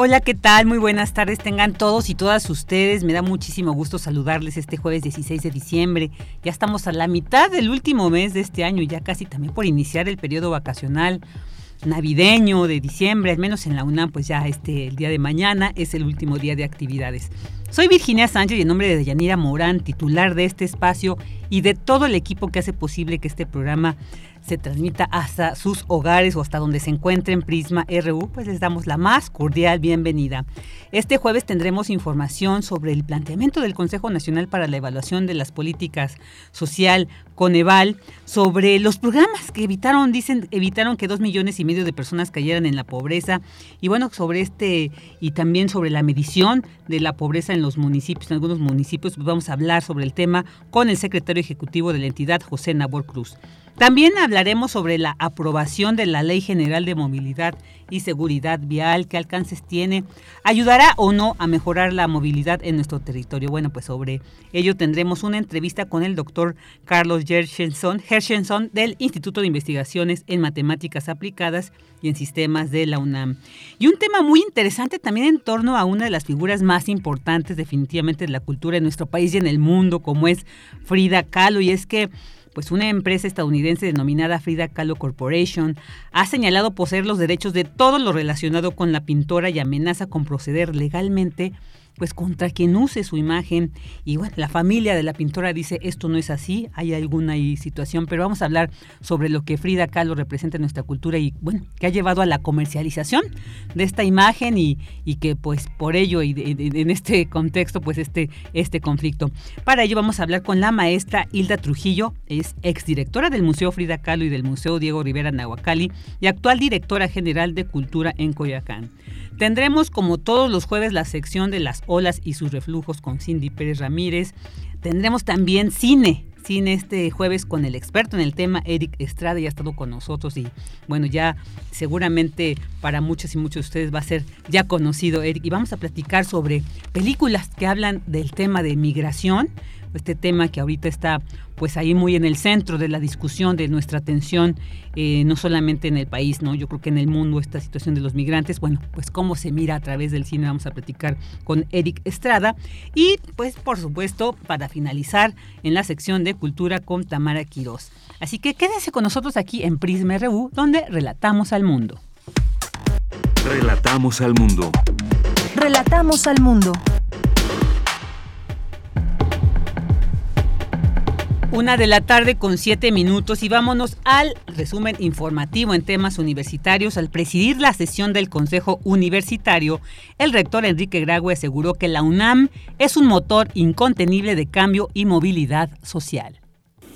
Hola, ¿qué tal? Muy buenas tardes tengan todos y todas ustedes. Me da muchísimo gusto saludarles este jueves 16 de diciembre. Ya estamos a la mitad del último mes de este año ya casi también por iniciar el periodo vacacional navideño de diciembre, al menos en la UNAM, pues ya este el día de mañana es el último día de actividades. Soy Virginia Sánchez y en nombre de Yanira Morán, titular de este espacio y de todo el equipo que hace posible que este programa se transmita hasta sus hogares o hasta donde se encuentren Prisma RU, pues les damos la más cordial bienvenida. Este jueves tendremos información sobre el planteamiento del Consejo Nacional para la Evaluación de las Políticas Social, Coneval, sobre los programas que evitaron, dicen, evitaron que dos millones y medio de personas cayeran en la pobreza y bueno, sobre este y también sobre la medición de la pobreza en los municipios, en algunos municipios, pues vamos a hablar sobre el tema con el secretario ejecutivo de la entidad, José Nabor Cruz. También hablaremos sobre la aprobación de la Ley General de Movilidad y Seguridad Vial, qué alcances tiene, ayudará o no a mejorar la movilidad en nuestro territorio. Bueno, pues sobre ello tendremos una entrevista con el doctor Carlos Gershenson, del Instituto de Investigaciones en Matemáticas Aplicadas y en Sistemas de la UNAM. Y un tema muy interesante también en torno a una de las figuras más importantes definitivamente de la cultura en nuestro país y en el mundo, como es Frida Kahlo, y es que pues una empresa estadounidense denominada Frida Kahlo Corporation ha señalado poseer los derechos de todo lo relacionado con la pintora y amenaza con proceder legalmente pues contra quien use su imagen. Y bueno, la familia de la pintora dice esto no es así, hay alguna situación, pero vamos a hablar sobre lo que Frida Kahlo representa en nuestra cultura y bueno, que ha llevado a la comercialización de esta imagen y, y que pues por ello y en este contexto pues este, este conflicto. Para ello vamos a hablar con la maestra Hilda Trujillo, es exdirectora del Museo Frida Kahlo y del Museo Diego Rivera Nahuacali y actual directora general de Cultura en Coyacán. Tendremos como todos los jueves la sección de las olas y sus reflujos con Cindy Pérez Ramírez. Tendremos también cine, cine este jueves con el experto en el tema, Eric Estrada, ya ha estado con nosotros y bueno, ya seguramente para muchos y muchos de ustedes va a ser ya conocido Eric y vamos a platicar sobre películas que hablan del tema de migración este tema que ahorita está pues ahí muy en el centro de la discusión de nuestra atención, eh, no solamente en el país, ¿no? Yo creo que en el mundo esta situación de los migrantes, bueno, pues cómo se mira a través del cine, vamos a platicar con Eric Estrada. Y pues por supuesto, para finalizar en la sección de cultura con Tamara Quirós. Así que quédense con nosotros aquí en Prisma RU, donde relatamos al mundo. Relatamos al mundo. Relatamos al mundo. Una de la tarde con siete minutos y vámonos al resumen informativo en temas universitarios. Al presidir la sesión del Consejo Universitario, el rector Enrique Grague aseguró que la UNAM es un motor incontenible de cambio y movilidad social.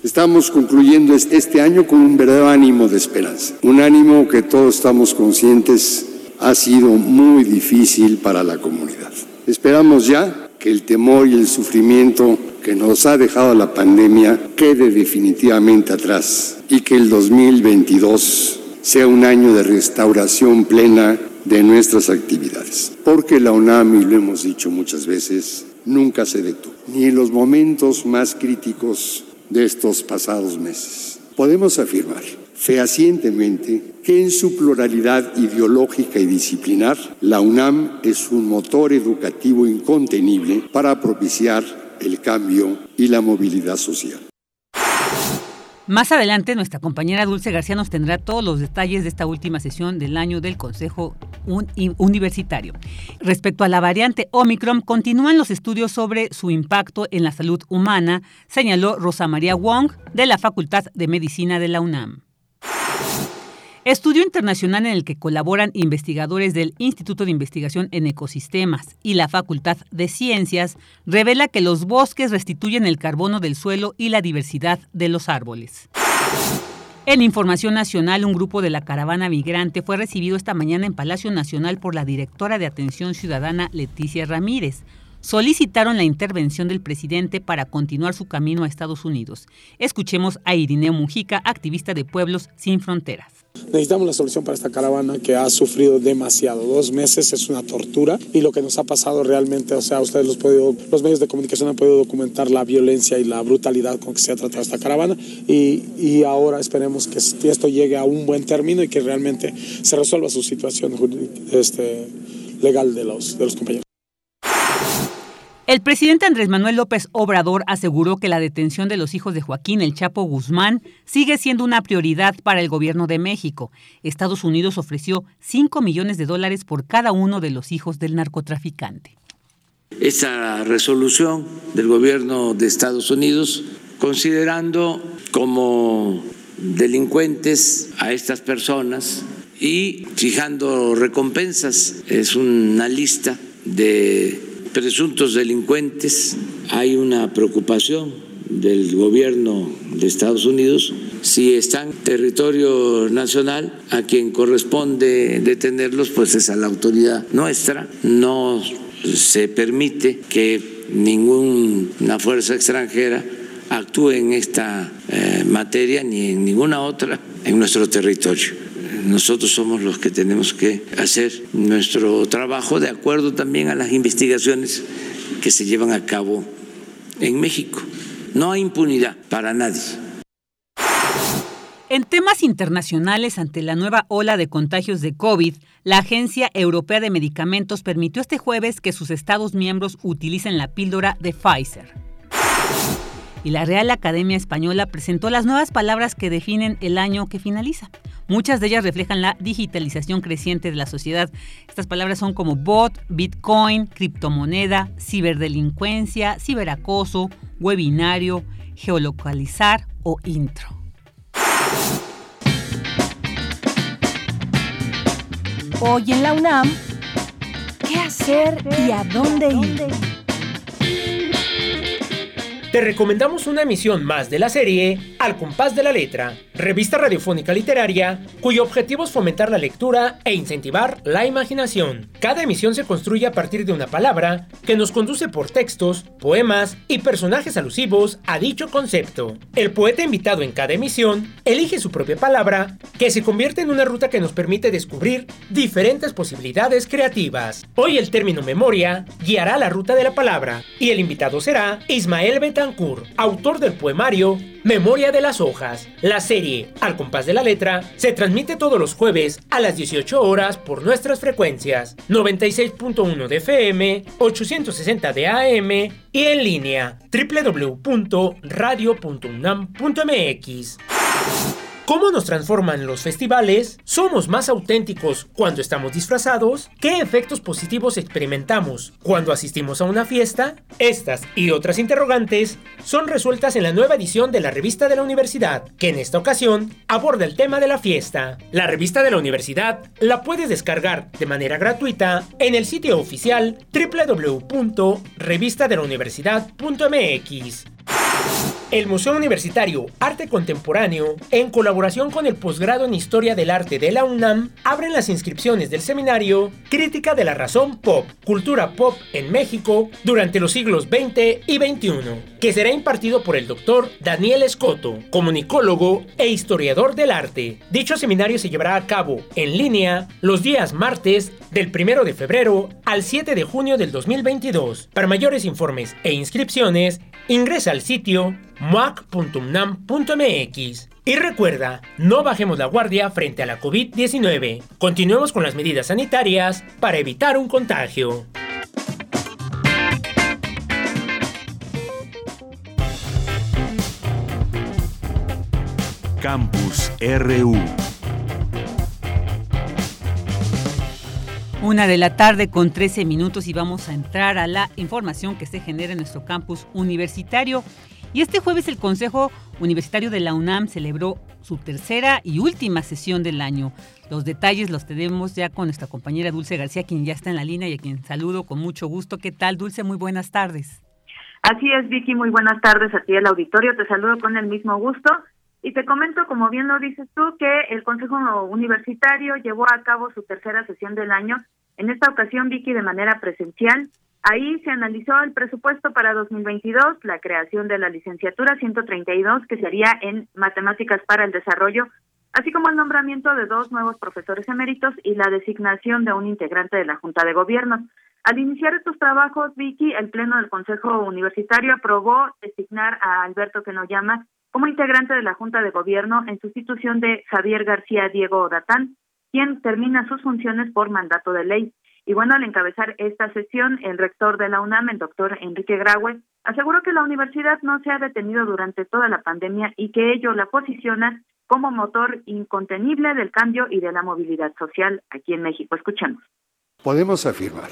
Estamos concluyendo este año con un verdadero ánimo de esperanza, un ánimo que todos estamos conscientes ha sido muy difícil para la comunidad. Esperamos ya que el temor y el sufrimiento que nos ha dejado la pandemia quede definitivamente atrás y que el 2022 sea un año de restauración plena de nuestras actividades. Porque la UNAM, y lo hemos dicho muchas veces, nunca se detuvo, ni en los momentos más críticos de estos pasados meses. Podemos afirmar fehacientemente que en su pluralidad ideológica y disciplinar, la UNAM es un motor educativo incontenible para propiciar el cambio y la movilidad social. Más adelante, nuestra compañera Dulce García nos tendrá todos los detalles de esta última sesión del año del Consejo Universitario. Respecto a la variante Omicron, continúan los estudios sobre su impacto en la salud humana, señaló Rosa María Wong de la Facultad de Medicina de la UNAM. Estudio internacional en el que colaboran investigadores del Instituto de Investigación en Ecosistemas y la Facultad de Ciencias revela que los bosques restituyen el carbono del suelo y la diversidad de los árboles. En Información Nacional, un grupo de la caravana migrante fue recibido esta mañana en Palacio Nacional por la directora de Atención Ciudadana Leticia Ramírez solicitaron la intervención del presidente para continuar su camino a Estados Unidos. Escuchemos a Irineo Mujica, activista de Pueblos Sin Fronteras. Necesitamos la solución para esta caravana que ha sufrido demasiado. Dos meses es una tortura y lo que nos ha pasado realmente, o sea, ustedes los, podido, los medios de comunicación han podido documentar la violencia y la brutalidad con que se ha tratado esta caravana y, ahora esperemos que esto llegue a un buen término y que realmente se resuelva su situación este, legal de los compañeros. El presidente Andrés Manuel López Obrador aseguró que la detención de los hijos de Joaquín El Chapo Guzmán sigue siendo una prioridad para el gobierno de México. Estados Unidos ofreció 5 millones de dólares por cada uno de los hijos del narcotraficante. Esa resolución del gobierno de Estados Unidos, considerando como delincuentes a estas personas y fijando recompensas, es una lista de presuntos delincuentes, hay una preocupación del gobierno de Estados Unidos si están en territorio nacional, a quien corresponde detenerlos, pues es a la autoridad nuestra. No se permite que ninguna fuerza extranjera actúe en esta eh, materia ni en ninguna otra en nuestro territorio nosotros somos los que tenemos que hacer nuestro trabajo de acuerdo también a las investigaciones que se llevan a cabo en México. No hay impunidad para nadie. En temas internacionales, ante la nueva ola de contagios de COVID, la Agencia Europea de Medicamentos permitió este jueves que sus Estados miembros utilicen la píldora de Pfizer. Y la Real Academia Española presentó las nuevas palabras que definen el año que finaliza. Muchas de ellas reflejan la digitalización creciente de la sociedad. Estas palabras son como bot, bitcoin, criptomoneda, ciberdelincuencia, ciberacoso, webinario, geolocalizar o intro. Hoy en la UNAM, ¿qué hacer y a dónde ir? Te recomendamos una emisión más de la serie Al compás de la letra, revista radiofónica literaria cuyo objetivo es fomentar la lectura e incentivar la imaginación. Cada emisión se construye a partir de una palabra que nos conduce por textos, poemas y personajes alusivos a dicho concepto. El poeta invitado en cada emisión elige su propia palabra que se convierte en una ruta que nos permite descubrir diferentes posibilidades creativas. Hoy el término memoria guiará la ruta de la palabra y el invitado será Ismael Beta autor del poemario Memoria de las Hojas. La serie Al compás de la letra se transmite todos los jueves a las 18 horas por nuestras frecuencias 96.1 de FM, 860 de AM y en línea www.radio.unam.mx. ¿Cómo nos transforman los festivales? ¿Somos más auténticos cuando estamos disfrazados? ¿Qué efectos positivos experimentamos cuando asistimos a una fiesta? Estas y otras interrogantes son resueltas en la nueva edición de la revista de la universidad, que en esta ocasión aborda el tema de la fiesta. La revista de la universidad la puedes descargar de manera gratuita en el sitio oficial www.revistadelauniversidad.mx. El Museo Universitario Arte Contemporáneo, en colaboración con el posgrado en Historia del Arte de la UNAM, abren las inscripciones del seminario Crítica de la Razón Pop, Cultura Pop en México durante los siglos XX y XXI, que será impartido por el doctor Daniel Escoto, comunicólogo e historiador del arte. Dicho seminario se llevará a cabo en línea los días martes del 1 de febrero al 7 de junio del 2022. Para mayores informes e inscripciones, ingresa al sitio moac.unam.mx. Y recuerda, no bajemos la guardia frente a la COVID-19. Continuemos con las medidas sanitarias para evitar un contagio. Campus RU Una de la tarde con 13 minutos y vamos a entrar a la información que se genera en nuestro campus universitario. Y este jueves el Consejo Universitario de la UNAM celebró su tercera y última sesión del año. Los detalles los tenemos ya con nuestra compañera Dulce García, quien ya está en la línea y a quien saludo con mucho gusto. ¿Qué tal, Dulce? Muy buenas tardes. Así es, Vicky, muy buenas tardes a ti el auditorio. Te saludo con el mismo gusto. Y te comento, como bien lo dices tú, que el Consejo Universitario llevó a cabo su tercera sesión del año, en esta ocasión, Vicky, de manera presencial. Ahí se analizó el presupuesto para 2022, la creación de la licenciatura 132, que sería en Matemáticas para el Desarrollo, así como el nombramiento de dos nuevos profesores eméritos y la designación de un integrante de la Junta de Gobierno. Al iniciar estos trabajos, Vicky, el Pleno del Consejo Universitario aprobó designar a Alberto Kenoyama como integrante de la Junta de Gobierno en sustitución de Javier García Diego Datán, quien termina sus funciones por mandato de ley. Y bueno, al encabezar esta sesión, el rector de la UNAM, el doctor Enrique Graue, aseguró que la universidad no se ha detenido durante toda la pandemia y que ello la posiciona como motor incontenible del cambio y de la movilidad social aquí en México. Escuchemos. Podemos afirmar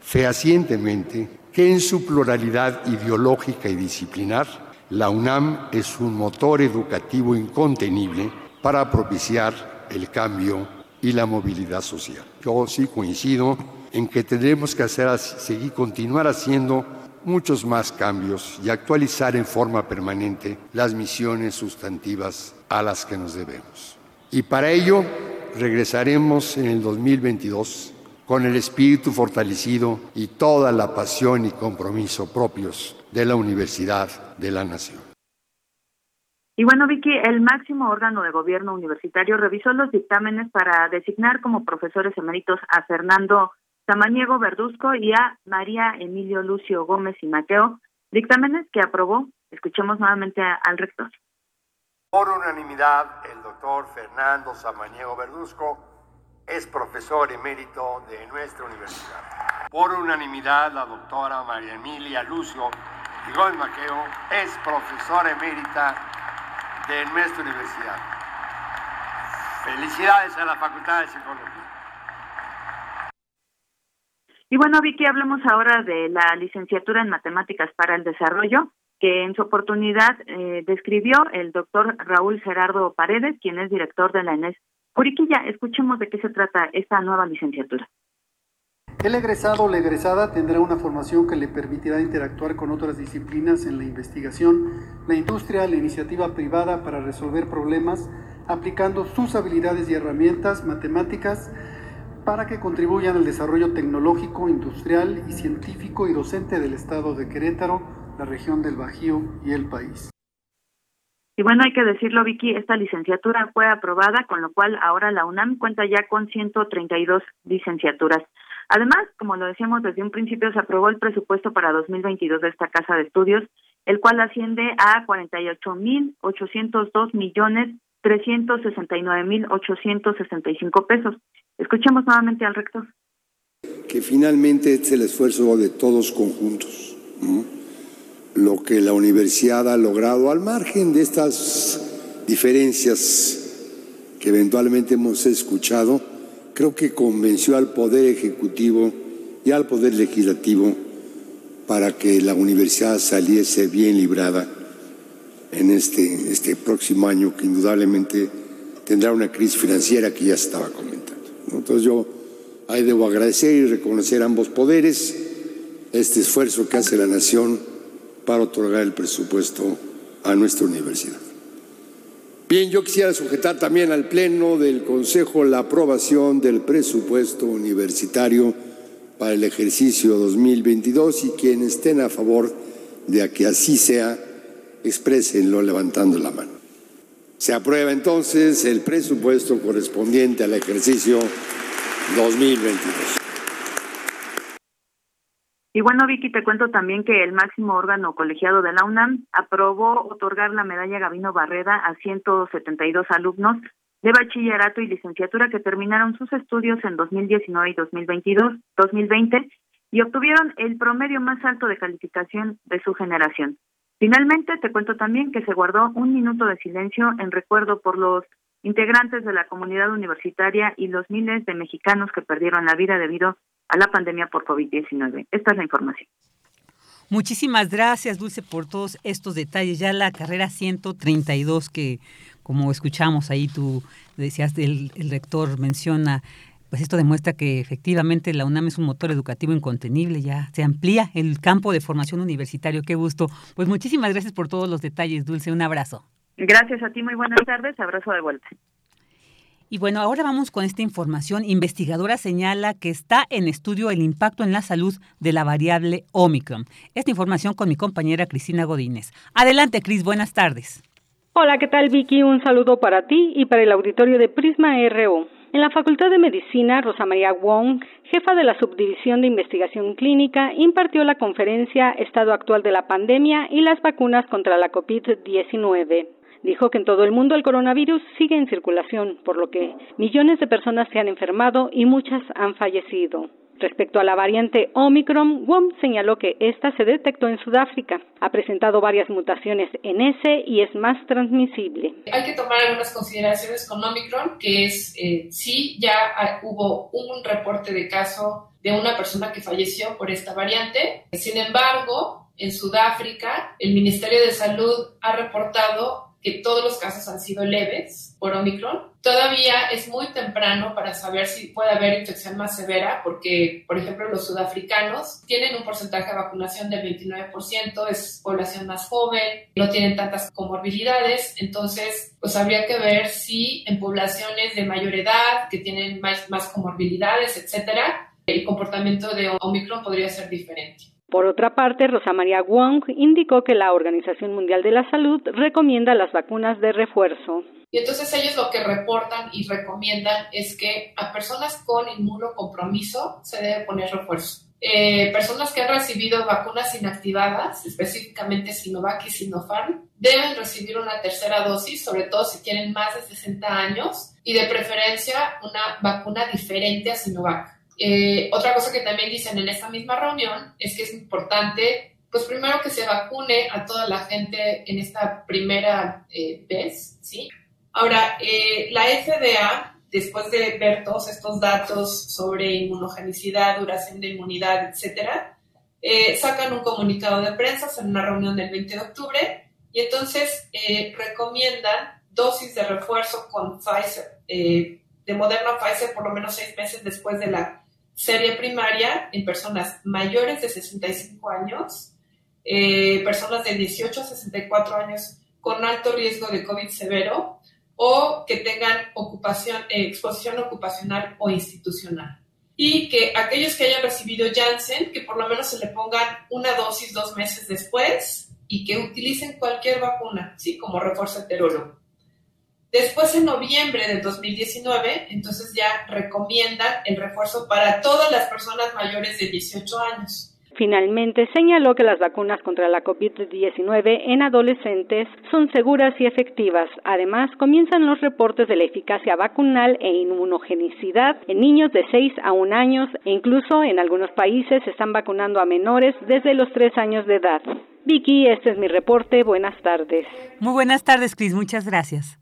fehacientemente que en su pluralidad ideológica y disciplinar, la UNAM es un motor educativo incontenible para propiciar el cambio y la movilidad social. Yo sí coincido en que tendremos que hacer, seguir, continuar haciendo muchos más cambios y actualizar en forma permanente las misiones sustantivas a las que nos debemos. Y para ello regresaremos en el 2022 con el espíritu fortalecido y toda la pasión y compromiso propios de la Universidad de la Nación. Y bueno, Vicky, el máximo órgano de gobierno universitario revisó los dictámenes para designar como profesores eméritos a Fernando Samaniego Verduzco y a María Emilio Lucio Gómez y Mateo, dictámenes que aprobó. Escuchemos nuevamente al rector. Por unanimidad, el doctor Fernando Samaniego Verduzco es profesor emérito de nuestra universidad. Por unanimidad, la doctora María Emilia Lucio Gómez Maqueo es profesora emérita de nuestra universidad. Felicidades a la Facultad de Psicología. Y bueno, Vicky, hablemos ahora de la licenciatura en Matemáticas para el Desarrollo, que en su oportunidad eh, describió el doctor Raúl Gerardo Paredes, quien es director de la ENES Curiquilla, escuchemos de qué se trata esta nueva licenciatura. El egresado o la egresada tendrá una formación que le permitirá interactuar con otras disciplinas en la investigación, la industria, la iniciativa privada para resolver problemas, aplicando sus habilidades y herramientas matemáticas para que contribuyan al desarrollo tecnológico, industrial y científico y docente del estado de Querétaro, la región del Bajío y el país. Y bueno, hay que decirlo, Vicky, esta licenciatura fue aprobada, con lo cual ahora la UNAM cuenta ya con 132 licenciaturas. Además, como lo decíamos desde un principio, se aprobó el presupuesto para 2022 de esta casa de estudios, el cual asciende a 48.802 millones 369.865 pesos. Escuchemos nuevamente al rector. Que finalmente es el esfuerzo de todos conjuntos lo que la universidad ha logrado al margen de estas diferencias que eventualmente hemos escuchado, creo que convenció al Poder Ejecutivo y al Poder Legislativo para que la universidad saliese bien librada en este, este próximo año, que indudablemente tendrá una crisis financiera que ya estaba comentando. Entonces yo ahí debo agradecer y reconocer a ambos poderes este esfuerzo que hace la nación para otorgar el presupuesto a nuestra universidad. Bien, yo quisiera sujetar también al Pleno del Consejo la aprobación del presupuesto universitario para el ejercicio 2022 y quienes estén a favor de que así sea, exprésenlo levantando la mano. Se aprueba entonces el presupuesto correspondiente al ejercicio 2022. Y bueno, Vicky, te cuento también que el máximo órgano colegiado de la UNAM aprobó otorgar la medalla Gavino Barreda a 172 alumnos de bachillerato y licenciatura que terminaron sus estudios en 2019 y 2022, 2020 y obtuvieron el promedio más alto de calificación de su generación. Finalmente, te cuento también que se guardó un minuto de silencio en recuerdo por los integrantes de la comunidad universitaria y los miles de mexicanos que perdieron la vida debido a la pandemia por COVID-19. Esta es la información. Muchísimas gracias, Dulce, por todos estos detalles. Ya la carrera 132 que como escuchamos ahí, tú decías, el, el rector menciona pues esto demuestra que efectivamente la UNAM es un motor educativo incontenible, ya se amplía el campo de formación universitario. Qué gusto. Pues muchísimas gracias por todos los detalles, Dulce. Un abrazo. Gracias a ti, muy buenas tardes. Abrazo de vuelta. Y bueno, ahora vamos con esta información. Investigadora señala que está en estudio el impacto en la salud de la variable Omicron. Esta información con mi compañera Cristina Godínez. Adelante, Cris, buenas tardes. Hola, ¿qué tal, Vicky? Un saludo para ti y para el auditorio de Prisma RU. En la Facultad de Medicina, Rosa María Wong, jefa de la Subdivisión de Investigación Clínica, impartió la conferencia Estado actual de la pandemia y las vacunas contra la COVID-19. Dijo que en todo el mundo el coronavirus sigue en circulación, por lo que millones de personas se han enfermado y muchas han fallecido. Respecto a la variante Omicron, Wong señaló que esta se detectó en Sudáfrica, ha presentado varias mutaciones en ese y es más transmisible. Hay que tomar algunas consideraciones con Omicron, que es eh, sí ya hubo un reporte de caso de una persona que falleció por esta variante. Sin embargo, en Sudáfrica, el Ministerio de Salud ha reportado que todos los casos han sido leves por Omicron. Todavía es muy temprano para saber si puede haber infección más severa, porque, por ejemplo, los sudafricanos tienen un porcentaje de vacunación del 29%, es población más joven, no tienen tantas comorbilidades, entonces, pues habría que ver si en poblaciones de mayor edad, que tienen más, más comorbilidades, etcétera, el comportamiento de Omicron podría ser diferente. Por otra parte, Rosa María Wong indicó que la Organización Mundial de la Salud recomienda las vacunas de refuerzo. Y entonces ellos lo que reportan y recomiendan es que a personas con inmunocompromiso se debe poner refuerzo. Eh, personas que han recibido vacunas inactivadas, específicamente Sinovac y Sinopharm, deben recibir una tercera dosis, sobre todo si tienen más de 60 años, y de preferencia una vacuna diferente a Sinovac. Eh, otra cosa que también dicen en esta misma reunión es que es importante, pues primero que se vacune a toda la gente en esta primera eh, vez, ¿sí? Ahora, eh, la FDA, después de ver todos estos datos sobre inmunogenicidad, duración de inmunidad, etcétera, sacan un comunicado de prensa en una reunión del 20 de octubre y entonces recomiendan dosis de refuerzo con Pfizer, de Moderna Pfizer por lo menos seis meses después de la serie primaria en personas mayores de 65 años, eh, personas de 18 a 64 años con alto riesgo de COVID severo o que tengan ocupación, eh, exposición ocupacional o institucional. Y que aquellos que hayan recibido Janssen, que por lo menos se le pongan una dosis dos meses después y que utilicen cualquier vacuna, ¿sí? como refuerzo heterólogo. Después, en noviembre del 2019, entonces ya recomiendan el refuerzo para todas las personas mayores de 18 años. Finalmente, señaló que las vacunas contra la COVID-19 en adolescentes son seguras y efectivas. Además, comienzan los reportes de la eficacia vacunal e inmunogenicidad en niños de 6 a 1 años e incluso en algunos países se están vacunando a menores desde los 3 años de edad. Vicky, este es mi reporte. Buenas tardes. Muy buenas tardes, Cris. Muchas gracias.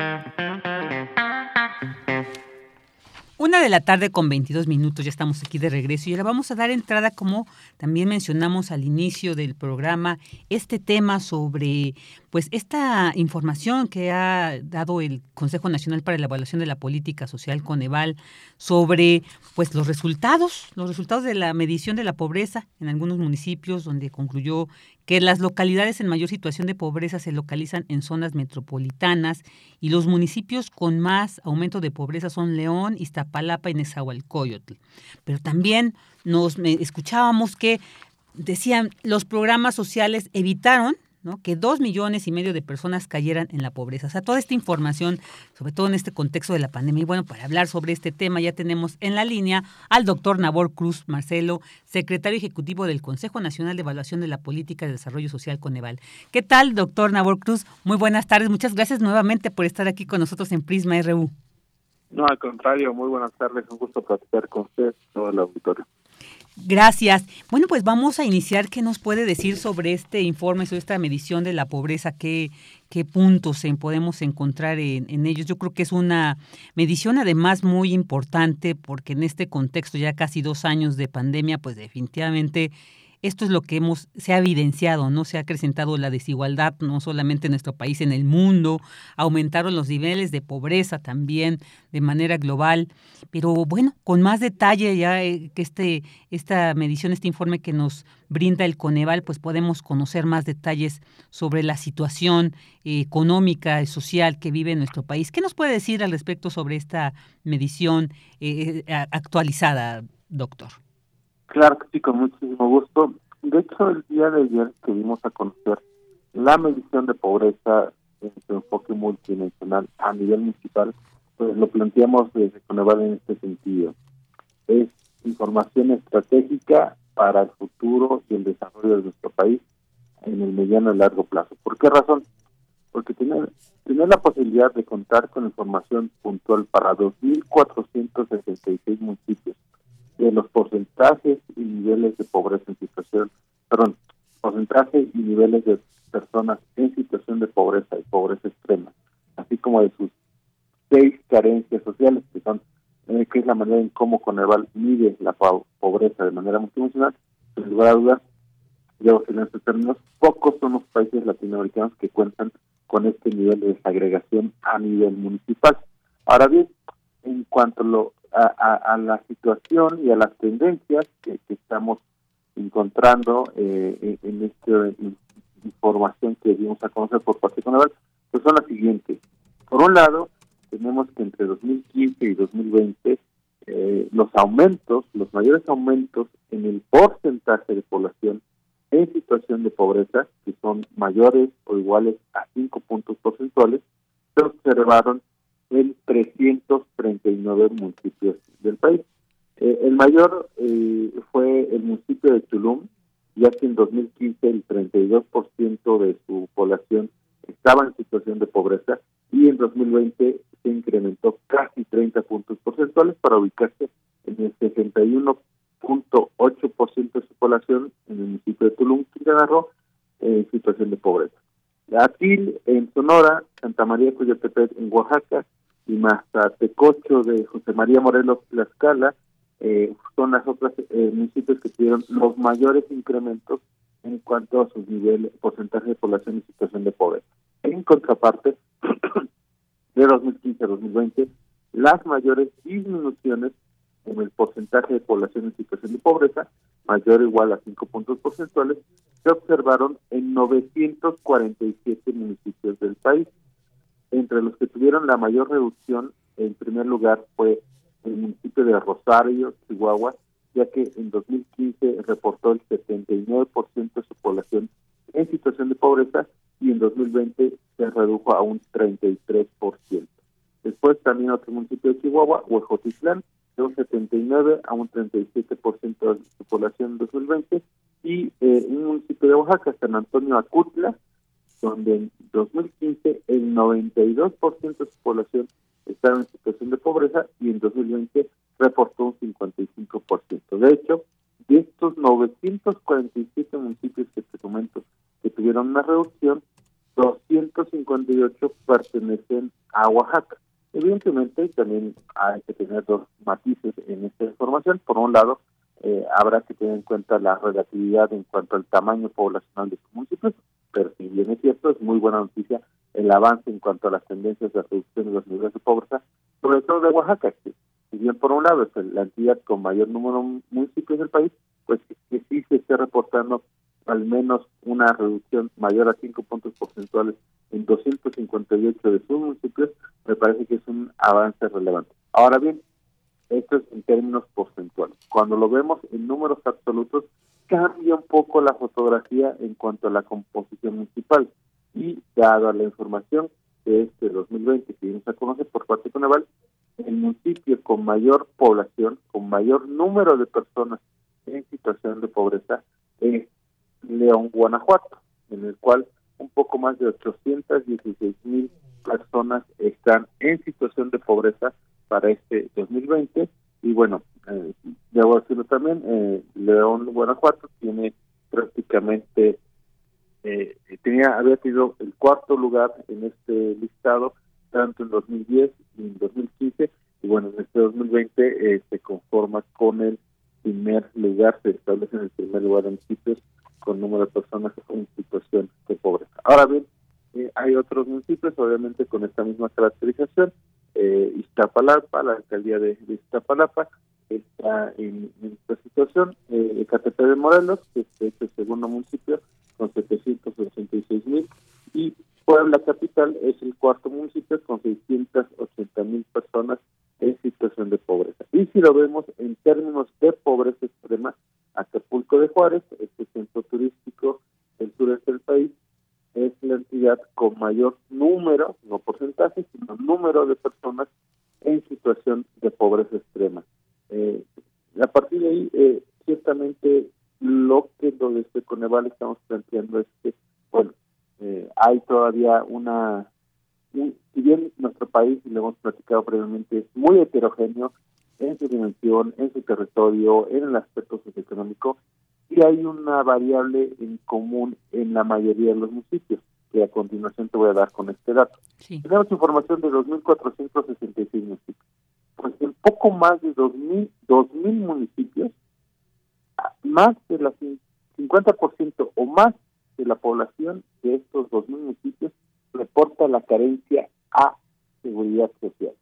Una de la tarde con 22 minutos, ya estamos aquí de regreso y ahora vamos a dar entrada, como también mencionamos al inicio del programa, este tema sobre pues esta información que ha dado el Consejo Nacional para la Evaluación de la Política Social Coneval sobre pues los resultados, los resultados de la medición de la pobreza en algunos municipios donde concluyó que las localidades en mayor situación de pobreza se localizan en zonas metropolitanas y los municipios con más aumento de pobreza son León, Iztapalapa y Nezahualcóyotl. Pero también nos escuchábamos que decían los programas sociales evitaron que dos millones y medio de personas cayeran en la pobreza. O sea, toda esta información, sobre todo en este contexto de la pandemia. Y bueno, para hablar sobre este tema ya tenemos en la línea al doctor Nabor Cruz Marcelo, secretario ejecutivo del Consejo Nacional de Evaluación de la Política de Desarrollo Social Coneval. ¿Qué tal, doctor Nabor Cruz? Muy buenas tardes. Muchas gracias nuevamente por estar aquí con nosotros en Prisma RU. No, al contrario, muy buenas tardes. Un gusto platicar con usted, todo el auditorio. Gracias. Bueno, pues vamos a iniciar. ¿Qué nos puede decir sobre este informe, sobre esta medición de la pobreza? ¿Qué, qué puntos podemos encontrar en, en, ellos? Yo creo que es una medición además muy importante porque en este contexto ya casi dos años de pandemia, pues definitivamente esto es lo que hemos, se ha evidenciado, ¿no? Se ha acrecentado la desigualdad, no solamente en nuestro país, en el mundo, aumentaron los niveles de pobreza también de manera global. Pero bueno, con más detalle ya eh, que este, esta medición, este informe que nos brinda el Coneval, pues podemos conocer más detalles sobre la situación eh, económica y social que vive nuestro país. ¿Qué nos puede decir al respecto sobre esta medición eh, actualizada, doctor? Claro que sí, con muchísimo gusto. De hecho, el día de ayer que dimos a conocer la medición de pobreza en su enfoque multinacional a nivel municipal, pues lo planteamos desde Coneval en este sentido. Es información estratégica para el futuro y el desarrollo de nuestro país en el mediano y largo plazo. ¿Por qué razón? Porque tener, tener la posibilidad de contar con información puntual para 2.466 municipios de los porcentajes y niveles de pobreza en situación, perdón, porcentajes y niveles de personas en situación de pobreza y pobreza extrema, así como de sus seis carencias sociales, que son eh, que es la manera en cómo Coneval mide la pobreza de manera multidimensional, sin lugar a dudas, yo en estos términos, pocos son los países latinoamericanos que cuentan con este nivel de desagregación a nivel municipal. Ahora bien, en cuanto a lo a, la situación y a las tendencias que, estamos encontrando eh, en esta información que dimos a conocer por parte de Conaval, pues son las siguientes. Por un lado, tenemos que entre 2015 y 2020 eh, los aumentos, los mayores aumentos en el porcentaje de población en situación de pobreza, que son mayores o iguales a 5 puntos porcentuales, se observaron en 339 municipios del país. Eh, el mayor eh, fue el municipio de Tulum, ya que en 2015 el 32% de su población estaba en situación de pobreza y en 2020 se incrementó casi 30 puntos porcentuales para ubicarse en el 61.8% de su población en el municipio de Tulum, Quintana Roo, en situación de pobreza. Atil en Sonora, Santa María Cuyotepec en Oaxaca, y Mazatecocho de José María Morelos Tlaxcala eh, son las otras eh, municipios que tuvieron los mayores incrementos en cuanto a sus niveles, porcentaje de población en situación de pobreza. En contraparte, de 2015 a 2020, las mayores disminuciones en el porcentaje de población en situación de pobreza, mayor o igual a 5 puntos porcentuales, se observaron en 947 municipios del país entre los que tuvieron la mayor reducción, en primer lugar, fue el municipio de Rosario, Chihuahua, ya que en 2015 reportó el 79% de su población en situación de pobreza y en 2020 se redujo a un 33%. Después también otro municipio de Chihuahua, Huejotitlán, de un 79 a un 37% de su población en 2020 y eh, un municipio de Oaxaca, San Antonio Acutla, donde en 2015 el 92% de su población estaba en situación de pobreza y en 2020 reportó un 55%. De hecho, de estos 947 municipios que te comento que tuvieron una reducción, 258 pertenecen a Oaxaca. Evidentemente, también hay que tener dos matices en esta información. Por un lado, eh, habrá que tener en cuenta la relatividad en cuanto al tamaño poblacional de sus municipios pero si bien es cierto, es muy buena noticia el avance en cuanto a las tendencias de reducción de los niveles de pobreza, sobre todo de Oaxaca, que si bien por un lado es la entidad con mayor número de municipios del país, pues que sí se esté reportando al menos una reducción mayor a 5 puntos porcentuales en 258 de sus municipios, me parece que es un avance relevante. Ahora bien, esto es en términos porcentuales. Cuando lo vemos en números absolutos, cambia un poco la fotografía en cuanto a la composición municipal. Y dada la información de este 2020 que vimos a conocer por parte de Coneval, el municipio con mayor población, con mayor número de personas en situación de pobreza es León, Guanajuato, en el cual un poco más de 816 mil personas están en situación de pobreza para este 2020 y bueno, eh, debo decirlo también eh, León, Guanajuato, tiene prácticamente, eh, tenía había tenido el cuarto lugar en este listado, tanto en 2010 y en 2015, y bueno, en este 2020 eh, se conforma con el primer lugar, se establece en el primer lugar en municipios con número de personas en situación de pobreza. Ahora bien, eh, hay otros municipios, obviamente, con esta misma caracterización. Eh, Iztapalapa, la alcaldía de, Iztapalapa, está en, esta situación. Eh, Catepec de Morelos, que es el segundo municipio, con 786 mil. Y Puebla Capital es el cuarto municipio con 680 mil personas en situación de pobreza. Y si lo vemos en términos de pobreza extrema, Acapulco de Juárez, este centro turístico del sureste del país, es la entidad con mayor número, no porcentaje, sino número de personas en situación de pobreza extrema. Eh, a partir de ahí, eh, ciertamente lo que desde Coneval estamos planteando es que, bueno, eh, hay todavía una, si bien nuestro país, y lo hemos platicado previamente, es muy heterogéneo en su dimensión, en su territorio, en el aspecto socioeconómico, y hay una variable en común en la mayoría de los municipios, que a continuación te voy a dar con este dato. Tenemos información de 2.466 municipios. Pues en poco más de 2.000, 2.000 municipios, más de la 50% o más de la población de estos 2.000 municipios reporta la carencia a seguridad social.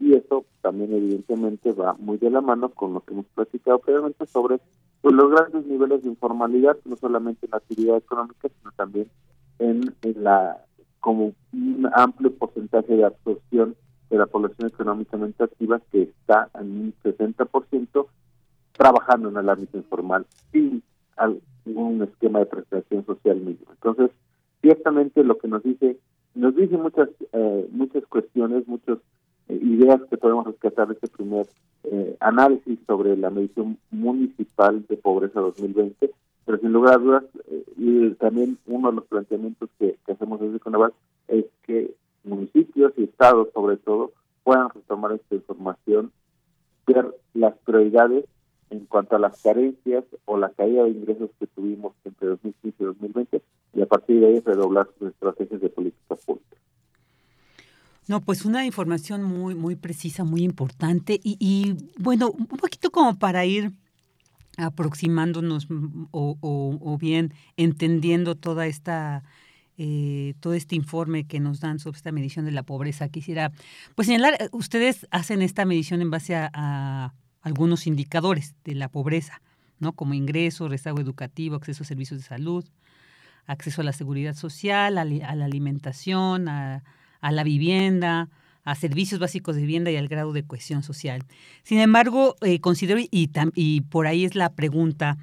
Y eso también evidentemente va muy de la mano con lo que hemos platicado previamente sobre pues, los grandes niveles de informalidad, no solamente en la actividad económica, sino también en, la como un amplio porcentaje de absorción de la población económicamente activa que está en un 60% trabajando en el ámbito informal sin algún esquema de prestación social mínimo. Entonces, ciertamente lo que nos dice, nos dice muchas eh, muchas cuestiones, muchas eh, ideas que podemos rescatar de este primer eh, análisis sobre la medición municipal de pobreza 2020, pero sin lugar a dudas, eh, y también uno de los planteamientos que, hacemos desde Conaval es que municipios y estados, sobre todo, puedan retomar esta información, ver las prioridades en cuanto a las carencias o la caída de ingresos que tuvimos entre 2015 y 2020 y a partir de ahí redoblar sus estrategias de política pública. No, pues una información muy, muy precisa, muy importante y, bueno, un poquito como para ir aproximándonos mm, o, bien entendiendo toda esta eh, todo este informe que nos dan sobre esta medición de la pobreza. Quisiera pues señalar, eh, ustedes hacen esta medición en base a, algunos indicadores de la pobreza, ¿no? Como ingreso, rezago educativo, acceso a servicios de salud, acceso a la seguridad social, a la alimentación, a a la vivienda, a servicios básicos de vivienda y al grado de cohesión social. Sin embargo, eh, considero, y, por ahí es la pregunta,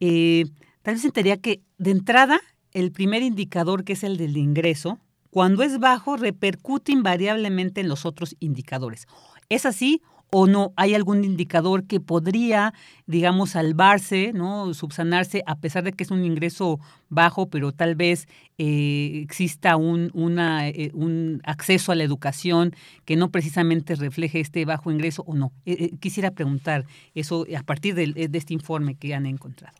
eh, tal vez entendería que de entrada, el primer indicador, que es el del ingreso, cuando es bajo, repercute invariablemente en los otros indicadores. ¿Es así o no hay algún indicador que podría, digamos, salvarse, ¿no? subsanarse, a pesar de que es un ingreso bajo, pero tal vez eh, exista un, una, eh, un acceso a la educación que no precisamente refleje este bajo ingreso o no. Eh, quisiera preguntar eso a partir de, de, este informe que han encontrado.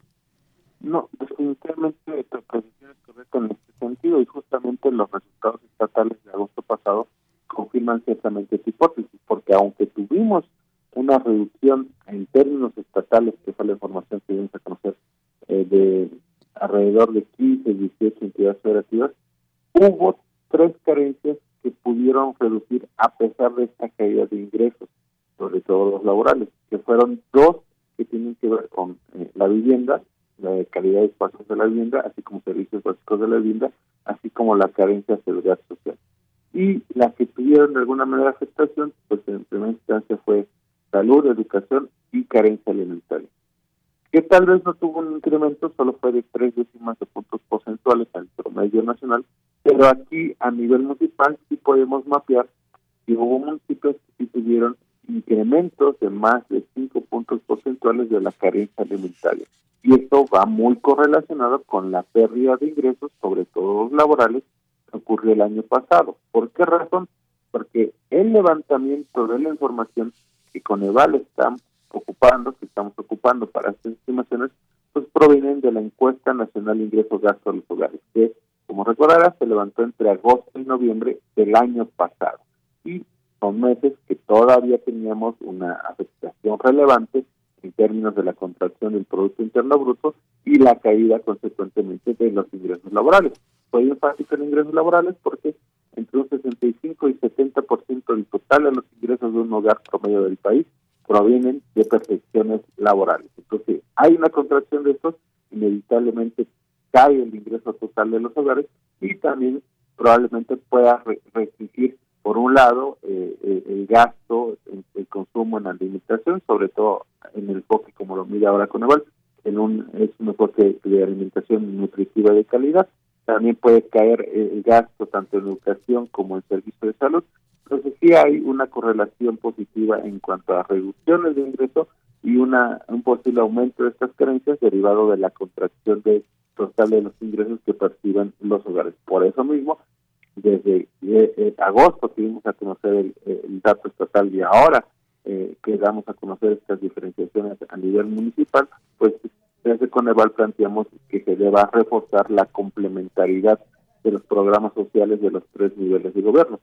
No, definitivamente tu posición es correcta en este sentido y justamente los resultados estatales de agosto pasado confirman ciertamente esta hipótesis, porque aunque tuvimos una reducción en términos estatales, que fue la información que vimos a conocer, eh, de alrededor de 15, 18 entidades federativas, hubo tres carencias que pudieron reducir a pesar de esta caída de ingresos, sobre todo los laborales, que fueron dos que tienen que ver con eh, la vivienda, la calidad de espacios de la vivienda, así como servicios básicos de la vivienda, así como la carencia de seguridad social y las que tuvieron de alguna manera afectación, pues en primera instancia fue salud, educación y carencia alimentaria. Que tal vez no tuvo un incremento, solo fue de tres décimas de puntos porcentuales al promedio nacional, pero aquí a nivel municipal sí podemos mapear que hubo municipios que sí tuvieron incrementos de más de cinco puntos porcentuales de la carencia alimentaria. Y esto va muy correlacionado con la pérdida de ingresos, sobre todo laborales, ocurrió el año pasado. ¿Por qué razón? Porque el levantamiento de la información que Coneval está ocupando, que estamos ocupando para estas estimaciones, pues provienen de la encuesta nacional de ingresos gastos de los hogares, que como recordarás se levantó entre agosto y noviembre del año pasado. Y son meses que todavía teníamos una afectación relevante en términos de la contracción del Producto Interno Bruto y la caída consecuentemente de los ingresos laborales. Fue enfático en ingresos laborales porque entre un 65 y 70% del total de los ingresos de un hogar promedio del país provienen de perfecciones laborales. Entonces, hay una contracción de estos, inevitablemente cae el ingreso total de los hogares y también probablemente pueda restringir, por un lado, eh, eh, el gasto, el, consumo en alimentación, sobre todo en el enfoque como lo mira ahora Coneval, en un, es un enfoque de alimentación nutritiva de calidad. También puede caer el gasto tanto en educación como en servicios de salud entonces sí hay una correlación positiva en cuanto a reducciones de ingreso y una un posible aumento de estas carencias derivado de la contracción de total de los ingresos que perciben los hogares. Por eso mismo, desde eh, eh, agosto que dimos a conocer el, dato estatal y ahora eh, que damos a conocer estas diferenciaciones a nivel municipal, pues desde Coneval planteamos que se deba reforzar la complementariedad de los programas sociales de los tres niveles de gobierno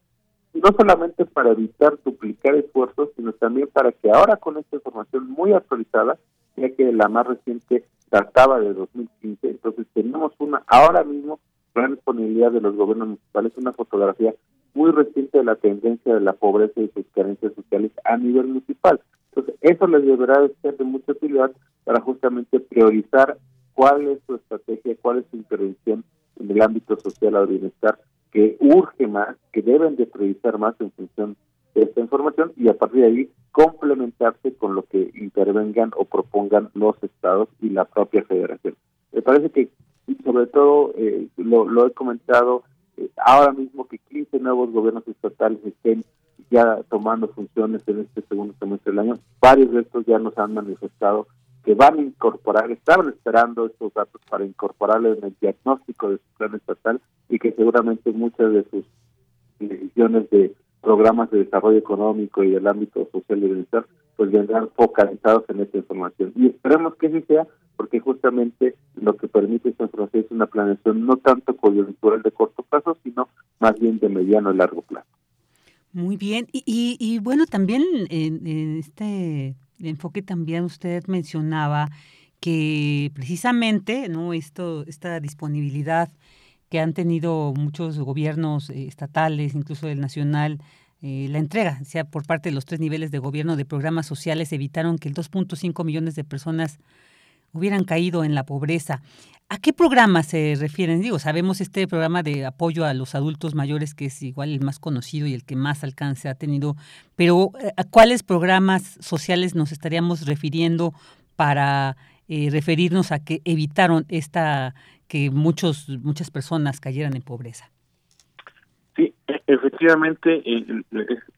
no solamente para evitar duplicar esfuerzos, sino también para que ahora con esta información muy actualizada, ya que la más reciente databa de 2015, entonces tenemos una, ahora mismo, gran disponibilidad de los gobiernos municipales, una fotografía muy reciente de la tendencia de la pobreza y sus carencias sociales a nivel municipal. Entonces, eso les deberá de ser de mucha utilidad para justamente priorizar cuál es su estrategia, cuál es su intervención en el ámbito social al bienestar que urge más, que deben de priorizar más en función de esta información y a partir de ahí complementarse con lo que intervengan o propongan los estados y la propia federación. Me parece que, sobre todo, eh, lo, he comentado, eh, ahora mismo que 15 nuevos gobiernos estatales estén ya tomando funciones en este segundo semestre del año, varios de estos ya nos han manifestado que van a incorporar, estaban esperando estos datos para incorporarle en el diagnóstico de su plan estatal y que seguramente muchas de sus decisiones de programas de desarrollo económico y del ámbito social y bienestar pues vendrán focalizados en esta información. Y esperemos que así sea, porque justamente lo que permite esta información es una planeación no tanto coyuntural de corto plazo, sino más bien de mediano y largo plazo. Muy bien, y, y, bueno, también en este enfoque también usted mencionaba que precisamente no esto esta disponibilidad que han tenido muchos gobiernos eh, estatales, incluso el nacional, eh, la entrega, sea por parte de los tres niveles de gobierno de programas sociales, evitaron que el 2.5 millones de personas hubieran caído en la pobreza. ¿A qué programas se refieren? Digo, sabemos este programa de apoyo a los adultos mayores, que es igual el más conocido y el que más alcance ha tenido, pero eh, ¿a cuáles programas sociales nos estaríamos refiriendo para eh, referirnos a que evitaron esta que muchos muchas personas cayeran en pobreza? Sí, e, efectivamente, el,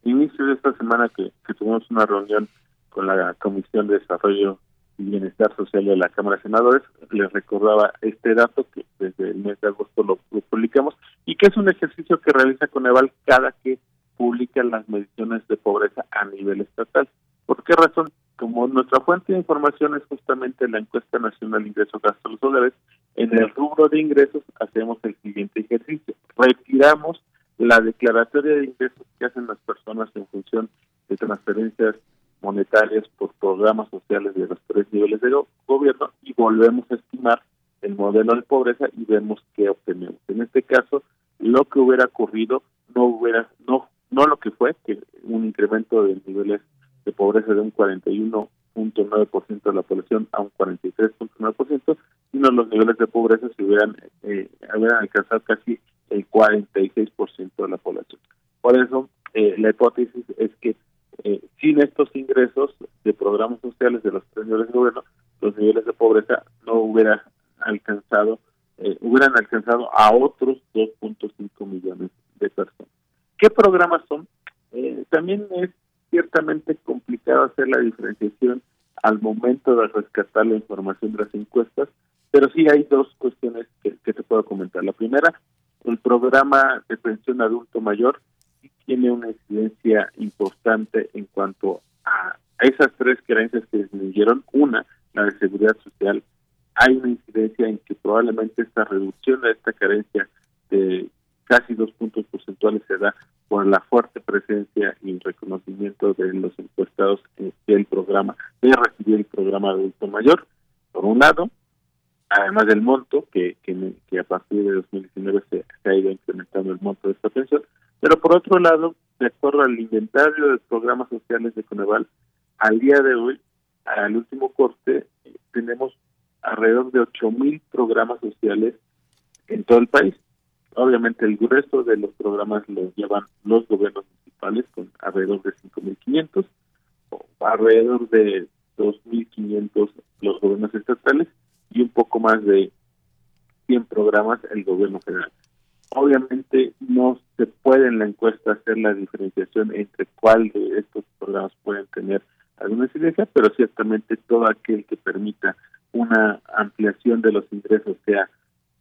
inicio de esta semana que tuvimos una reunión con la Comisión de Desarrollo y Bienestar Social de la Cámara de Senadores. Les recordaba este dato que desde el mes de agosto lo, publicamos y que es un ejercicio que realiza Coneval cada que publica las mediciones de pobreza a nivel estatal. ¿Por qué razón? Como nuestra fuente de información es justamente la encuesta nacional de ingresos gastos hogares, en el rubro de ingresos hacemos el siguiente ejercicio. Retiramos la declaratoria de ingresos que hacen las personas en función de transferencias monetarias por programas sociales de los tres niveles de gobierno y volvemos a estimar el modelo de pobreza y vemos qué obtenemos. En este caso, lo que hubiera ocurrido no hubiera, no, no lo que fue, que un incremento de niveles de pobreza de un 41.9% de la población a un 43.9%, sino los niveles de pobreza se hubieran, eh, hubieran alcanzado casi el 46% de la población. Por eso, eh, la hipótesis es que eh, sin estos ingresos de programas sociales de los tres niveles de gobierno, los niveles de pobreza no hubieran alcanzado, eh, hubieran alcanzado a otros 2.5 millones de personas. ¿Qué programas son? Eh, también es ciertamente complicado hacer la diferenciación al momento de rescatar la información de las encuestas, pero sí hay dos cuestiones que te puedo comentar. La primera, el programa de pensión adulto mayor tiene una incidencia importante en cuanto a esas tres carencias que disminuyeron, una, la de seguridad social, hay una incidencia en que probablemente esta reducción de esta carencia de casi dos puntos porcentuales se da por la fuerte presencia y reconocimiento de los encuestados del programa, de recibir el programa de adulto mayor, por un lado, además del monto, que, que, a partir de 2019 se, ha ido incrementando el monto de esta pensión, pero por otro lado, de acuerdo al inventario de programas sociales de Coneval, al día de hoy, al último corte, tenemos alrededor de 8.000 programas sociales en todo el país. Obviamente el grueso de los programas los llevan los gobiernos municipales con alrededor de 5.500, o alrededor de 2.500 los gobiernos estatales y un poco más de 100 programas el gobierno federal. Obviamente no se puede en la encuesta hacer la diferenciación entre cuál de estos programas pueden tener alguna incidencia, pero ciertamente todo aquel que permita una ampliación de los ingresos, sea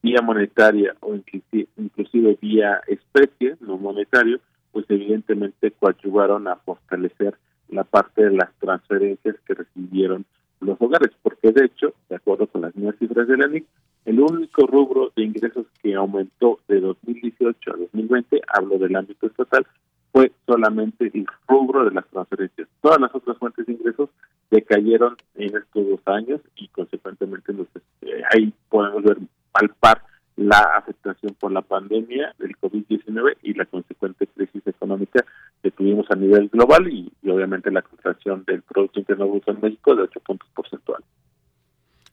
vía monetaria o inclusive, vía especie, no monetario, pues evidentemente coadyuvaron a fortalecer la parte de las transferencias que recibieron los hogares, porque de hecho, de acuerdo con las nuevas cifras de la NIC, el único rubro de ingresos que aumentó de 2018 a 2020, hablo del ámbito estatal, fue solamente el rubro de las transferencias. Todas las otras fuentes de ingresos decayeron en estos dos años y consecuentemente entonces, eh, ahí podemos ver palpar la afectación por la pandemia del COVID-19 y la consecuente crisis económica que tuvimos a nivel global y, obviamente la contracción del Producto Interno Bruto en México de 8 puntos porcentuales.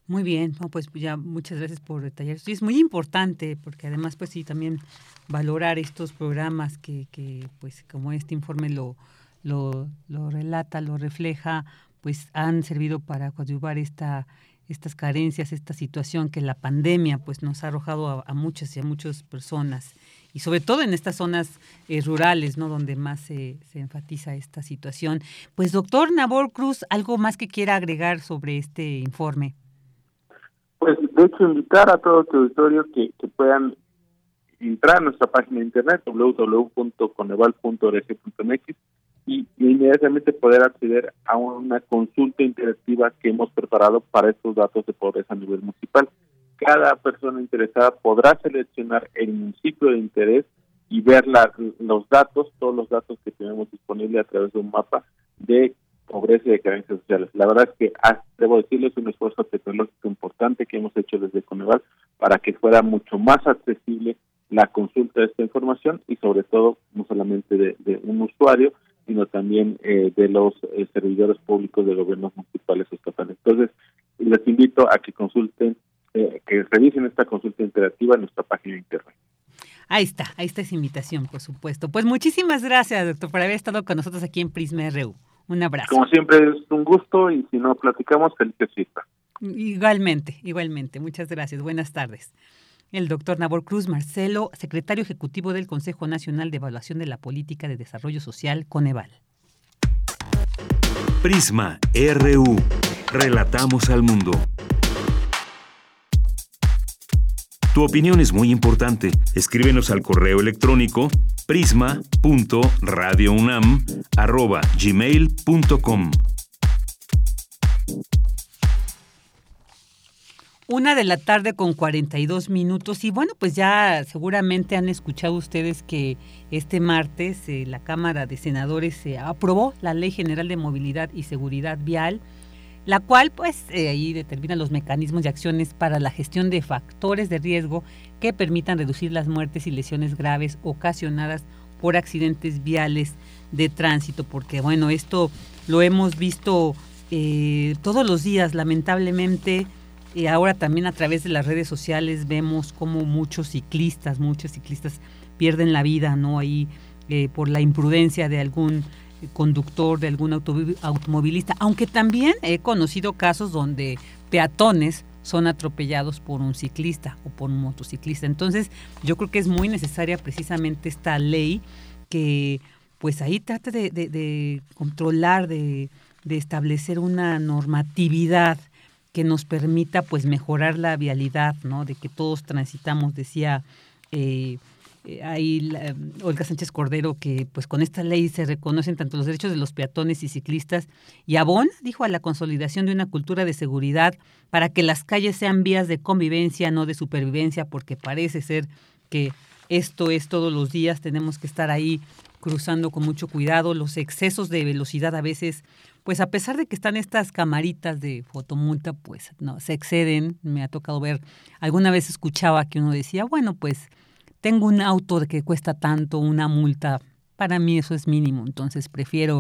Muy bien, pues ya muchas gracias por detallar. Sí, es muy importante porque además pues sí también valorar estos programas que, que pues como este informe lo, lo, lo relata, lo refleja, pues han servido para coadyuvar esta estas carencias, esta situación que la pandemia pues nos ha arrojado a, muchas y a muchas personas y sobre todo en estas zonas eh, rurales, ¿no? Donde más se, enfatiza esta situación. Pues doctor Nabor Cruz, ¿algo más que quiera agregar sobre este informe? De hecho invitar a todo tu auditorio que, puedan entrar a nuestra página de internet www.coneval.org.mx y, inmediatamente poder acceder a una consulta interactiva que hemos preparado para estos datos de pobreza a nivel municipal. Cada persona interesada podrá seleccionar el municipio de interés y ver los datos, todos los datos que tenemos disponibles a través de un mapa de pobreza y de carencias sociales. La verdad es que ah, debo decirles un esfuerzo tecnológico importante que hemos hecho desde Coneval para que fuera mucho más accesible la consulta de esta información y sobre todo no solamente de un usuario, sino también eh, de los eh, servidores públicos de gobiernos municipales o estatales. Entonces, les invito a que consulten, eh, que revisen esta consulta interactiva en nuestra página de internet. Ahí está, ahí está esa invitación, por supuesto. Pues muchísimas gracias, doctor, por haber estado con nosotros aquí en Prisma RU. Un abrazo. Como siempre es un gusto y si no platicamos, felices fiestas. Igualmente, igualmente. Muchas gracias. Buenas tardes el doctor Nabor Cruz Marcelo, secretario ejecutivo del Consejo Nacional de Evaluación de la Política de Desarrollo Social, Coneval. Prisma RU. Relatamos al mundo. Tu opinión es muy importante. Escríbenos al correo electrónico prisma.radiounam@gmail.com. Una de la tarde con 42 minutos y bueno, pues ya seguramente han escuchado ustedes que este martes eh, la Cámara de Senadores se aprobó la Ley General de Movilidad y Seguridad Vial, la cual pues eh, ahí determina los mecanismos y acciones para la gestión de factores de riesgo que permitan reducir las muertes y lesiones graves ocasionadas por accidentes viales de tránsito, porque bueno, esto lo hemos visto eh, todos los días, lamentablemente y ahora también a través de las redes sociales vemos cómo muchos ciclistas, muchos ciclistas pierden la vida, ¿no? Ahí eh, por la imprudencia de algún conductor, de algún automovilista, aunque también he conocido casos donde peatones son atropellados por un ciclista o por un motociclista. Entonces, yo creo que es muy necesaria precisamente esta ley que pues ahí trate de, controlar, de, establecer una normatividad que nos permita pues mejorar la vialidad, ¿no? De que todos transitamos, decía eh, eh, ahí Olga Sánchez Cordero que pues con esta ley se reconocen tanto los derechos de los peatones y ciclistas y abona, dijo, a la consolidación de una cultura de seguridad para que las calles sean vías de convivencia, no de supervivencia, porque parece ser que esto es todos los días, tenemos que estar ahí cruzando con mucho cuidado, los excesos de velocidad a veces, pues a pesar de que están estas camaritas de fotomulta, pues no, se exceden, me ha tocado ver, alguna vez escuchaba que uno decía, bueno, pues tengo un auto que cuesta tanto, una multa, para mí eso es mínimo, entonces prefiero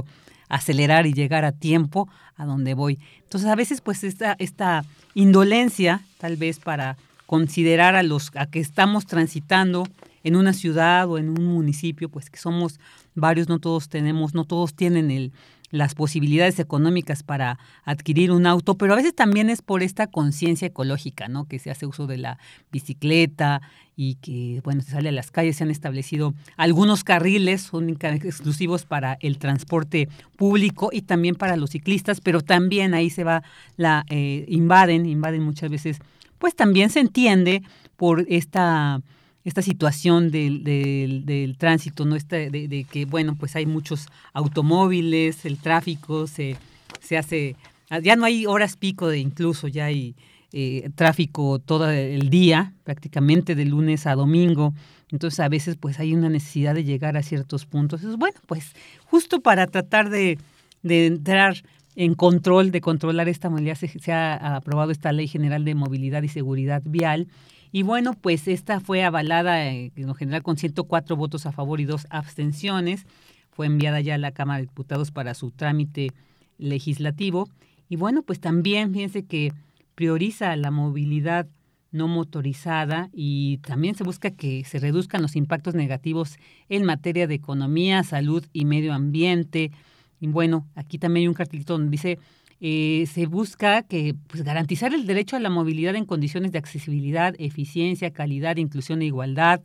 acelerar y llegar a tiempo a donde voy. Entonces a veces pues esta, esta indolencia tal vez para considerar a los a que estamos transitando en una ciudad o en un municipio, pues que somos varios, no todos tenemos, no todos tienen el, las posibilidades económicas para adquirir un auto, pero a veces también es por esta conciencia ecológica, ¿no? Que se hace uso de la bicicleta y que, bueno, se sale a las calles, se han establecido algunos carriles exclusivos para el transporte público y también para los ciclistas, pero también ahí se va, la eh, invaden, invaden muchas veces, pues también se entiende por esta esta situación del, del, tránsito, ¿no? Esta, de, que, bueno, pues hay muchos automóviles, el tráfico se, se hace, ya no hay horas pico de incluso, ya hay eh, tráfico todo el día, prácticamente de lunes a domingo, entonces a veces pues hay una necesidad de llegar a ciertos puntos. Entonces, bueno, pues justo para tratar de, de entrar en control, de controlar esta movilidad, se ha aprobado esta Ley General de Movilidad y Seguridad Vial, y bueno, pues esta fue avalada eh, en lo general con 104 votos a favor y dos abstenciones. Fue enviada ya a la Cámara de Diputados para su trámite legislativo. Y bueno, pues también fíjense que prioriza la movilidad no motorizada y también se busca que se reduzcan los impactos negativos en materia de economía, salud y medio ambiente. Y bueno, aquí también hay un cartelito donde dice eh, se busca que pues, garantizar el derecho a la movilidad en condiciones de accesibilidad, eficiencia, calidad, inclusión e igualdad,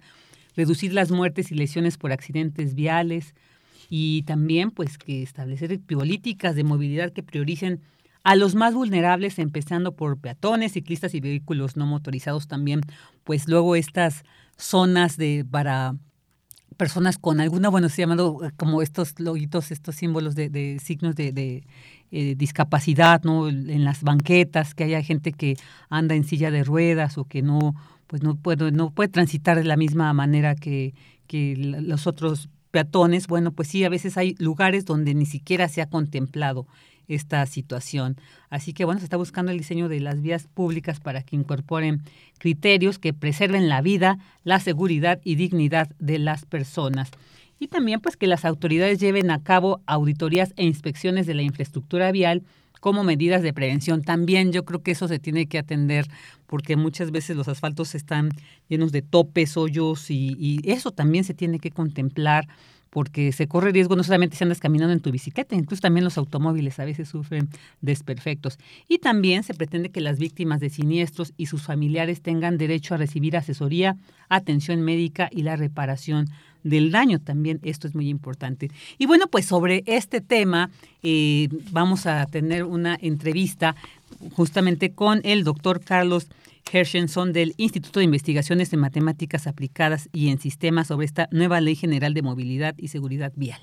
reducir las muertes y lesiones por accidentes viales y también pues que establecer políticas de movilidad que prioricen a los más vulnerables, empezando por peatones, ciclistas y vehículos no motorizados también, pues luego estas zonas de para personas con alguna, bueno, se llamado como estos logitos, estos símbolos de, de signos de eh, discapacidad, ¿no? En las banquetas, que haya gente que anda en silla de ruedas o que no, pues no puede, no puede transitar de la misma manera que, que los otros peatones. Bueno, pues sí, a veces hay lugares donde ni siquiera se ha contemplado esta situación. Así que bueno, se está buscando el diseño de las vías públicas para que incorporen criterios que preserven la vida, la seguridad y dignidad de las personas y también pues que las autoridades lleven a cabo auditorías e inspecciones de la infraestructura vial como medidas de prevención. También yo creo que eso se tiene que atender porque muchas veces los asfaltos están llenos de topes, hoyos y, y eso también se tiene que contemplar porque se corre riesgo no solamente si andas caminando en tu bicicleta, incluso también los automóviles a veces sufren desperfectos. Y también se pretende que las víctimas de siniestros y sus familiares tengan derecho a recibir asesoría, atención médica y la reparación del daño también. Esto es muy importante. Y bueno, pues sobre este tema eh, vamos a tener una entrevista justamente con el doctor Carlos Hershenson del Instituto de Investigaciones en Matemáticas Aplicadas y en Sistemas sobre esta nueva Ley General de Movilidad y Seguridad Vial.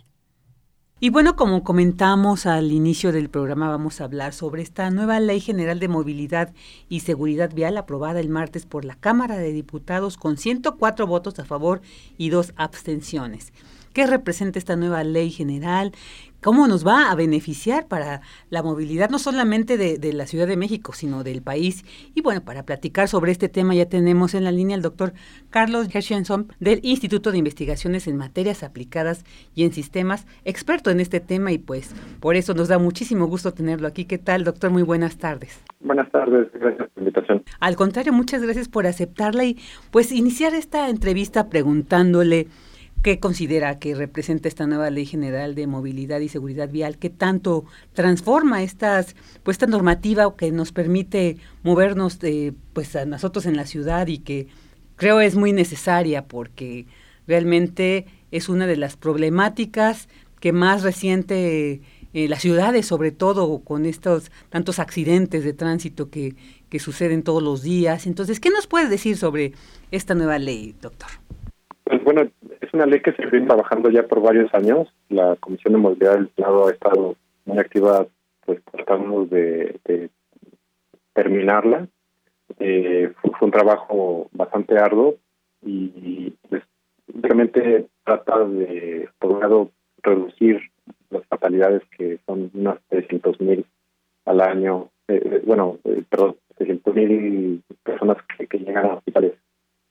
Y bueno, como comentamos al inicio del programa, vamos a hablar sobre esta nueva Ley General de Movilidad y Seguridad Vial aprobada el martes por la Cámara de Diputados con 104 votos a favor y dos abstenciones. ¿Qué representa esta nueva ley general? Cómo nos va a beneficiar para la movilidad no solamente de, la Ciudad de México, sino del país. Y bueno, para platicar sobre este tema ya tenemos en la línea al doctor Carlos Hershenson del Instituto de Investigaciones en Materias Aplicadas y en Sistemas, experto en este tema y pues por eso nos da muchísimo gusto tenerlo aquí. ¿Qué tal, doctor? Muy buenas tardes. Buenas tardes, gracias por la invitación. Al contrario, muchas gracias por aceptarla y pues iniciar esta entrevista preguntándole ¿Qué considera que representa esta nueva Ley General de Movilidad y Seguridad Vial? ¿Qué tanto transforma estas, pues, esta normativa que nos permite movernos pues, a nosotros en la ciudad y que creo es muy necesaria porque realmente es una de las problemáticas que más reciente eh, las ciudades, sobre todo con estos tantos accidentes de tránsito que, suceden todos los días. Entonces, ¿qué nos puede decir sobre esta nueva ley, doctor? Pues bueno, es una ley que se viene trabajando ya por varios años. La Comisión de Movilidad del Senado ha estado muy activa, pues tratando de, terminarla. Eh, fue, un trabajo bastante arduo y pues, realmente trata de, por un lado, reducir las fatalidades que son unas 300 mil al año, eh, eh, bueno, eh, perdón, 300 mil personas que, que, llegan a hospitales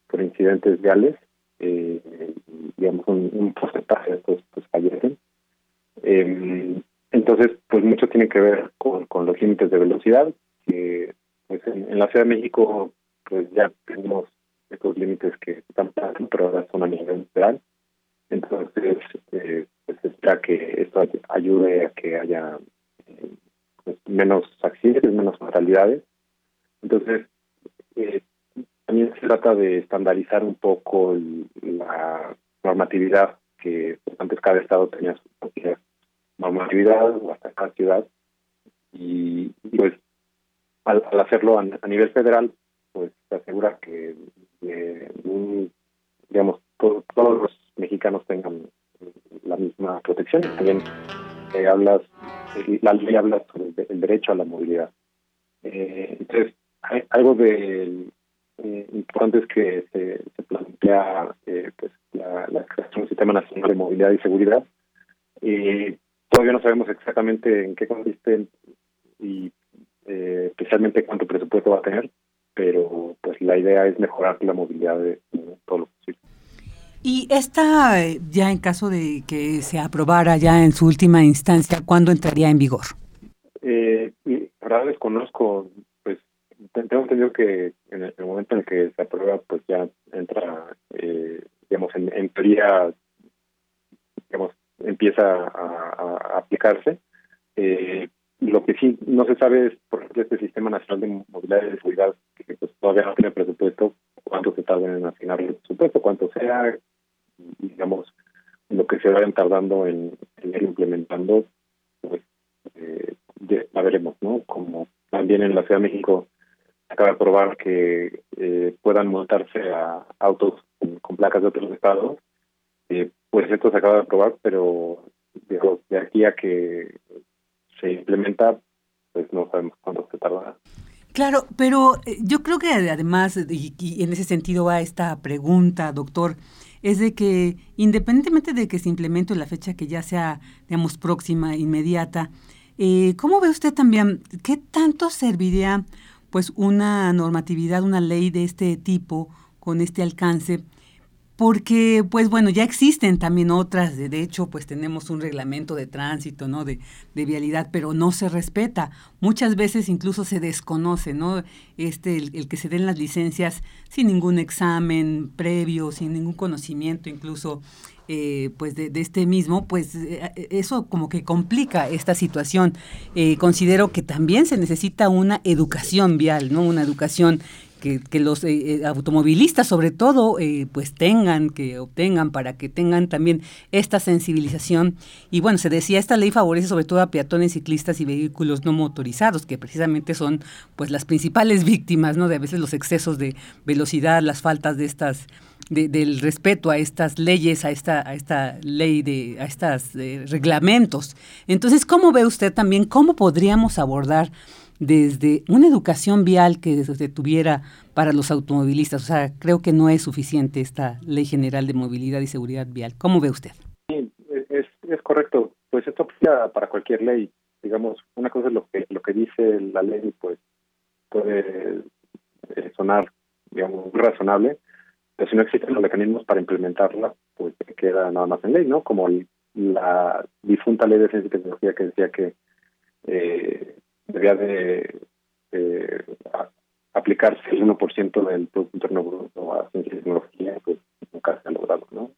por incidentes viales, eh, digamos, un, porcentaje de estos pues, fallecen. Eh, entonces, pues mucho tiene que ver con, los límites de velocidad, que pues en, la Ciudad de México pues ya tenemos estos límites que están pasando, pero ahora son a nivel federal. Entonces, eh, pues espera que esto ayude a que haya pues, menos accidentes, menos mortalidades. Entonces, eh, también se trata de estandarizar un poco la normatividad que antes cada estado tenía su propia normatividad o hasta cada ciudad. Y pues al, al hacerlo a, nivel federal pues se asegura que eh, digamos todo, todos los mexicanos tengan la misma protección. También eh, hablas la ley habla sobre el, derecho a la movilidad. Eh, entonces hay, algo de eh, importante es que se, se plantea eh, pues la, la creación de un sistema nacional de movilidad y seguridad y todavía no sabemos exactamente en qué consiste y eh, especialmente cuánto presupuesto va a tener pero pues la idea es mejorar la movilidad de, de todo lo posible y esta, ya en caso de que se aprobara ya en su última instancia, ¿cuándo entraría en vigor? Eh, la verdad desconozco, tengo entendido que en el, momento en que se aprueba, pues ya entra, eh, digamos, en, en, teoría, digamos, empieza a, aplicarse. Eh, lo que sí no se sabe es, por ejemplo, este Sistema Nacional de Movilidad y de Seguridad, que pues, todavía no tiene presupuesto, cuánto se tarda en asignar el presupuesto, cuánto sea, digamos, lo que se vayan tardando en, en ir implementando, pues eh, ya veremos, ¿no? Como también en la Ciudad de México acaba de probar que eh, puedan montarse a autos con, placas de otros estados, eh, pues esto se acaba de probar, pero digo, de aquí a que se implementa, pues no sabemos cuánto se tardará. Claro, pero yo creo que además, y, y en ese sentido va esta pregunta, doctor, es de que independientemente de que se implemente la fecha que ya sea, digamos, próxima, inmediata, eh, ¿cómo ve usted también qué tanto serviría pues una normatividad, una ley de este tipo, con este alcance, porque pues bueno, ya existen también otras, de, hecho pues tenemos un reglamento de tránsito, ¿no? De, de, vialidad, pero no se respeta. Muchas veces incluso se desconoce, ¿no? Este, el, que se den las licencias sin ningún examen previo, sin ningún conocimiento incluso eh, pues de, de, este mismo, pues eh, eso como que complica esta situación. Eh, considero que también se necesita una educación vial, ¿no? Una educación que, los eh, automovilistas sobre todo eh, pues tengan, que obtengan para que tengan también esta sensibilización. Y bueno, se decía, esta ley favorece sobre todo a peatones, ciclistas y vehículos no motorizados, que precisamente son pues las principales víctimas, ¿no? De a veces los excesos de velocidad, las faltas de estas de, del respeto a estas leyes, a esta, a esta ley, de, a estos eh, reglamentos. Entonces, ¿cómo ve usted también cómo podríamos abordar desde una educación vial que se tuviera para los automovilistas? O sea, creo que no es suficiente esta Ley General de Movilidad y Seguridad Vial. ¿Cómo ve usted? Sí, es, es correcto. Pues esto aplica para cualquier ley. Digamos, una cosa es lo que, lo que dice la ley, pues puede eh, sonar, digamos, razonable, pero si no existen los mecanismos para implementarla, pues queda nada más en ley, ¿no? Como la difunta ley de ciencia y tecnología que decía que eh, debía de eh, aplicarse el 1% del Producto Interno Bruto a ciencia y tecnología, pues nunca se ha logrado, ¿no?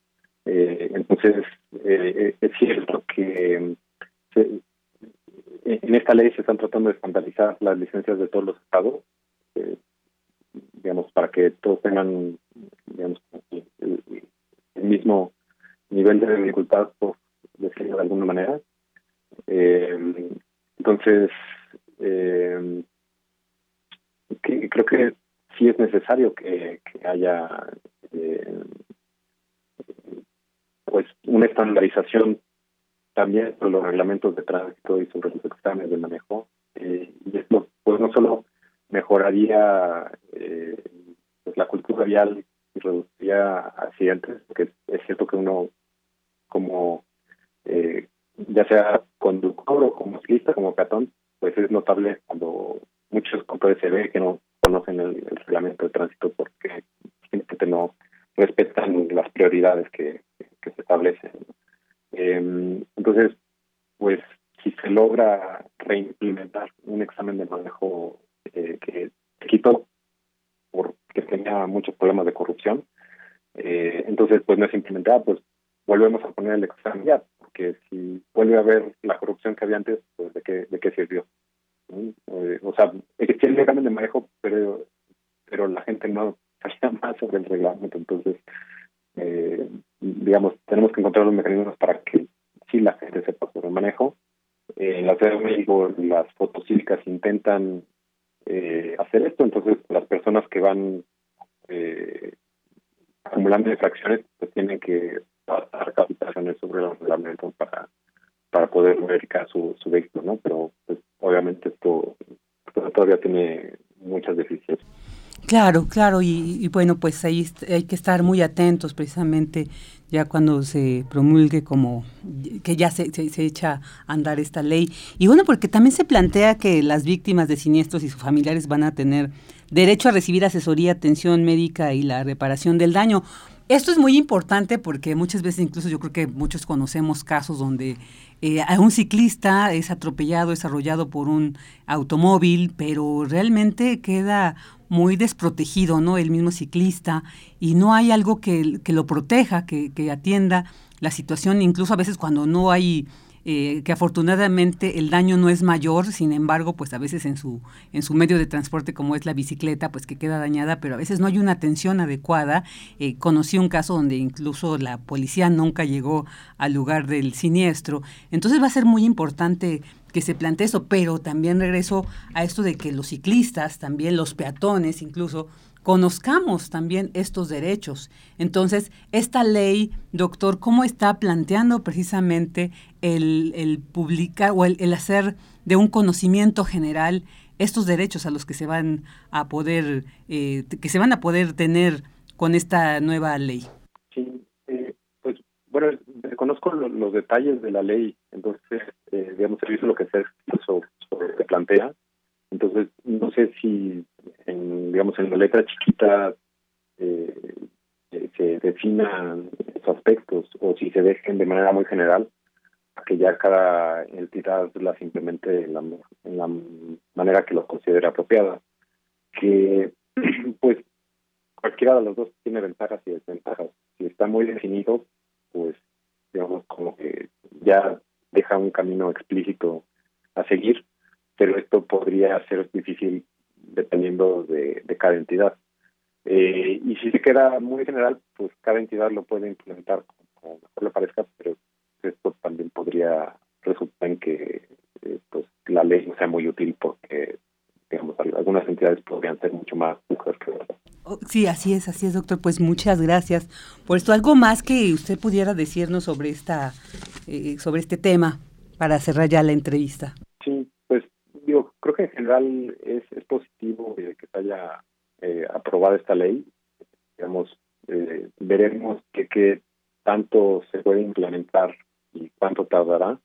Eh, entonces, eh, es cierto que se, en esta ley se están tratando de estandalizar las licencias de todos los estados, eh, digamos, para que todos tengan, digamos, el, el mismo nivel de dificultad, por decirlo de alguna manera. Eh, entonces, eh, que, creo que sí es necesario que, haya eh, una estandarización también sobre los reglamentos de tránsito y sobre los exámenes de manejo. Eh, y esto, pues, no solo mejoraría eh, pues, la cultura vial y reduciría accidentes, porque es cierto que uno, como eh, ya sea conductor o como ciclista, como peatón, pues es notable cuando muchos conductores se ve que no conocen el, reglamento de tránsito porque simplemente no respetan las prioridades que, se establecen. Eh, entonces, pues si se logra reimplementar un examen de manejo eh, que se quitó porque tenía muchos problemas de corrupción, eh, entonces pues no es implementada, pues volvemos a poner el examen ya, porque si vuelve a haber la corrupción que había antes, pues de qué, de qué sirvió. Eh, o sea, existía el examen de manejo, pero pero la gente no sabía más sobre el reglamento, entonces eh, digamos, tenemos que encontrar los mecanismos para que sí la gente sepa sobre el manejo. Eh, en la Ciudad de las fotos cívicas intentan eh, hacer esto, entonces las personas que van eh, acumulando infracciones pues tienen que pasar capitaciones sobre los reglamentos para para poder verificar su, su vehículo, ¿no? Pero pues, obviamente esto, esto todavía tiene muchas deficiencias. Claro, claro, y, bueno, pues ahí hay que estar muy atentos precisamente ya cuando se promulgue como que ya se, se, echa a andar esta ley. Y bueno, porque también se plantea que las víctimas de siniestros y sus familiares van a tener derecho a recibir asesoría, atención médica y la reparación del daño. Esto es muy importante porque muchas veces, incluso yo creo que muchos conocemos casos donde eh, un ciclista es atropellado, es arrollado por un automóvil, pero realmente queda muy desprotegido, ¿no? El mismo ciclista, y no hay algo que, que lo proteja, que, que, atienda la situación, incluso a veces cuando no hay, eh, que afortunadamente el daño no es mayor, sin embargo, pues a veces en su, en su medio de transporte como es la bicicleta, pues que queda dañada, pero a veces no hay una atención adecuada. Eh, conocí un caso donde incluso la policía nunca llegó al lugar del siniestro. Entonces va a ser muy importante que se plantee eso, pero también regreso a esto de que los ciclistas, también los peatones incluso, conozcamos también estos derechos. Entonces, esta ley, doctor, ¿cómo está planteando precisamente el, publicar o el, hacer de un conocimiento general estos derechos a los que se van a poder, eh, que se van a poder tener con esta nueva ley? Sí, eh, pues bueno, conozco los detalles de la ley, entonces, eh, digamos, he visto lo que se, se plantea. Entonces, no sé si, en, digamos, en la letra chiquita eh, se definan esos aspectos o si se dejen de manera muy general, que ya cada entidad las implemente en la, en la manera que lo considere apropiada. Que, pues, cualquiera de los dos tiene ventajas y desventajas. Si está muy definido, pues digamos, como que ya deja un camino explícito a seguir, pero esto podría ser difícil dependiendo de, cada entidad. Eh, y si se queda muy general, pues cada entidad lo puede implementar como mejor le parezca, pero esto también podría resultar en que eh, pues la ley no sea muy útil porque digamos algunas entidades podrían ser mucho más mujeres que otras. Oh, sí, así es, así es, doctor. Pues muchas gracias por esto. ¿Algo más que usted pudiera decirnos sobre esta, eh, sobre este tema para cerrar ya la entrevista? Digo, creo que en general es, es positivo que se haya eh, aprobado esta ley. Digamos, eh, veremos qué tanto se puede implementar y cuánto tardará.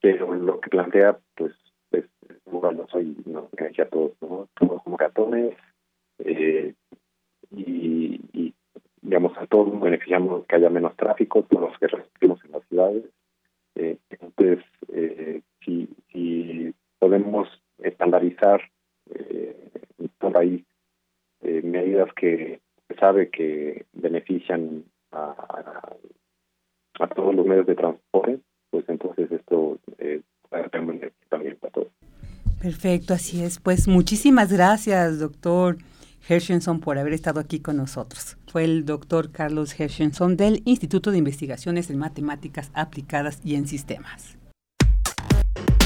pero lo que plantea, pues, es, bueno, soy, no, a todos, ¿no? como catones eh, y, y, digamos a todos beneficiamos que haya menos tráfico, todos los que recibimos en las ciudades. Eh, entonces, eh, si, si podemos estandarizar eh, por ahí eh, medidas que se sabe que benefician a, a, todos los medios de transporte, pues entonces esto eh, también para todos. Perfecto, así es. Pues muchísimas gracias, doctor. Hershenson por haber estado aquí con nosotros. Fue el doctor Carlos Hershenson del Instituto de Investigaciones en Matemáticas Aplicadas y en Sistemas.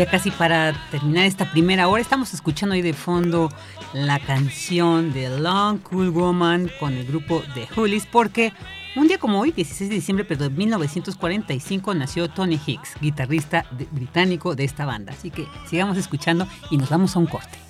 Ya casi para terminar esta primera hora, estamos escuchando ahí de fondo la canción de Long Cool Woman con el grupo de Hoolies, porque un día como hoy, 16 de diciembre de 1945, nació Tony Hicks, guitarrista británico de esta banda. Así que sigamos escuchando y nos vamos a un corte.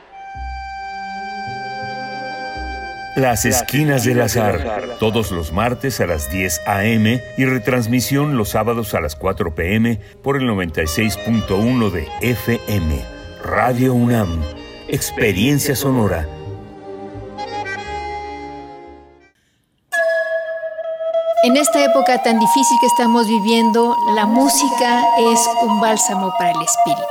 Las Esquinas del Azar, todos los martes a las 10 a.m. y retransmisión los sábados a las 4 p.m. por el 96.1 de FM. Radio UNAM, Experiencia Sonora. En esta época tan difícil que estamos viviendo, la música es un bálsamo para el espíritu.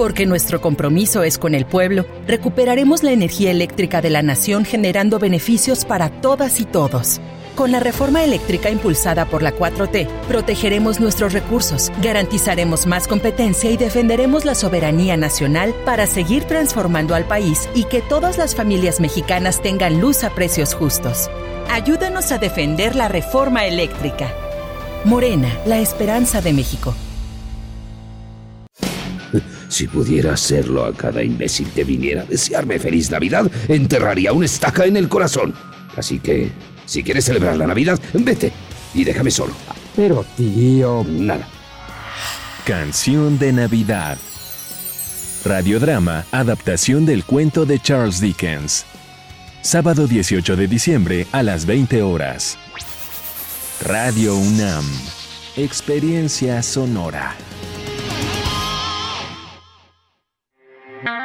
Porque nuestro compromiso es con el pueblo, recuperaremos la energía eléctrica de la nación generando beneficios para todas y todos. Con la reforma eléctrica impulsada por la 4T, protegeremos nuestros recursos, garantizaremos más competencia y defenderemos la soberanía nacional para seguir transformando al país y que todas las familias mexicanas tengan luz a precios justos. Ayúdanos a defender la reforma eléctrica. Morena, la esperanza de México. Si pudiera hacerlo a cada imbécil que viniera a desearme feliz Navidad, enterraría una estaca en el corazón. Así que, si quieres celebrar la Navidad, vete y déjame solo. Pero, tío, nada. Canción de Navidad. Radiodrama, adaptación del cuento de Charles Dickens. Sábado 18 de diciembre a las 20 horas. Radio UNAM. Experiencia sonora.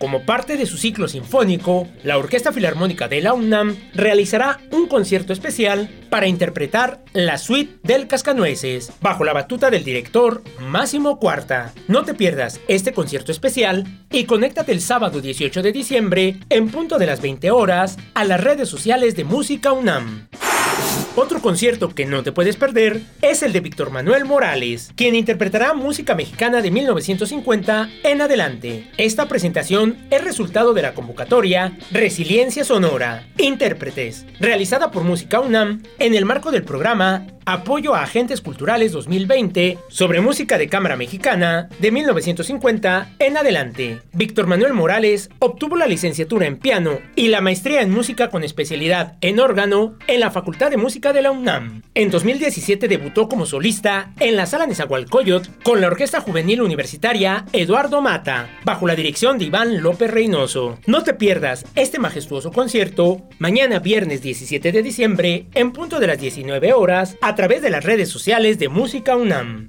Como parte de su ciclo sinfónico, la Orquesta Filarmónica de la UNAM realizará un concierto especial para interpretar la suite del Cascanueces, bajo la batuta del director Máximo Cuarta. No te pierdas este concierto especial y conéctate el sábado 18 de diciembre, en punto de las 20 horas, a las redes sociales de Música UNAM. Otro concierto que no te puedes perder es el de Víctor Manuel Morales, quien interpretará música mexicana de 1950 en adelante. Esta presentación es resultado de la convocatoria Resiliencia Sonora, Intérpretes, realizada por Música UNAM en el marco del programa Apoyo a Agentes Culturales 2020 sobre música de cámara mexicana de 1950 en adelante. Víctor Manuel Morales obtuvo la licenciatura en piano y la maestría en música con especialidad en órgano en la Facultad de Música de la UNAM. En 2017 debutó como solista en la Sala Nezahualcóyotl con la Orquesta Juvenil Universitaria Eduardo Mata, bajo la dirección de Iván López Reynoso. No te pierdas este majestuoso concierto mañana viernes 17 de diciembre en punto de las 19 horas a través de las redes sociales de Música UNAM.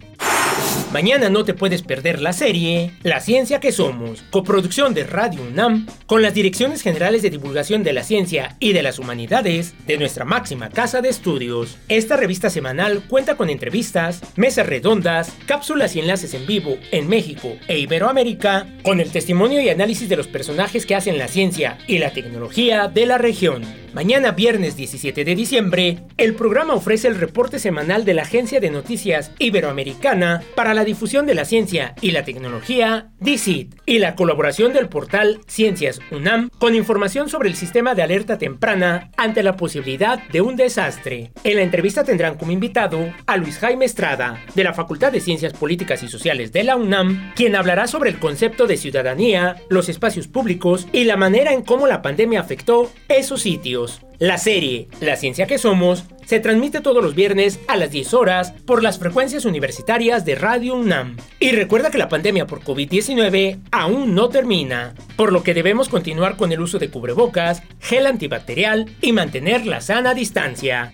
Mañana no te puedes perder la serie La Ciencia que Somos, coproducción de Radio UNAM con las direcciones generales de divulgación de la ciencia y de las humanidades de nuestra máxima casa de estudios. Esta revista semanal cuenta con entrevistas, mesas redondas, cápsulas y enlaces en vivo en México e Iberoamérica, con el testimonio y análisis de los personajes que hacen la ciencia y la tecnología de la región. Mañana viernes 17 de diciembre, el programa ofrece el reporte semanal de la Agencia de Noticias Iberoamericana para la difusión de la ciencia y la tecnología, DICIT, y la colaboración del portal Ciencias UNAM con información sobre el sistema de alerta temprana ante la posibilidad de un desastre. En la entrevista tendrán como invitado a Luis Jaime Estrada, de la Facultad de Ciencias Políticas y Sociales de la UNAM, quien hablará sobre el concepto de ciudadanía, los espacios públicos y la manera en cómo la pandemia afectó esos sitios. La serie La Ciencia que Somos se transmite todos los viernes a las 10 horas por las frecuencias universitarias de Radio UNAM. Y recuerda que la pandemia por COVID-19 aún no termina, por lo que debemos continuar con el uso de cubrebocas, gel antibacterial y mantener la sana distancia.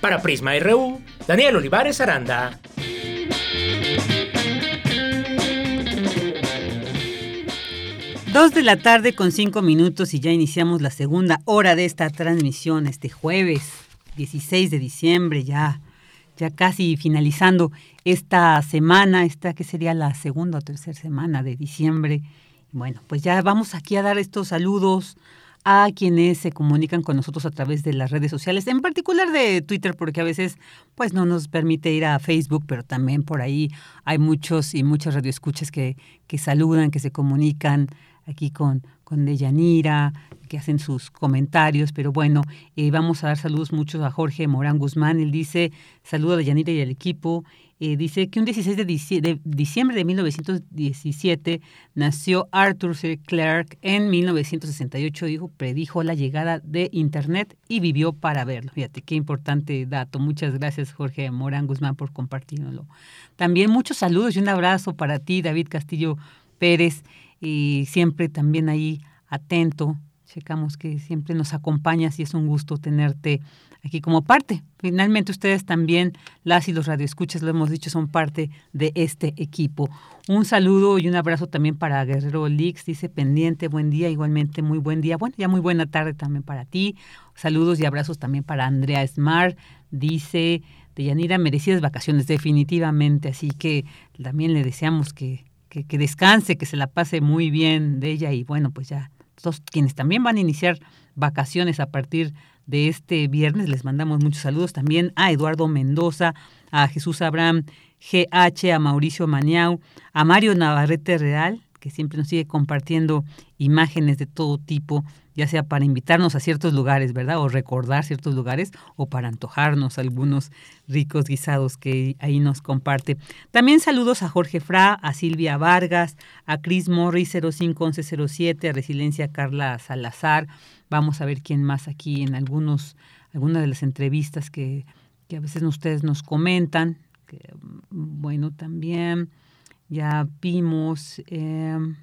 Para Prisma RU, Daniel Olivares Aranda. Dos de la tarde con cinco minutos y ya iniciamos la segunda hora de esta transmisión este jueves 16 de diciembre, ya, ya casi finalizando esta semana, esta que sería la segunda o tercera semana de diciembre. Bueno, pues ya vamos aquí a dar estos saludos a quienes se comunican con nosotros a través de las redes sociales, en particular de Twitter, porque a veces pues no nos permite ir a Facebook, pero también por ahí hay muchos y muchas radioescuchas que, que saludan, que se comunican aquí con, con Deyanira, que hacen sus comentarios, pero bueno, eh, vamos a dar saludos muchos a Jorge Morán Guzmán, él dice, saludo a Deyanira y al equipo, eh, dice que un 16 de, de, diciembre de 1917 nació Arthur C. Clarke, en 1968 dijo, predijo la llegada de Internet y vivió para verlo. Fíjate, qué importante dato. Muchas gracias Jorge Morán Guzmán por compartirlo. También muchos saludos y un abrazo para ti, David Castillo Pérez y siempre también ahí atento. Checamos que siempre nos acompañas y es un gusto tenerte aquí como parte. Finalmente ustedes también, las y los radioescuchas, lo hemos dicho, son parte de este equipo. Un saludo y un abrazo también para Guerrero Lix, dice pendiente, buen día, igualmente muy buen día. Bueno, ya muy buena tarde también para ti. Saludos y abrazos también para Andrea Smart, dice de Yanira, merecidas vacaciones definitivamente, así que también le deseamos que que, descanse, que se la pase muy bien de ella. Y bueno, pues ya todos quienes también van a iniciar vacaciones a partir de este viernes, les mandamos muchos saludos también a Eduardo Mendoza, a Jesús Abraham GH, a Mauricio Maniau, a Mario Navarrete Real, que siempre nos sigue compartiendo imágenes de todo tipo, ya sea para invitarnos a ciertos lugares, ¿verdad? O recordar ciertos lugares, o para antojarnos algunos ricos guisados que ahí nos comparte. También saludos a Jorge Fra, a Silvia Vargas, a Chris Morris 051107, a Resiliencia Carla Salazar. Vamos a ver quién más aquí en algunos, algunas de las entrevistas que, que a veces ustedes nos comentan. Que, bueno, también ya vimos, em,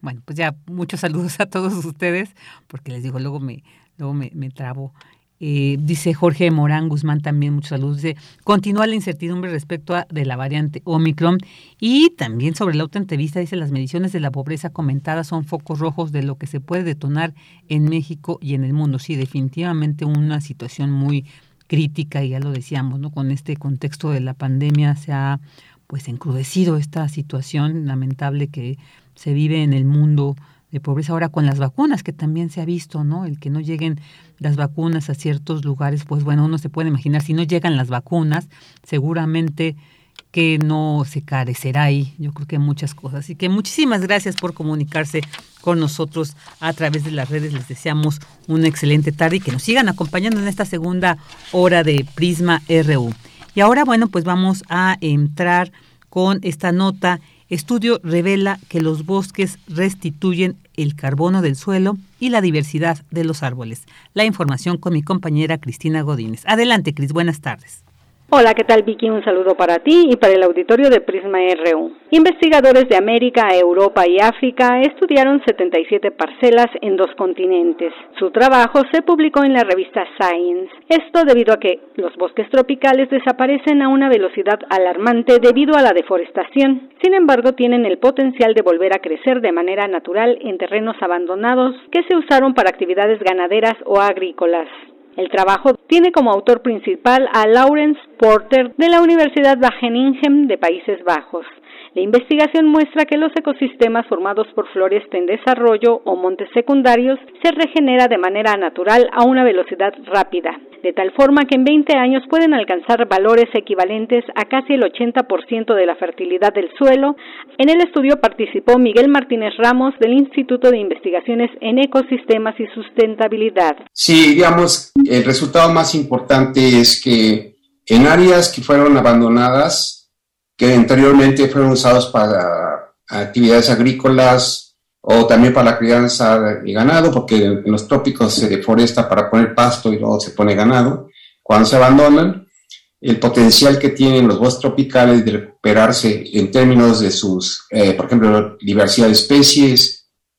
bueno, pues ya muchos saludos a todos ustedes, porque les digo, luego me, luego me, me trabo. Eh, dice Jorge Morán Guzmán también, muchos saludos. Dice, continúa la incertidumbre respecto a de la variante Omicron y también sobre la otra entrevista dice, las mediciones de la pobreza comentadas son focos rojos de lo que se puede detonar en México y en el mundo. Sí, definitivamente una situación muy crítica, y ya lo decíamos, ¿no? Con este contexto de la pandemia se ha pues encrudecido esta situación lamentable que se vive en el mundo de pobreza ahora con las vacunas, que también se ha visto, ¿no? El que no lleguen las vacunas a ciertos lugares, pues bueno, uno se puede imaginar, si no llegan las vacunas, seguramente que no se carecerá ahí, yo creo que muchas cosas. Así que muchísimas gracias por comunicarse con nosotros a través de las redes. Les deseamos una excelente tarde y que nos sigan acompañando en esta segunda hora de Prisma RU. Y ahora, bueno, pues vamos a entrar con esta nota. Estudio revela que los bosques restituyen el carbono del suelo y la diversidad de los árboles. La información con mi compañera Cristina Godínez. Adelante, Cris, buenas tardes. Hola, ¿qué tal Vicky? Un saludo para ti y para el auditorio de Prisma RU. Investigadores de América, Europa y África estudiaron 77 parcelas en dos continentes. Su trabajo se publicó en la revista Science. Esto debido a que los bosques tropicales desaparecen a una velocidad alarmante debido a la deforestación. Sin embargo, tienen el potencial de volver a crecer de manera natural en terrenos abandonados que se usaron para actividades ganaderas o agrícolas. El trabajo tiene como autor principal a Lawrence Porter de la Universidad Wageningen de Países Bajos. La investigación muestra que los ecosistemas formados por floresta en desarrollo o montes secundarios se regenera de manera natural a una velocidad rápida, de tal forma que en 20 años pueden alcanzar valores equivalentes a casi el 80% de la fertilidad del suelo. En el estudio participó Miguel Martínez Ramos del Instituto de Investigaciones en Ecosistemas y Sustentabilidad. Sí, digamos, el resultado más importante es que en áreas que fueron abandonadas, que anteriormente fueron usados para actividades agrícolas o también para la crianza de ganado, porque en los trópicos se deforesta para poner pasto y luego se pone ganado. Cuando se abandonan, el potencial que tienen los bosques tropicales de recuperarse en términos de sus, eh, por ejemplo, diversidad de especies,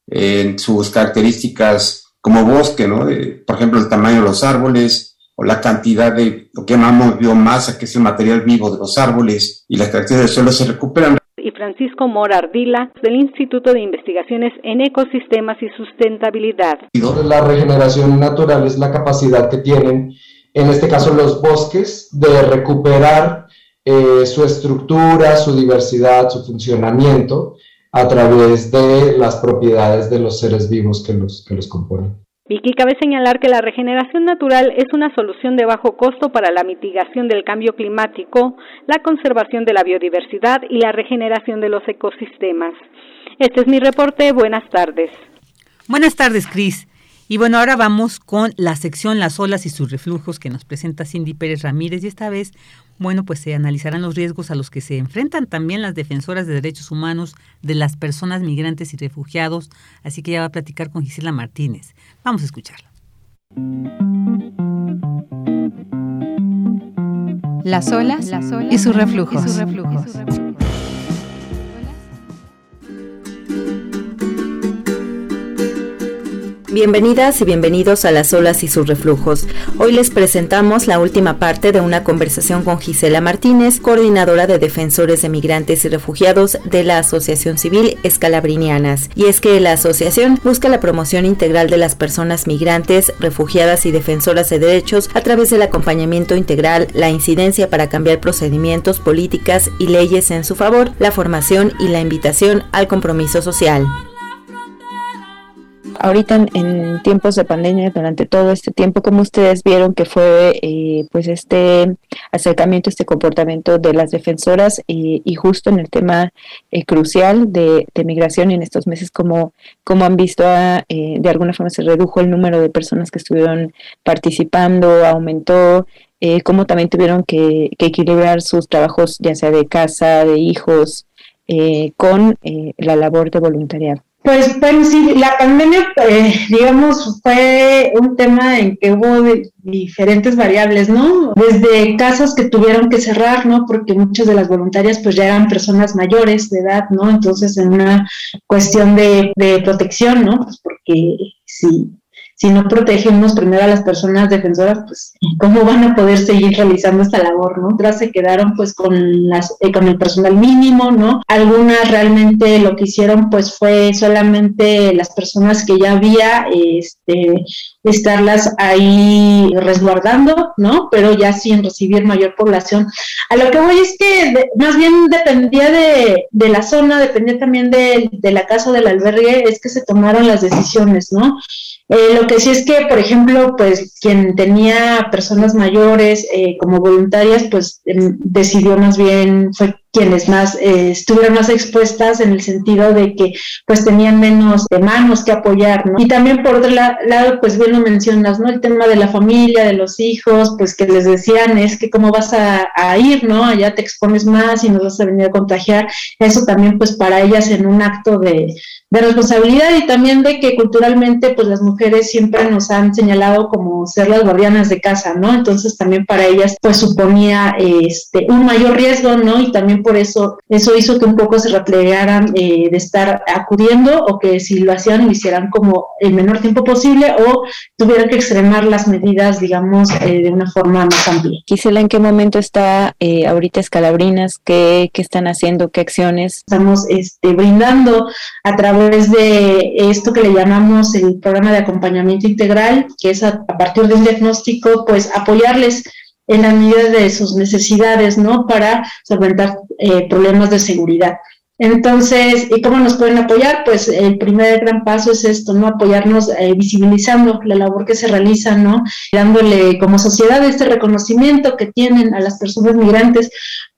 en sus características como bosque, ¿no? por ejemplo, el tamaño de los árboles, o la cantidad de lo que llamamos biomasa, que es el material vivo de los árboles y las características del suelo se recuperan. Y Francisco Mora Ardila, del Instituto de Investigaciones en Ecosistemas y Sustentabilidad. La regeneración natural es la capacidad que tienen, en este caso los bosques, de recuperar eh, su estructura, su diversidad, su funcionamiento a través de las propiedades de los seres vivos que los, que los componen. Vicky cabe señalar que la regeneración natural es una solución de bajo costo para la mitigación del cambio climático, la conservación de la biodiversidad y la regeneración de los ecosistemas. Este es mi reporte. Buenas tardes. Buenas tardes, Cris. Y bueno, ahora vamos con la sección Las olas y sus reflujos que nos presenta Cindy Pérez Ramírez y esta vez, bueno, pues se analizarán los riesgos a los que se enfrentan también las defensoras de derechos humanos de las personas migrantes y refugiados, así que ya va a platicar con Gisela Martínez. Vamos a escucharla. Las olas, y sus. Y sus reflujos. Bienvenidas y bienvenidos a Las olas y sus reflujos. Hoy les presentamos la última parte de una conversación con Gisela Martínez, coordinadora de defensores de migrantes y refugiados de la Asociación Civil Escalabrinianas. Y es que la asociación busca la promoción integral de las personas migrantes, refugiadas y defensoras de derechos a través del acompañamiento integral, la incidencia para cambiar procedimientos, políticas y leyes en su favor, la formación y la invitación al compromiso social ahorita en, tiempos de pandemia, durante todo este tiempo, como ustedes vieron que fue eh, pues este acercamiento, este comportamiento de las defensoras y, justo en el tema eh, crucial de, migración en estos meses, como, como han visto, eh, de alguna forma se redujo el número de personas que estuvieron participando, aumentó, eh, como también tuvieron que, que, equilibrar sus trabajos, ya sea de casa, de hijos, con la labor de voluntariado. Pues bueno, sí, la pandemia, eh, digamos, fue un tema en que hubo diferentes variables, ¿no? Desde casas que tuvieron que cerrar, ¿no? Porque muchas de las voluntarias pues ya eran personas mayores de edad, ¿no? Entonces en una cuestión de, de protección, ¿no? Pues porque si si no protegemos primero a las personas defensoras, pues cómo van a poder seguir realizando esta labor, ¿no? Otras se quedaron pues con las eh, con el personal mínimo, ¿no? Algunas realmente lo que hicieron pues fue solamente las personas que ya había este estarlas ahí resguardando, ¿no? Pero ya sin recibir mayor población. A lo que voy es que más bien dependía de, de, la zona, dependía también de, de la casa del albergue, es que se tomaron las decisiones, ¿no? Eh, lo que sí es que, por ejemplo, pues quien tenía personas mayores eh, como voluntarias, pues em, decidió más bien, fue quienes más eh, estuvieron más expuestas en el sentido de que pues tenían menos de manos que apoyar, ¿no? Y también por otro lado, pues bien lo mencionas, ¿no? El tema de la familia, de los hijos, pues que les decían es que cómo vas a, a ir, ¿no? Allá te expones más y nos vas a venir a contagiar. Eso también pues para ellas en un acto de, de responsabilidad y también de que culturalmente pues las mujeres siempre nos han señalado como ser las guardianas de casa, ¿no? Entonces también para ellas pues suponía este un mayor riesgo, ¿no? Y también por eso eso hizo que un poco se replegaran eh, de estar acudiendo o que si lo hacían lo hicieran como el menor tiempo posible o tuvieran que extremar las medidas, digamos, eh, de una forma más amplia. Quisiera ¿en qué momento está eh, ahorita Escalabrinas? ¿Qué, ¿Qué están haciendo? ¿Qué acciones? Estamos este, brindando a través través de esto que le llamamos el programa de acompañamiento integral, que es a, partir de un diagnóstico, pues apoyarles en la medida de sus necesidades, ¿no? Para solventar eh, problemas de seguridad. Entonces, ¿y cómo nos pueden apoyar? Pues el primer gran paso es esto, ¿no? Apoyarnos eh, visibilizando la labor que se realiza, ¿no? Dándole como sociedad este reconocimiento que tienen a las personas migrantes,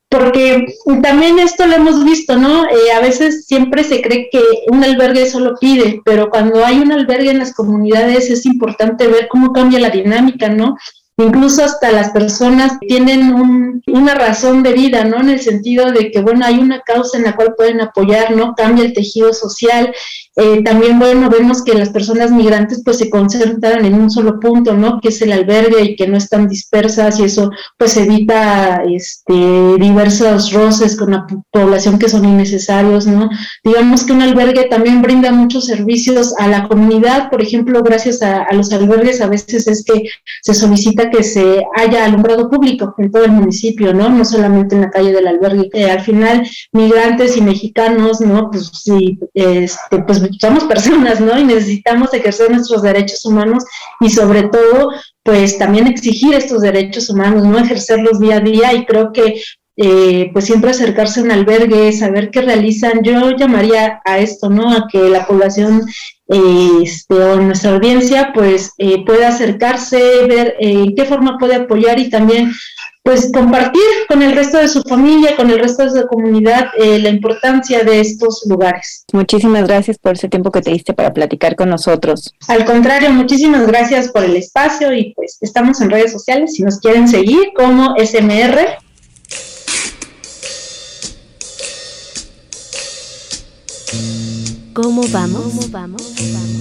porque también esto lo hemos visto, ¿no? Eh, a veces siempre se cree que un albergue solo pide, pero cuando hay un albergue en las comunidades es importante ver cómo cambia la dinámica, ¿no? Incluso hasta las personas tienen una razón de vida, ¿no? En el sentido de que, bueno, hay una causa en la cual pueden apoyar, ¿no? Cambia el tejido social eh, también, bueno, vemos que las personas migrantes pues se concentran en un solo punto, ¿no? Que es el albergue y que no están dispersas y eso pues evita este, diversos roces con la población que son innecesarios, ¿no? Digamos que un albergue también brinda muchos servicios a la comunidad, por ejemplo, gracias a, los albergues a veces es que se solicita que se haya alumbrado público en todo el municipio, ¿no? No solamente en la calle del albergue. Eh, al final, migrantes y mexicanos, ¿no? Pues sí, este, pues somos personas, ¿no? Y necesitamos ejercer nuestros derechos humanos y sobre todo, pues también exigir estos derechos humanos, ¿no? Ejercerlos día a día y creo que eh, pues siempre acercarse a un albergue, saber qué realizan. Yo llamaría a esto, ¿no? A que la población este, o nuestra audiencia pues eh, pueda acercarse, ver eh, en qué forma puede apoyar y también pues compartir con el resto de su familia, con el resto de su comunidad eh, la importancia de estos lugares. Muchísimas gracias por ese tiempo que te diste para platicar con nosotros. Al contrario, muchísimas gracias por el espacio y pues estamos en redes sociales si nos quieren seguir como SMR. ¿Cómo vamos? ¿Cómo vamos?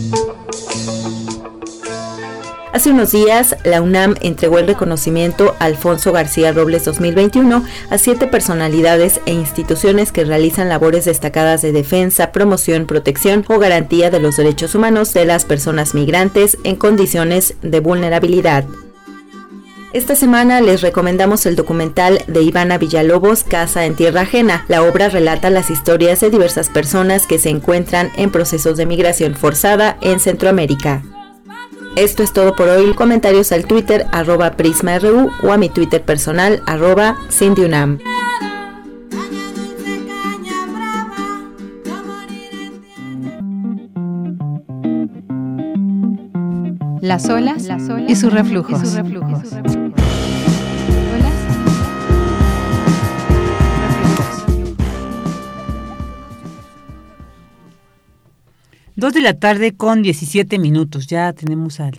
Hace unos días, la UNAM entregó el reconocimiento Alfonso García Robles 2021 a siete personalidades e instituciones que realizan labores destacadas de defensa, promoción, protección o garantía de los derechos humanos de las personas migrantes en condiciones de vulnerabilidad. Esta semana les recomendamos el documental de Ivana Villalobos, Casa en Tierra Ajena. La obra relata las historias de diversas personas que se encuentran en procesos de migración forzada en Centroamérica. Esto es todo por hoy. Comentarios al Twitter arroba PrismaRU o a mi Twitter personal arroba CindyUNAM. Las olas, Las olas y sus reflujos. Y sus reflujos. Dos de la tarde con 17 minutos. Ya tenemos al.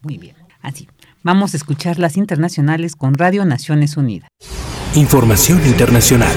muy bien. Así. Vamos a escuchar las internacionales con Radio Naciones Unidas. Información internacional.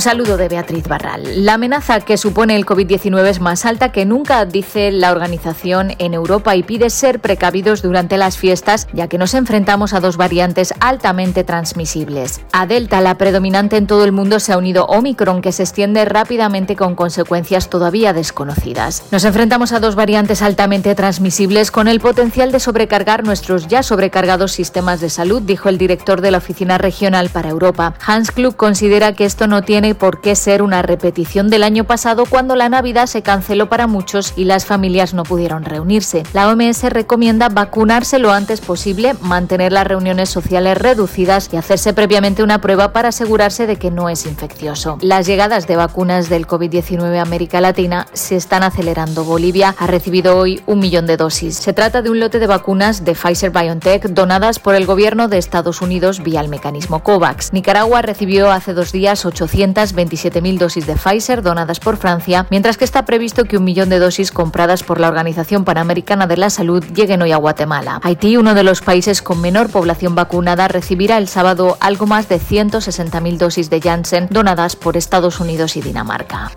Un saludo de Beatriz Barral. La amenaza que supone el COVID-19 es más alta que nunca, dice la organización en Europa y pide ser precavidos durante las fiestas, ya que nos enfrentamos a dos variantes altamente transmisibles. A Delta, la predominante en todo el mundo, se ha unido Omicron, que se extiende rápidamente con consecuencias todavía desconocidas. Nos enfrentamos a dos variantes altamente transmisibles con el potencial de sobrecargar nuestros ya sobrecargados sistemas de salud, dijo el director de la Oficina Regional para Europa. Hans Klug considera que esto no tiene por qué ser una repetición del año pasado cuando la Navidad se canceló para muchos y las familias no pudieron reunirse. La OMS recomienda vacunarse lo antes posible, mantener las reuniones sociales reducidas y hacerse previamente una prueba para asegurarse de que no es infeccioso. Las llegadas de vacunas del COVID-19 a América Latina se están acelerando. Bolivia ha recibido hoy un millón de dosis. Se trata de un lote de vacunas de Pfizer BioNTech donadas por el gobierno de Estados Unidos vía el mecanismo COVAX. Nicaragua recibió hace dos días 800 27.000 dosis de Pfizer donadas por Francia, mientras que está previsto que un millón de dosis compradas por la Organización Panamericana de la Salud lleguen hoy a Guatemala. Haití, uno de los países con menor población vacunada, recibirá el sábado algo más de 160.000 dosis de Janssen donadas por Estados Unidos y Dinamarca.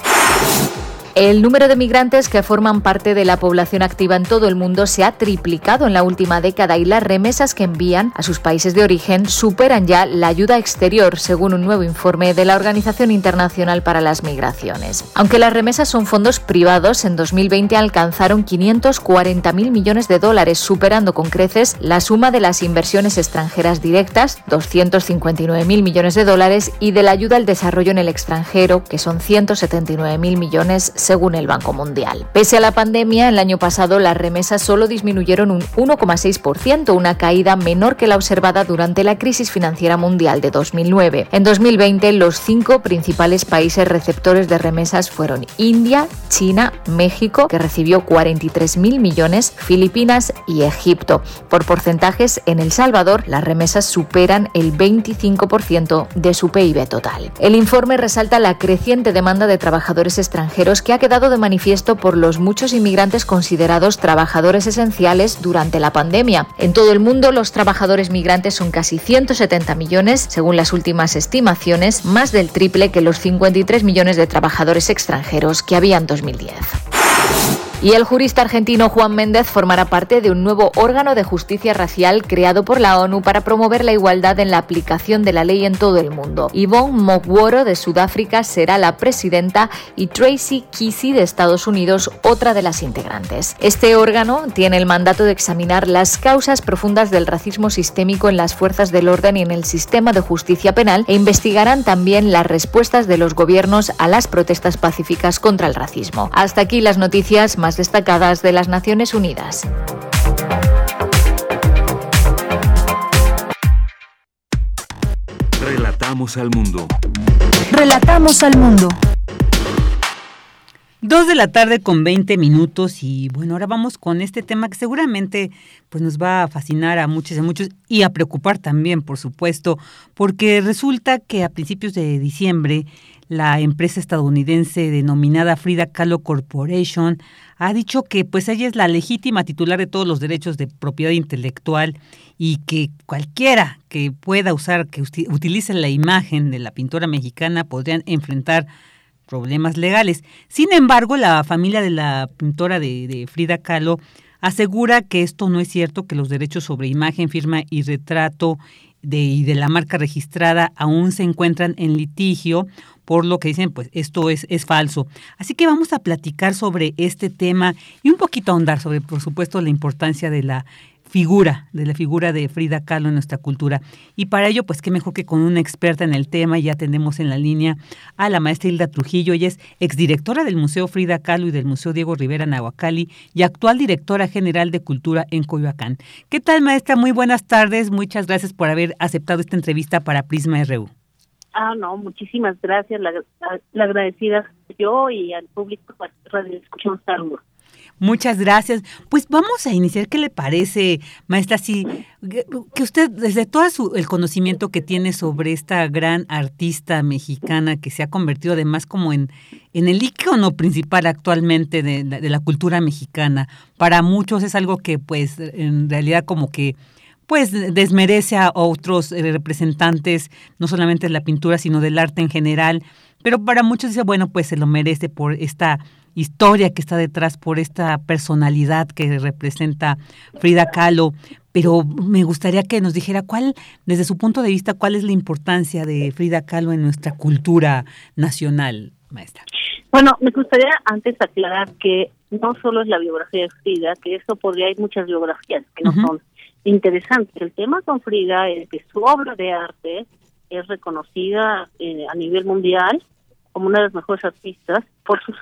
El número de migrantes que forman parte de la población activa en todo el mundo se ha triplicado en la última década y las remesas que envían a sus países de origen superan ya la ayuda exterior, según un nuevo informe de la Organización Internacional para las Migraciones. Aunque las remesas son fondos privados, en 2020 alcanzaron 540.000 millones de dólares, superando con creces la suma de las inversiones extranjeras directas, 259.000 millones de dólares, y de la ayuda al desarrollo en el extranjero, que son 179.000 millones según el Banco Mundial. Pese a la pandemia, el año pasado las remesas solo disminuyeron un 1,6%, una caída menor que la observada durante la crisis financiera mundial de 2009. En 2020, los cinco principales países receptores de remesas fueron India, China, México, que recibió 43.000 millones, Filipinas y Egipto. Por porcentajes, en El Salvador las remesas superan el 25% de su PIB total. El informe resalta la creciente demanda de trabajadores extranjeros que ha quedado de manifiesto por los muchos inmigrantes considerados trabajadores esenciales durante la pandemia. En todo el mundo, los trabajadores migrantes son casi 170 millones, según las últimas estimaciones, más del triple que los 53 millones de trabajadores extranjeros que había en 2010. Y el jurista argentino Juan Méndez formará parte de un nuevo órgano de justicia racial creado por la ONU para promover la igualdad en la aplicación de la ley en todo el mundo. Yvonne Mogworo de Sudáfrica será la presidenta y Tracy Kesey de Estados Unidos otra de las integrantes. Este órgano tiene el mandato de examinar las causas profundas del racismo sistémico en las fuerzas del orden y en el sistema de justicia penal e investigarán también las respuestas de los gobiernos a las protestas pacíficas contra el racismo. Hasta aquí las noticias más destacadas de las Naciones Unidas. Relatamos al mundo. Relatamos al mundo. Dos de la tarde con 20 minutos y bueno, ahora vamos con este tema que seguramente pues nos va a fascinar a muchos y muchos y a preocupar también, por supuesto, porque resulta que a principios de diciembre la empresa estadounidense denominada Frida Kahlo Corporation ha dicho que pues ella es la legítima titular de todos los derechos de propiedad intelectual y que cualquiera que pueda usar, que utilice la imagen de la pintora mexicana podrían enfrentar problemas legales. Sin embargo, la familia de la pintora de, Frida Kahlo asegura que esto no es cierto, que los derechos sobre imagen, firma y retrato de, y de la marca registrada aún se encuentran en litigio por lo que dicen, pues esto es, es falso. Así que vamos a platicar sobre este tema y un poquito ahondar sobre, por supuesto, la importancia de la figura, de la figura de Frida Kahlo en nuestra cultura. Y para ello, pues qué mejor que con una experta en el tema, ya tenemos en la línea a la maestra Hilda Trujillo, ella es exdirectora del Museo Frida Kahlo y del Museo Diego Rivera Nahuacali y actual directora general de Cultura en Coyoacán. ¿Qué tal, maestra? Muy buenas tardes, muchas gracias por haber aceptado esta entrevista para Prisma RU. Ah, no, muchísimas gracias. La, la, agradecida yo y al público Radio Escuchamos Saludos. Muchas gracias. Pues vamos a iniciar. ¿Qué le parece, maestra? Si que usted, desde todo su, el conocimiento que tiene sobre esta gran artista mexicana que se ha convertido además como en, en el icono principal actualmente de, de la cultura mexicana, para muchos es algo que, pues, en realidad como que pues desmerece a otros eh, representantes, no solamente de la pintura, sino del arte en general. pero para muchos dice, bueno, pues se lo merece por esta historia que está detrás, por esta personalidad que representa Frida Kahlo. Pero me gustaría que nos dijera cuál, desde su punto de vista, cuál es la importancia de Frida Kahlo en nuestra cultura nacional, maestra. Bueno, me gustaría antes aclarar que no solo es la biografía de Frida, que eso podría, hay muchas biografías que no son interesantes. El tema con Frida es que su obra de arte es reconocida eh, a nivel mundial como una de las mejores artistas por su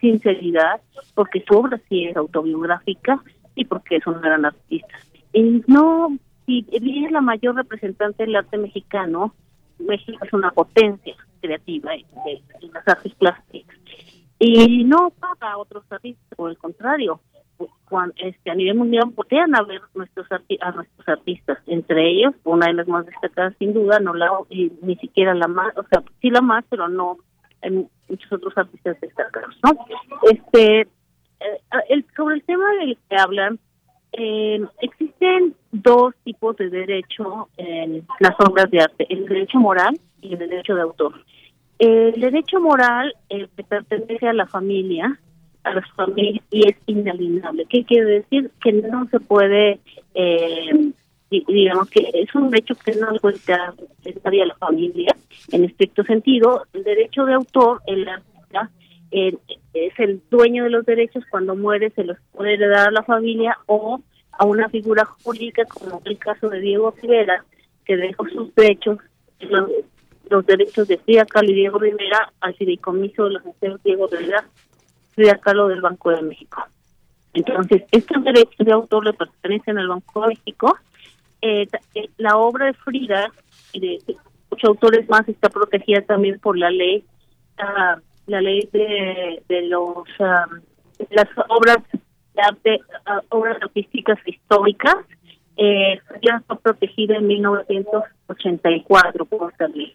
sinceridad, porque su obra sí es autobiográfica y porque es una gran artista. Y no, si es la mayor representante del arte mexicano, México es una potencia creativa en, las artes plásticas. Y no paga a otros artistas, por el contrario, cuando, este, a nivel mundial voltean a ver nuestros a nuestros artistas, entre ellos, una de las más destacadas sin duda, no la y ni siquiera la más, o sea, sí la más, pero no en muchos otros artistas destacados, ¿no? Este, eh, el, sobre el tema del que hablan, eh, existen dos tipos de derecho en las obras de arte, el derecho moral y el derecho de autor. El derecho moral eh, pertenece a la familia, a las familias y es inalienable. ¿Qué quiere decir? Que no se puede, eh, digamos que es un derecho que no le puede a la familia en estricto sentido. El derecho de autor, el artista, eh, es el dueño de los derechos, cuando muere se los puede heredar a la familia o a una figura jurídica como el caso de Diego Rivera, que dejó sus derechos, los, derechos de Frida Kahlo y Diego Rivera al fideicomiso de los museos Diego Rivera, Frida Kahlo del Banco de México. Entonces, estos derechos de autor le pertenecen al Banco de México. Eh, eh, la obra de Frida de ocho autores más está protegida también por la ley ah, la ley de, de los ah, las obras de arte, ah, obras artísticas históricas, eh, ya fue protegida en 1984 por esta ley.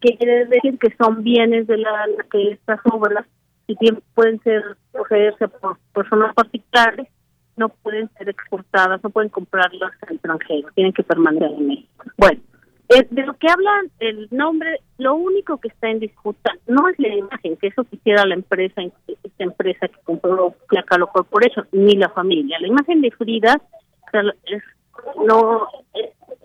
¿Qué quiere decir? Que son bienes de la que estas obras, si bien pueden ser poseerse por personas particulares, no pueden ser exportadas, no pueden comprarlas al extranjero, tienen que permanecer en México. Bueno, eh, de lo que hablan el nombre, lo único que está en disputa no es la imagen, que eso quisiera la empresa, esta empresa que compró la Calo Corporation, ni la familia. La imagen de Frida es, no,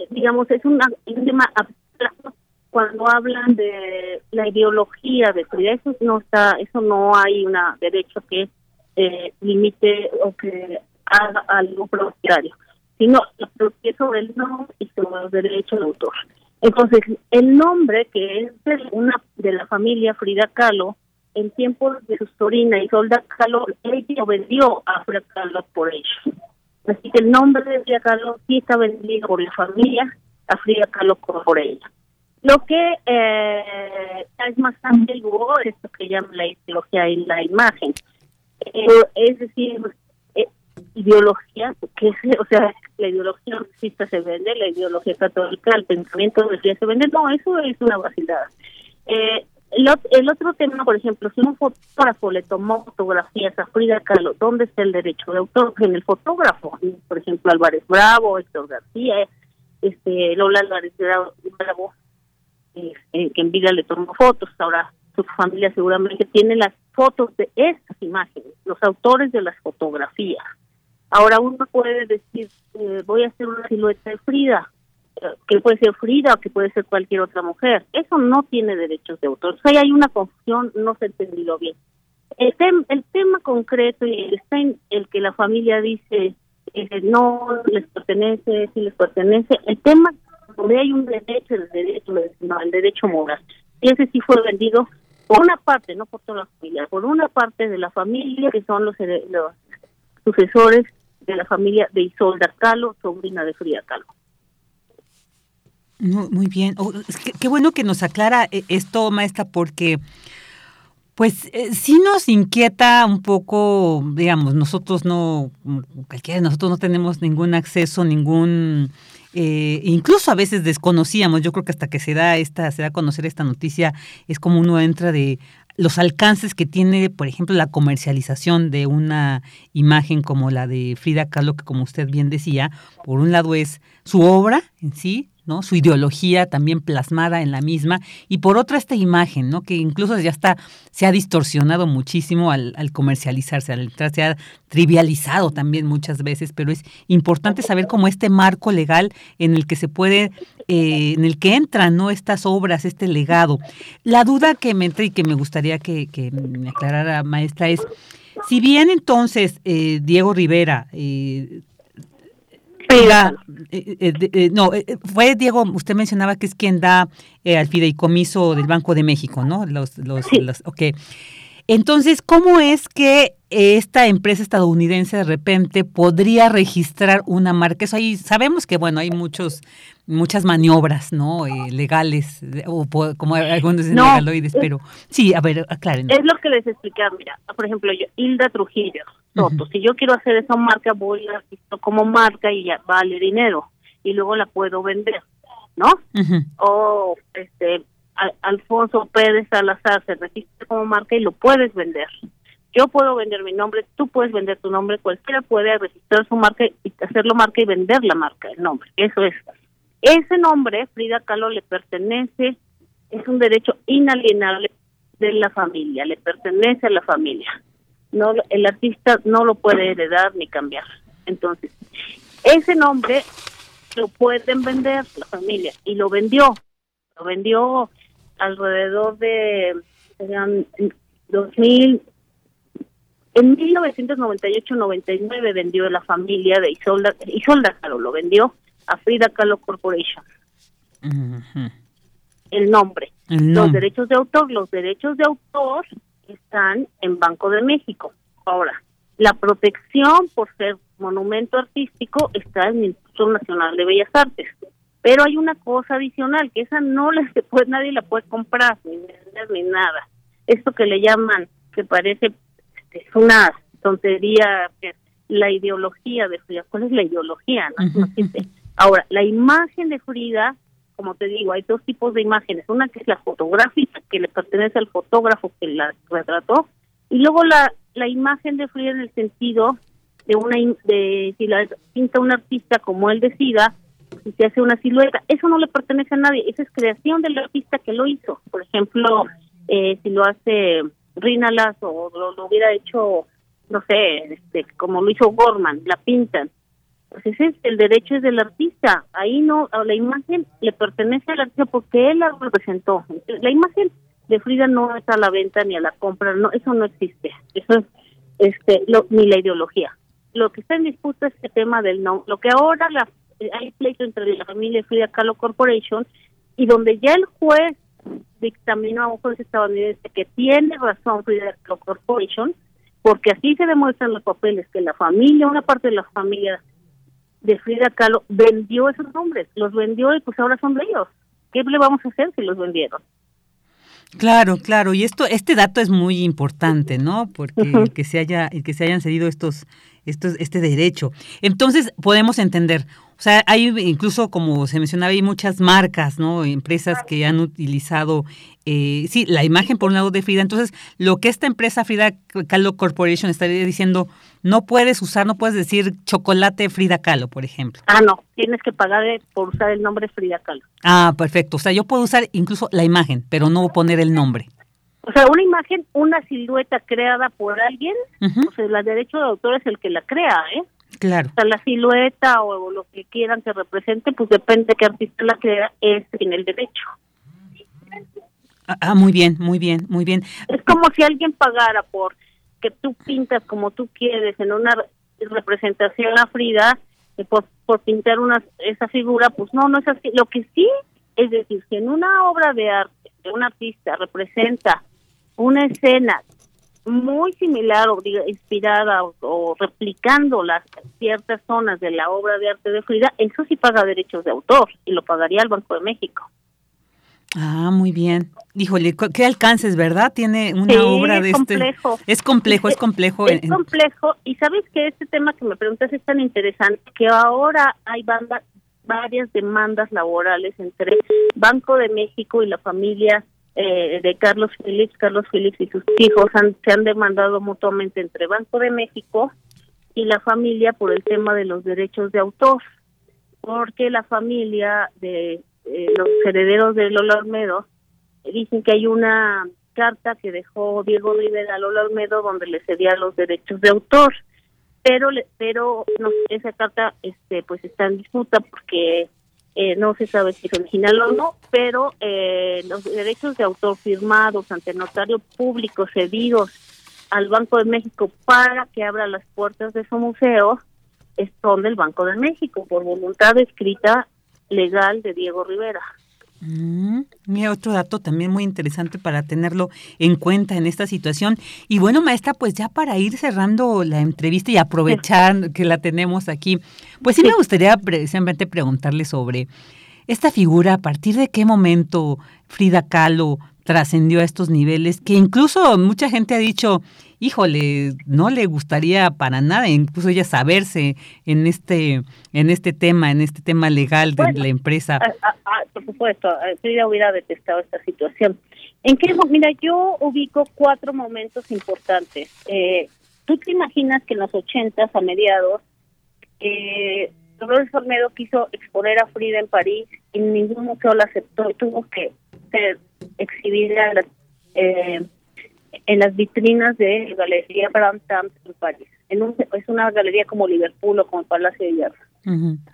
digamos, es un tema abstracto cuando hablan de la ideología de Frida. Eso no está, eso no hay un derecho que eh, limite o que haga algo propietario sino propiedad sobre el nombre y sobre los derechos de autor. Entonces, el nombre que es de una de la familia Frida Kahlo, en tiempos de su sobrina Isolda Kahlo, ella vendió a Frida Kahlo por ello. Así que el nombre de Frida Kahlo sí está vendido por la familia a Frida Kahlo por ella. Lo que eh, es más ambiguo es lo que llama la ideología y la imagen. Eh, es decir, ideología, que o sea, la ideología marxista se vende, la ideología católica, el pensamiento de se vende, no, eso es una vacilada. Eh, el, otro tema, por ejemplo, si un fotógrafo le tomó fotografías a Frida Kahlo, ¿dónde está el derecho de autor? En el fotógrafo, por ejemplo, Álvarez Bravo, Héctor García, este Lola Álvarez Bravo, eh, que en vida le tomó fotos, ahora su familia seguramente tiene las fotos de estas imágenes, los autores de las fotografías. Ahora uno puede decir, eh, voy a hacer una silueta de Frida, eh, que puede ser Frida o que puede ser cualquier otra mujer. Eso no tiene derechos de autor. O sea, hay una confusión, no se entendió bien. El, el tema concreto y el, el que la familia dice eh, no les pertenece, si les pertenece, el tema donde hay un derecho, el derecho, no, el derecho moral. Y ese sí fue vendido por una parte, no por toda la familia, por una parte de la familia que son los, los sucesores de la familia de Isolda Calo, sobrina de Frida Calo. Muy, bien. Oh, qué, bueno que nos aclara eh, esto, maestra, porque pues eh, sí nos inquieta un poco, digamos, nosotros no, cualquiera de nosotros no tenemos ningún acceso, ningún, eh, incluso a veces desconocíamos, yo creo que hasta que se da esta, se da a conocer esta noticia, es como uno entra de, los alcances que tiene, por ejemplo, la comercialización de una imagen como la de Frida Kahlo, que como usted bien decía, por un lado es su obra en sí, ¿no? Su ideología también plasmada en la misma y por otra esta imagen, ¿no? Que incluso ya está se ha distorsionado muchísimo al, comercializarse, al se ha trivializado también muchas veces, pero es importante saber cómo este marco legal en el que se puede, eh, en el que entran, ¿no? Estas obras, este legado. La duda que me entra y que me gustaría que, me aclarara, maestra, es si bien entonces eh, Diego Rivera eh, eh, eh, no, fue Diego, usted mencionaba que es quien da al fideicomiso del Banco de México, ¿no? Los, los, los, okay. Entonces, ¿cómo es que esta empresa estadounidense de repente podría registrar una marca? Eso ahí sabemos que, bueno, hay muchos muchas maniobras, ¿no? Eh, legales, o como algunos dicen legaloides, pero sí, a ver, aclaren. Es lo que les explicaba, mira, por ejemplo, yo, Hilda Trujillo, Soto, si yo quiero hacer esa marca, voy a registro como marca y ya vale dinero, y luego la puedo vender, ¿no? O, este, Alfonso Pérez Salazar se registra como marca y lo puedes vender. Yo puedo vender mi nombre, tú puedes vender tu nombre, cualquiera puede registrar su marca y hacerlo marca y vender la marca, el nombre. Eso es. Ese nombre, Frida Kahlo, le pertenece, es un derecho inalienable de la familia, le pertenece a la familia. No, el artista no lo puede heredar ni cambiar. Entonces, ese nombre lo pueden vender la familia y lo vendió. Lo vendió alrededor de en 2000 en 1998-99 vendió la familia de Isolda Isolda Caro lo vendió a Frida Kahlo Corporation el, nombre. los derechos de autor los derechos de autor están en Banco de México ahora la protección por ser monumento artístico está en el Instituto Nacional de Bellas Artes pero hay una cosa adicional, que esa no la se puede, nadie la puede comprar, ni vender, ni nada. Esto que le llaman, que parece este, es una tontería, la ideología de Frida. ¿Cuál es la ideología? Ahora, la imagen de Frida, como te digo, hay dos tipos de imágenes. Una que es la fotográfica, que le pertenece al fotógrafo que la retrató, y luego la, la imagen de Frida en el sentido de una de si la pinta un artista como él decida, y se hace una silueta. Eso no le pertenece a nadie, esa es creación del artista que lo hizo. Por ejemplo, eh, si lo hace Rinalas o lo, hubiera hecho, no sé, este, como lo hizo Gorman, la pintan. Pues ese es el derecho es del artista. Ahí no, la imagen le pertenece al artista porque él la representó. La imagen de Frida no está a la venta ni a la compra, no, eso no existe. Eso es este, ni la ideología. Lo que está en disputa es el tema del no. Lo que ahora la hay pleito entre la familia Frida Kahlo Corporation y donde ya el juez dictaminó a un juez estadounidense que tiene razón Frida Kahlo Corporation porque así se demuestran los papeles que la familia, una parte de la familia de Frida Kahlo vendió esos nombres, los vendió y pues ahora son de ellos. ¿Qué le vamos a hacer si los vendieron? Claro, claro, y esto, este dato es muy importante, ¿no? Porque que se haya, que se hayan cedido estos, estos, este derecho. Entonces podemos entender, o sea, hay incluso, como se mencionaba, hay muchas marcas, ¿no? Empresas que han utilizado, eh, sí, la imagen por un lado de Frida. Entonces, lo que esta empresa Frida Kahlo Corporation estaría diciendo, no puedes usar, no puedes decir chocolate Frida Kahlo, por ejemplo. Ah, no, tienes que pagar por usar el nombre Frida Kahlo. Ah, perfecto. O sea, yo puedo usar incluso la imagen, pero no poner el nombre. O sea, una imagen, una silueta creada por alguien, o sea, el derecho de autor es el que la crea, ¿eh? Claro. O sea, la silueta o, lo que quieran que represente, pues depende de qué artista la crea, es en el derecho. Ah, ah, muy bien, muy bien, muy bien. Es como si alguien pagara por que tú pintas como tú quieres en una representación a Frida, por, por pintar una esa figura, pues no, no es así. Lo que sí es decir, si en una obra de arte de un artista representa una escena muy similar o inspirada o, replicando las ciertas zonas de la obra de arte de Frida, eso sí paga derechos de autor y lo pagaría el Banco de México. Ah, muy bien. Híjole, qué alcances, ¿verdad? Tiene una obra de es este complejo. Es complejo, es complejo. Es complejo y sabes que este tema que me preguntas es tan interesante que ahora hay bandas, varias demandas laborales entre Banco de México y la familia eh, de Carlos Phillips, Carlos Phillips y sus hijos se han demandado mutuamente entre Banco de México y la familia por el tema de los derechos de autor, porque la familia de eh, los herederos de Lola Olmedo dicen que hay una carta que dejó Diego Rivera a Lola Olmedo donde le cedía los derechos de autor pero pero no, esa carta este pues está en disputa porque eh, no se sabe si es original o no, pero eh, los derechos de autor firmados ante notario público cedidos al Banco de México para que abra las puertas de su museo son del Banco de México por voluntad escrita legal de Diego Rivera. Mm, mira, otro dato también muy interesante para tenerlo en cuenta en esta situación. Y bueno, maestra, pues ya para ir cerrando la entrevista y aprovechar que la tenemos aquí, pues sí, me gustaría precisamente preguntarle sobre esta figura, a partir de qué momento Frida Kahlo trascendió a estos niveles, que incluso mucha gente ha dicho, híjole, no le gustaría para nada, incluso ella saberse en este, en este tema, en este tema legal de la empresa. Por supuesto, Frida hubiera detestado esta situación. ¿En qué? Mira, yo ubico cuatro momentos importantes. Eh, Tú te imaginas que en los ochentas, a mediados, eh, Dolores Olmedo quiso exponer a Frida en París y ningún museo la aceptó y tuvo que ser exhibida eh, en las vitrinas de la Galería Brandt en París. En un, es una galería como Liverpool o como el Palacio de Hierro,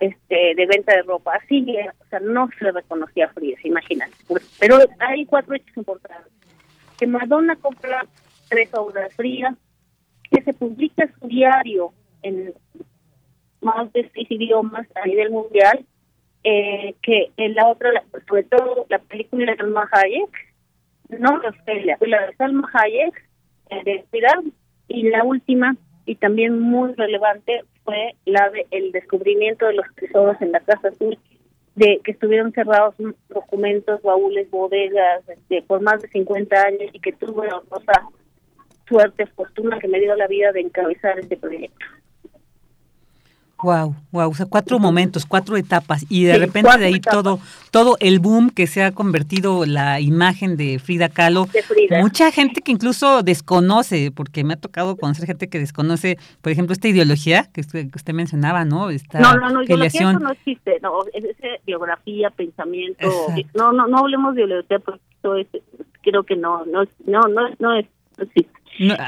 este, de venta de ropa. Así, o sea, no se reconocía a Frida, imagínate. Pero hay cuatro hechos importantes. Que Madonna compra tres obras Frida, que se publica su diario en más de seis idiomas a nivel mundial, eh, que en la otra, sobre todo la película de Salma Hayek, no la la de Salma Hayek, eh, de Pilar, y la última, y también muy relevante, fue la de el descubrimiento de los tesoros en la Casa Azul, de que estuvieron cerrados documentos, baúles, bodegas, este, por más de 50 años y que tuve la suerte, fortuna que me dio la vida de encabezar este proyecto. Wow, wow, o sea, cuatro momentos, cuatro etapas y de repente de ahí todo todo el boom que se ha convertido la imagen de Frida Kahlo. Mucha gente que incluso desconoce, porque me ha tocado conocer gente que desconoce, por ejemplo, esta ideología que usted, mencionaba, ¿no? Esta no, no, no, ideología no existe, no, es, biografía, pensamiento, no, no, no hablemos de ideología porque esto es, creo que no, no, no, no, no, es, no existe.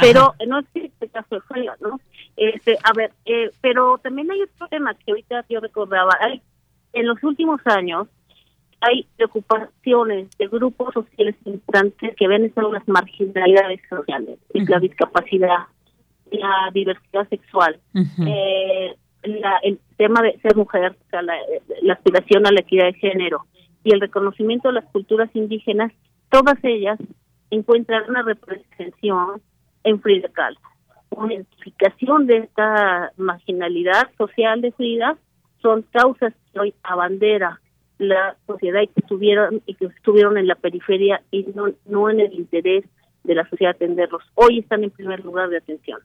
Pero no existe el caso de Frida, ¿no? Este, a ver, eh, pero también hay otro tema que ahorita yo recordaba. Hay, en los últimos años hay preocupaciones de grupos sociales importantes que ven en las marginalidades sociales, la discapacidad, la diversidad sexual, eh, el tema de ser mujer, la, la aspiración a la equidad de género y el reconocimiento de las culturas indígenas, todas ellas encuentran una representación en Frida Kahlo una identificación de esta marginalidad social de Frida son causas que hoy abandera la sociedad y que estuvieron y que estuvieron en la periferia y no, no en el interés de la sociedad atenderlos. Hoy están en primer lugar de atención.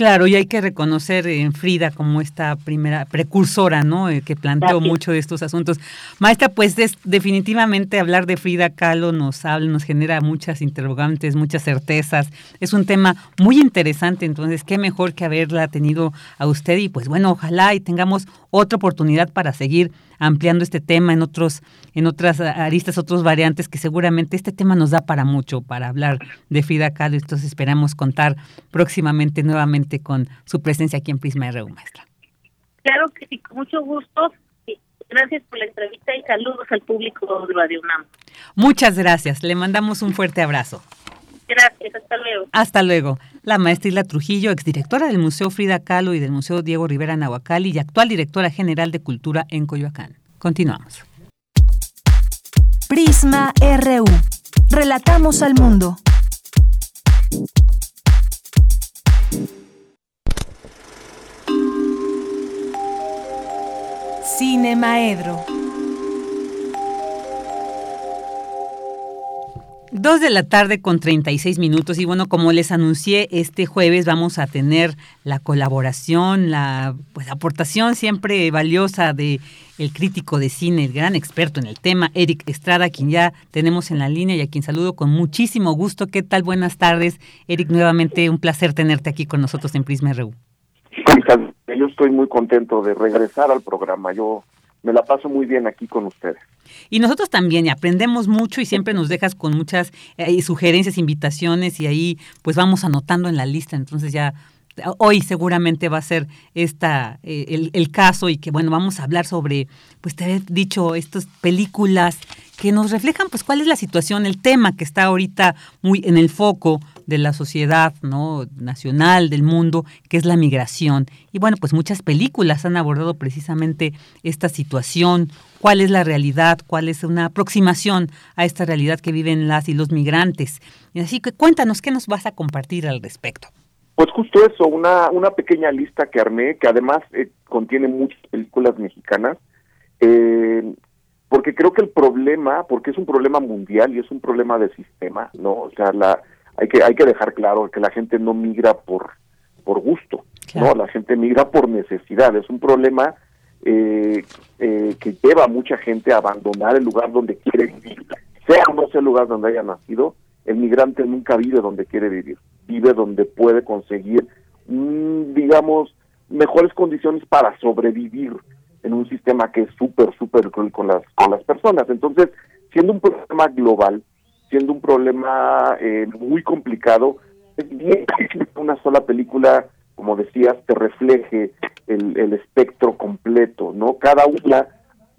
Claro, y hay que reconocer en Frida como esta primera precursora, ¿no? Eh, que planteó mucho de estos asuntos. Maestra, pues definitivamente hablar de Frida Kahlo nos habla, nos genera muchas interrogantes, muchas certezas. Es un tema muy interesante, entonces qué mejor que haberla tenido a usted y pues bueno, ojalá y tengamos otra oportunidad para seguir ampliando este tema en otros en otras aristas, otros variantes que seguramente este tema nos da para mucho para hablar de Frida Kahlo. Entonces esperamos contar próximamente nuevamente con su presencia aquí en Prisma RU, maestra. Claro que sí, con mucho gusto. Gracias por la entrevista y saludos al público de Radio UNAM. Muchas gracias. Le mandamos un fuerte abrazo. Gracias, hasta luego. Hasta luego. La maestra Isla Trujillo, exdirectora del Museo Frida Kahlo y del Museo Diego Rivera Nahuacali y actual directora general de Cultura en Coyoacán. Continuamos. Prisma RU. Relatamos al mundo. Cine Maedro. Dos de la tarde con 36 minutos y bueno, como les anuncié, este jueves vamos a tener la colaboración, la pues, aportación siempre valiosa de el crítico de cine, el gran experto en el tema, Eric Estrada, quien ya tenemos en la línea y a quien saludo con muchísimo gusto. ¿Qué tal? Buenas tardes. Eric, nuevamente un placer tenerte aquí con nosotros en Prisma RU. Yo estoy muy contento de regresar al programa. Yo me la paso muy bien aquí con ustedes. Y nosotros también y aprendemos mucho y siempre nos dejas con muchas eh, sugerencias, invitaciones y ahí pues vamos anotando en la lista. Entonces ya hoy seguramente va a ser esta eh, el, caso y que bueno vamos a hablar sobre pues te he dicho estas películas que nos reflejan pues cuál es la situación el tema que está ahorita muy en el foco de la sociedad no nacional del mundo que es la migración. Y bueno pues muchas películas han abordado precisamente esta situación. Cuál es la realidad cuál es una aproximación a esta realidad que viven las y los migrantes así que cuéntanos qué nos vas a compartir al respecto pues justo eso, una, una pequeña lista que armé, que además eh, contiene muchas películas mexicanas, eh, porque creo que el problema, porque es un problema mundial y es un problema de sistema, ¿no? O sea, la, hay que hay que dejar claro que la gente no migra por por gusto, ¿no? La gente migra por necesidad, es un problema eh, que lleva a mucha gente a abandonar el lugar donde quiere vivir, sea o no sea el lugar donde haya nacido, el migrante nunca vive donde quiere vivir vive donde puede conseguir, mm, digamos, mejores condiciones para sobrevivir en un sistema que es súper, súper cruel con las, con las personas. Entonces, siendo un problema global, siendo un problema eh, muy complicado, es bien que una sola película, como decías, te refleje el, espectro completo, ¿no? Cada una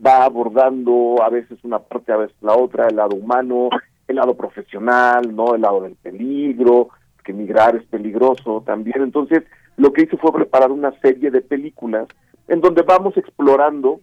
va abordando a veces una parte, a veces la otra, el lado humano, el lado profesional, ¿no? El lado del peligro, que migrar es peligroso también. Entonces, lo que hice fue preparar una serie de películas en donde vamos explorando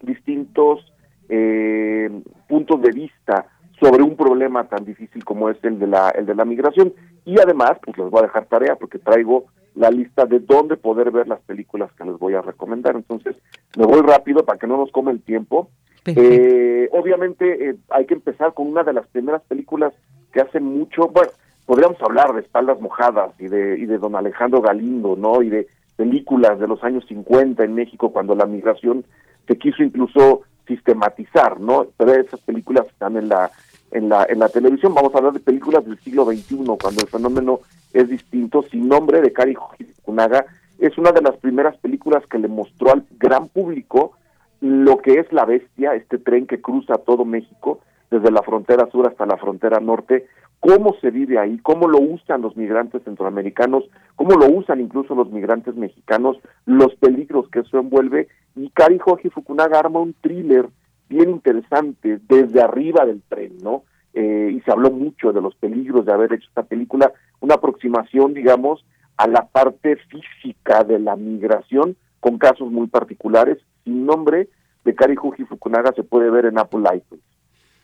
distintos eh, puntos de vista sobre un problema tan difícil como es el de la el de la migración y además pues les voy a dejar tarea porque traigo la lista de dónde poder ver las películas que les voy a recomendar entonces me voy rápido para que no nos come el tiempo eh, obviamente eh, hay que empezar con una de las primeras películas que hace mucho bueno podríamos hablar de espaldas mojadas y de, y de don Alejandro Galindo, ¿no? Y de películas de los años 50 en México cuando la migración se quiso incluso sistematizar, ¿no? Pero esas películas están en la en la en la televisión. Vamos a hablar de películas del siglo XXI cuando el fenómeno es distinto. Sin nombre de Cari Kunaga es una de las primeras películas que le mostró al gran público lo que es la bestia, este tren que cruza todo México desde la frontera sur hasta la frontera norte, cómo se vive ahí, cómo lo usan los migrantes centroamericanos, cómo lo usan incluso los migrantes mexicanos, los peligros que eso envuelve, y Kari Fukunaga arma un thriller bien interesante desde arriba del tren, ¿no? Eh, y se habló mucho de los peligros de haber hecho esta película, una aproximación, digamos, a la parte física de la migración, con casos muy particulares, sin nombre de Kari Joji Fukunaga se puede ver en Apple iTunes.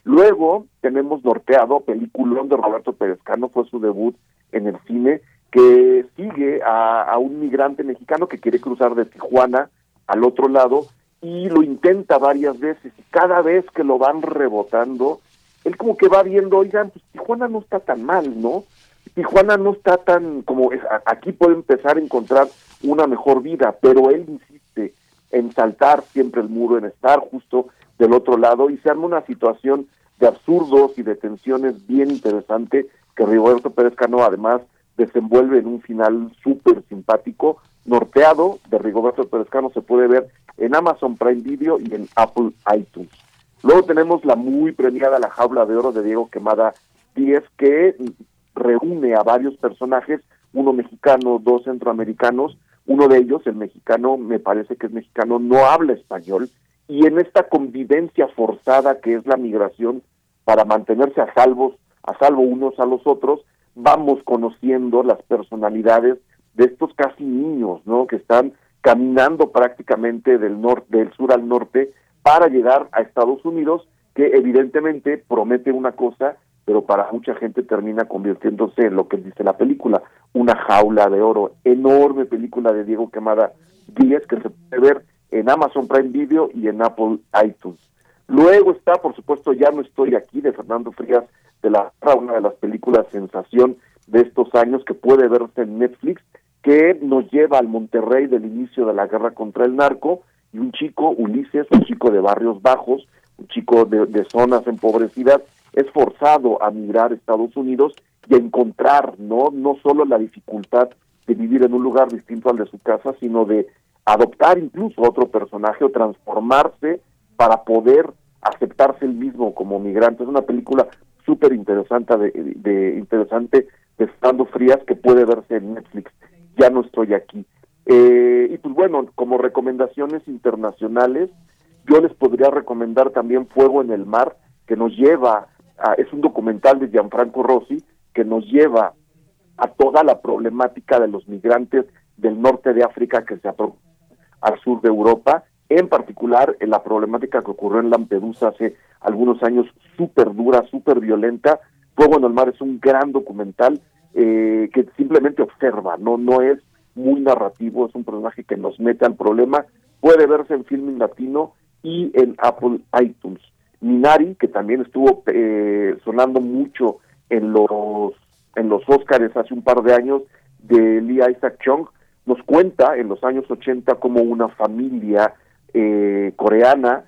Luego tenemos Norteado, peliculón de Roberto Perezcano, fue su debut en el cine, que sigue a, un migrante mexicano que quiere cruzar de Tijuana al otro lado y lo intenta varias veces y cada vez que lo van rebotando, él como que va viendo, oigan, pues Tijuana no está tan mal, ¿no? Tijuana no está tan como aquí puede empezar a encontrar una mejor vida, pero él insiste en saltar siempre el muro, en estar justo del otro lado y se arma una situación de absurdos y de tensiones bien interesante que Rigoberto Pérez Cano además desenvuelve en un final súper simpático. Norteado de Rigoberto Pérez Cano se puede ver en Amazon Prime Video y en Apple iTunes. Luego tenemos la muy premiada La Jaula de Oro de Diego Quemada Díez, que reúne a varios personajes, uno mexicano, dos centroamericanos, uno de ellos, el mexicano, me parece que es mexicano, no habla español, y en esta convivencia forzada que es la migración para mantenerse a salvos, a salvo unos a los otros, vamos conociendo las personalidades de estos casi niños, ¿no? Que están caminando prácticamente del del sur al norte para llegar a Estados Unidos, que evidentemente promete una cosa, pero para mucha gente termina convirtiéndose en lo que dice la película, una jaula de oro, enorme película de Diego Quemada Díaz que se puede ver en Amazon Prime Video y en Apple iTunes. Luego está, por supuesto, Ya no estoy aquí, de Fernando Frías de la una de las películas sensación de estos años que puede verse en Netflix, que nos lleva al Monterrey del inicio de la guerra contra el narco, y un chico, Ulises, un chico de barrios bajos, un chico de, de zonas empobrecidas, es forzado a migrar a Estados Unidos y a encontrar no, no solo la dificultad de vivir en un lugar distinto al de su casa, sino de adoptar incluso otro personaje o transformarse para poder aceptarse el mismo como migrante. Es una película súper interesante de, de, interesante de Estando Frías que puede verse en Netflix. Ya no estoy aquí. Eh, y pues bueno, como recomendaciones internacionales, yo les podría recomendar también Fuego en el Mar, que nos lleva, a, es un documental de Gianfranco Rossi, que nos lleva a toda la problemática de los migrantes del norte de África que se al sur de Europa, en particular en la problemática que ocurrió en Lampedusa hace algunos años, súper dura, súper violenta. Fuego en el Mar es un gran documental eh, que simplemente observa, no, no es muy narrativo, es un personaje que nos mete al problema, puede verse en Filming Latino y en Apple iTunes. Minari, que también estuvo eh, sonando mucho en los en los Oscars hace un par de años de Lee Isaac Chung, nos cuenta en los años 80 como una familia eh, coreana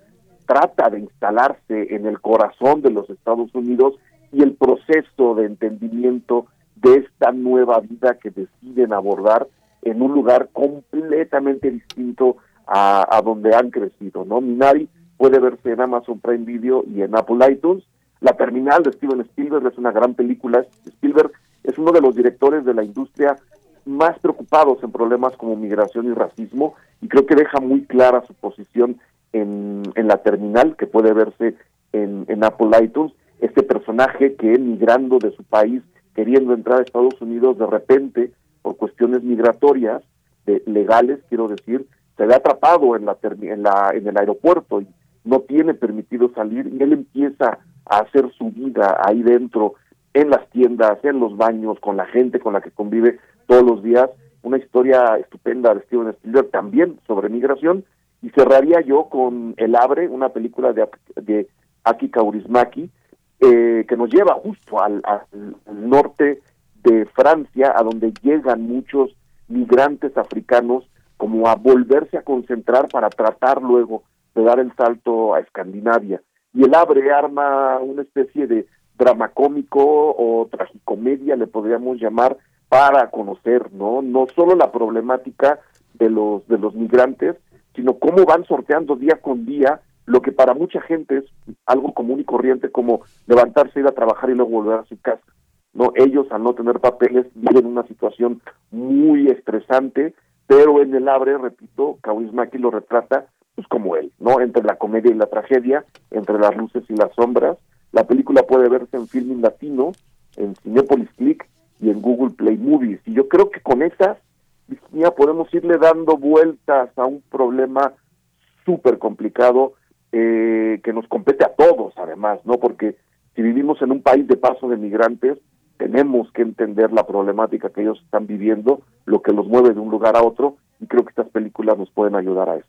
trata de instalarse en el corazón de los Estados Unidos y el proceso de entendimiento de esta nueva vida que deciden abordar en un lugar completamente distinto a, donde han crecido, ¿no? Minari puede verse en Amazon Prime Video y en Apple iTunes. La Terminal de Steven Spielberg es una gran película. Spielberg es uno de los directores de la industria más preocupados en problemas como migración y racismo y creo que deja muy clara su posición en, en la terminal que puede verse en, en Apple iTunes. Este personaje que migrando de su país, queriendo entrar a Estados Unidos, de repente, por cuestiones migratorias, de, legales, quiero decir, se ve atrapado en, la, en, la, en el aeropuerto y no tiene permitido salir y él empieza a hacer su vida ahí dentro, en las tiendas, en los baños, con la gente con la que convive todos los días. Una historia estupenda de Steven Spielberg también sobre migración. Y cerraría yo con El Abre, una película de, de Aki Kaurismaki, eh, que nos lleva justo al, norte de Francia, a donde llegan muchos migrantes africanos como a volverse a concentrar para tratar luego de dar el salto a Escandinavia. Y el abre arma una especie de drama cómico o tragicomedia, le podríamos llamar, para conocer, ¿no? No solo la problemática de los, de los migrantes, sino cómo van sorteando día con día lo que para mucha gente es algo común y corriente como levantarse, ir a trabajar y luego volver a su casa. No, ellos al no tener papeles viven una situación muy estresante, pero en el abre, repito, Kaurismäki lo retrata pues como él, ¿no? Entre la comedia y la tragedia, entre las luces y las sombras. La película puede verse en Filming Latino, en Cinepolis Click y en Google Play Movies. Y yo creo que con esas, ya podemos irle dando vueltas a un problema súper complicado eh, que nos compete a todos, además, ¿no? Porque si vivimos en un país de paso de migrantes, tenemos que entender la problemática que ellos están viviendo, lo que los mueve de un lugar a otro, y creo que estas películas nos pueden ayudar a eso.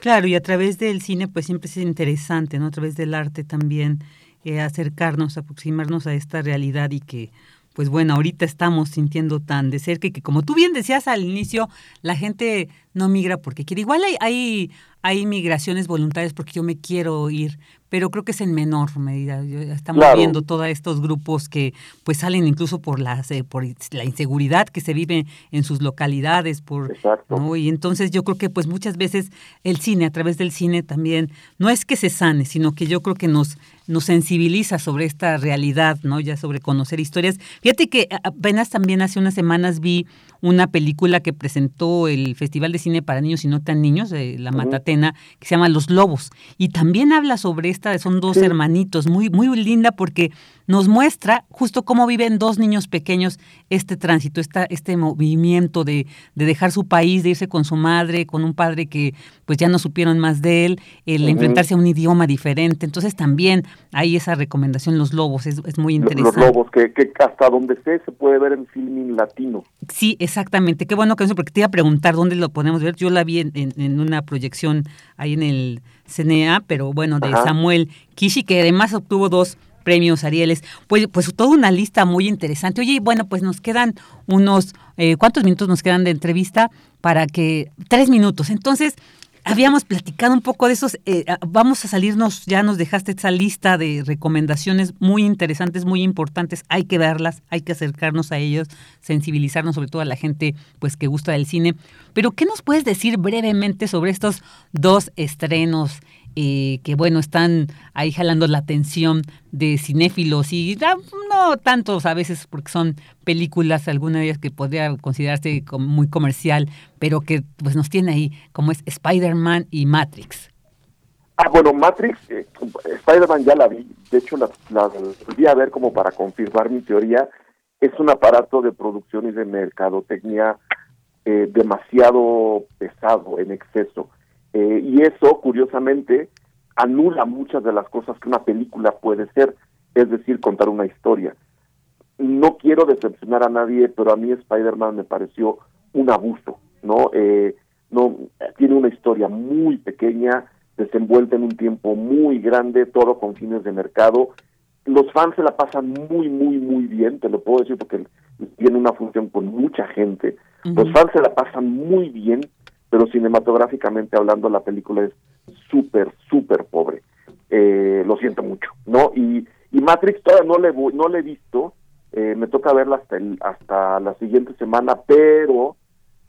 Claro, y a través del cine, pues siempre es interesante, ¿no? A través del arte también, eh, acercarnos, aproximarnos a esta realidad y que, pues bueno, ahorita estamos sintiendo tan de cerca y que como tú bien decías al inicio, la gente no migra porque quiere. Igual hay, hay, hay migraciones voluntarias porque yo me quiero ir, pero creo que es en menor medida. Estamos viendo todos estos grupos que pues salen incluso por las eh, por la inseguridad que se vive en sus localidades, por ¿no? y entonces yo creo que pues muchas veces el cine a través del cine también no es que se sane, sino que yo creo que nos nos sensibiliza sobre esta realidad, ¿no? Ya sobre conocer historias. Fíjate que apenas también hace unas semanas vi una película que presentó el Festival de Cine para Niños y No Tan Niños, de La Matatena, que se llama Los Lobos. Y también habla sobre esta, son dos hermanitos, muy, muy linda porque nos muestra justo cómo viven dos niños pequeños este tránsito, esta, este movimiento de, de, dejar su país, de irse con su madre, con un padre que pues ya no supieron más de él, el enfrentarse a un idioma diferente. Entonces también hay esa recomendación, Los Lobos, es, es muy interesante. Los Lobos, que, que hasta donde esté se puede ver en filming latino. Sí, exactamente. Qué bueno que eso, porque te iba a preguntar dónde lo podemos ver. Yo la vi en, en, una proyección ahí en el CNA, pero bueno, de Samuel Kishi, que además obtuvo dos premios Arieles. Pues, pues toda una lista muy interesante. Oye, bueno, pues nos quedan unos, eh, ¿cuántos minutos nos quedan de entrevista? Para que, tres minutos. Entonces, habíamos platicado un poco de esos, eh, ah, vamos a salirnos, ya nos dejaste esa lista de recomendaciones muy interesantes, muy importantes, hay que verlas, hay que acercarnos a ellos, sensibilizarnos sobre todo a la gente pues que gusta del cine. Pero, ¿qué nos puedes decir brevemente sobre estos dos estrenos? Eh, que bueno, están ahí jalando la atención de cinéfilos y no tantos a veces porque son películas, algunas de ellas que podría considerarse como muy comercial, pero que pues nos tiene ahí, como es Spider-Man y Matrix. Ah, bueno, Matrix, eh, Spider-Man ya la vi, de hecho la, la volví a ver como para confirmar mi teoría, es un aparato de producción y de mercadotecnia eh, demasiado pesado, en exceso. Eh, y eso, curiosamente, anula muchas de las cosas que una película puede ser, es decir, contar una historia. No quiero decepcionar a nadie, pero a mí Spider-Man me pareció un abuso, ¿no? Eh, no tiene una historia muy pequeña, desenvuelta en un tiempo muy grande, todo con fines de mercado. Los fans se la pasan muy, muy, muy bien, te lo puedo decir porque tiene una función con mucha gente. Los fans se la pasan muy bien, pero cinematográficamente hablando la película es súper, súper pobre. Eh, lo siento mucho, ¿no? Y, y Matrix todavía no le, no le he visto, eh, me toca verla hasta, el, hasta la siguiente semana, pero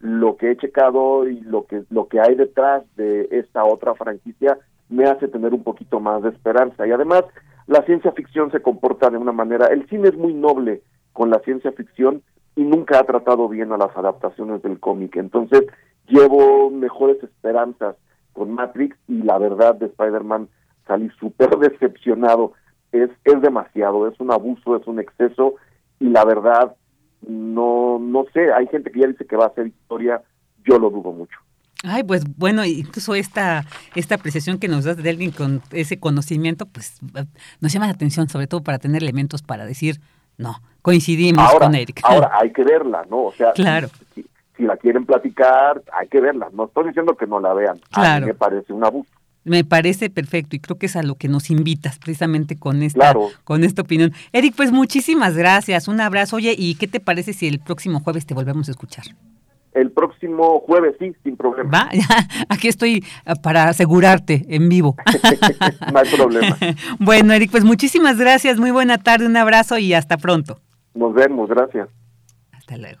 lo que he checado y lo que, lo que hay detrás de esta otra franquicia me hace tener un poquito más de esperanza. Y además, la ciencia ficción se comporta de una manera, el cine es muy noble con la ciencia ficción y nunca ha tratado bien a las adaptaciones del cómic. Entonces, llevo mejores esperanzas con Matrix y la verdad de Spider-Man salí súper decepcionado. Es, es demasiado, es un abuso, es un exceso y la verdad no, no sé, hay gente que ya dice que va a ser historia, yo lo dudo mucho. Ay, pues bueno, incluso esta, esta apreciación que nos das de alguien con ese conocimiento, pues nos llama la atención, sobre todo para tener elementos para decir, no, coincidimos con Eric. Ahora hay que verla, ¿no? O sea, claro si la quieren platicar, hay que verla. No estoy diciendo que no la vean. A mí me parece un abuso. Me parece perfecto y creo que es a lo que nos invitas precisamente con esta, con esta opinión. Eric, pues muchísimas gracias, un abrazo. Oye, ¿y qué te parece si el próximo jueves te volvemos a escuchar? El próximo jueves, sí, sin problema. Va, aquí estoy ah, para asegurarte en vivo. no hay problema. bueno, Eric, pues muchísimas gracias, muy buena tarde, un abrazo y hasta pronto. Nos vemos, gracias. Hasta luego.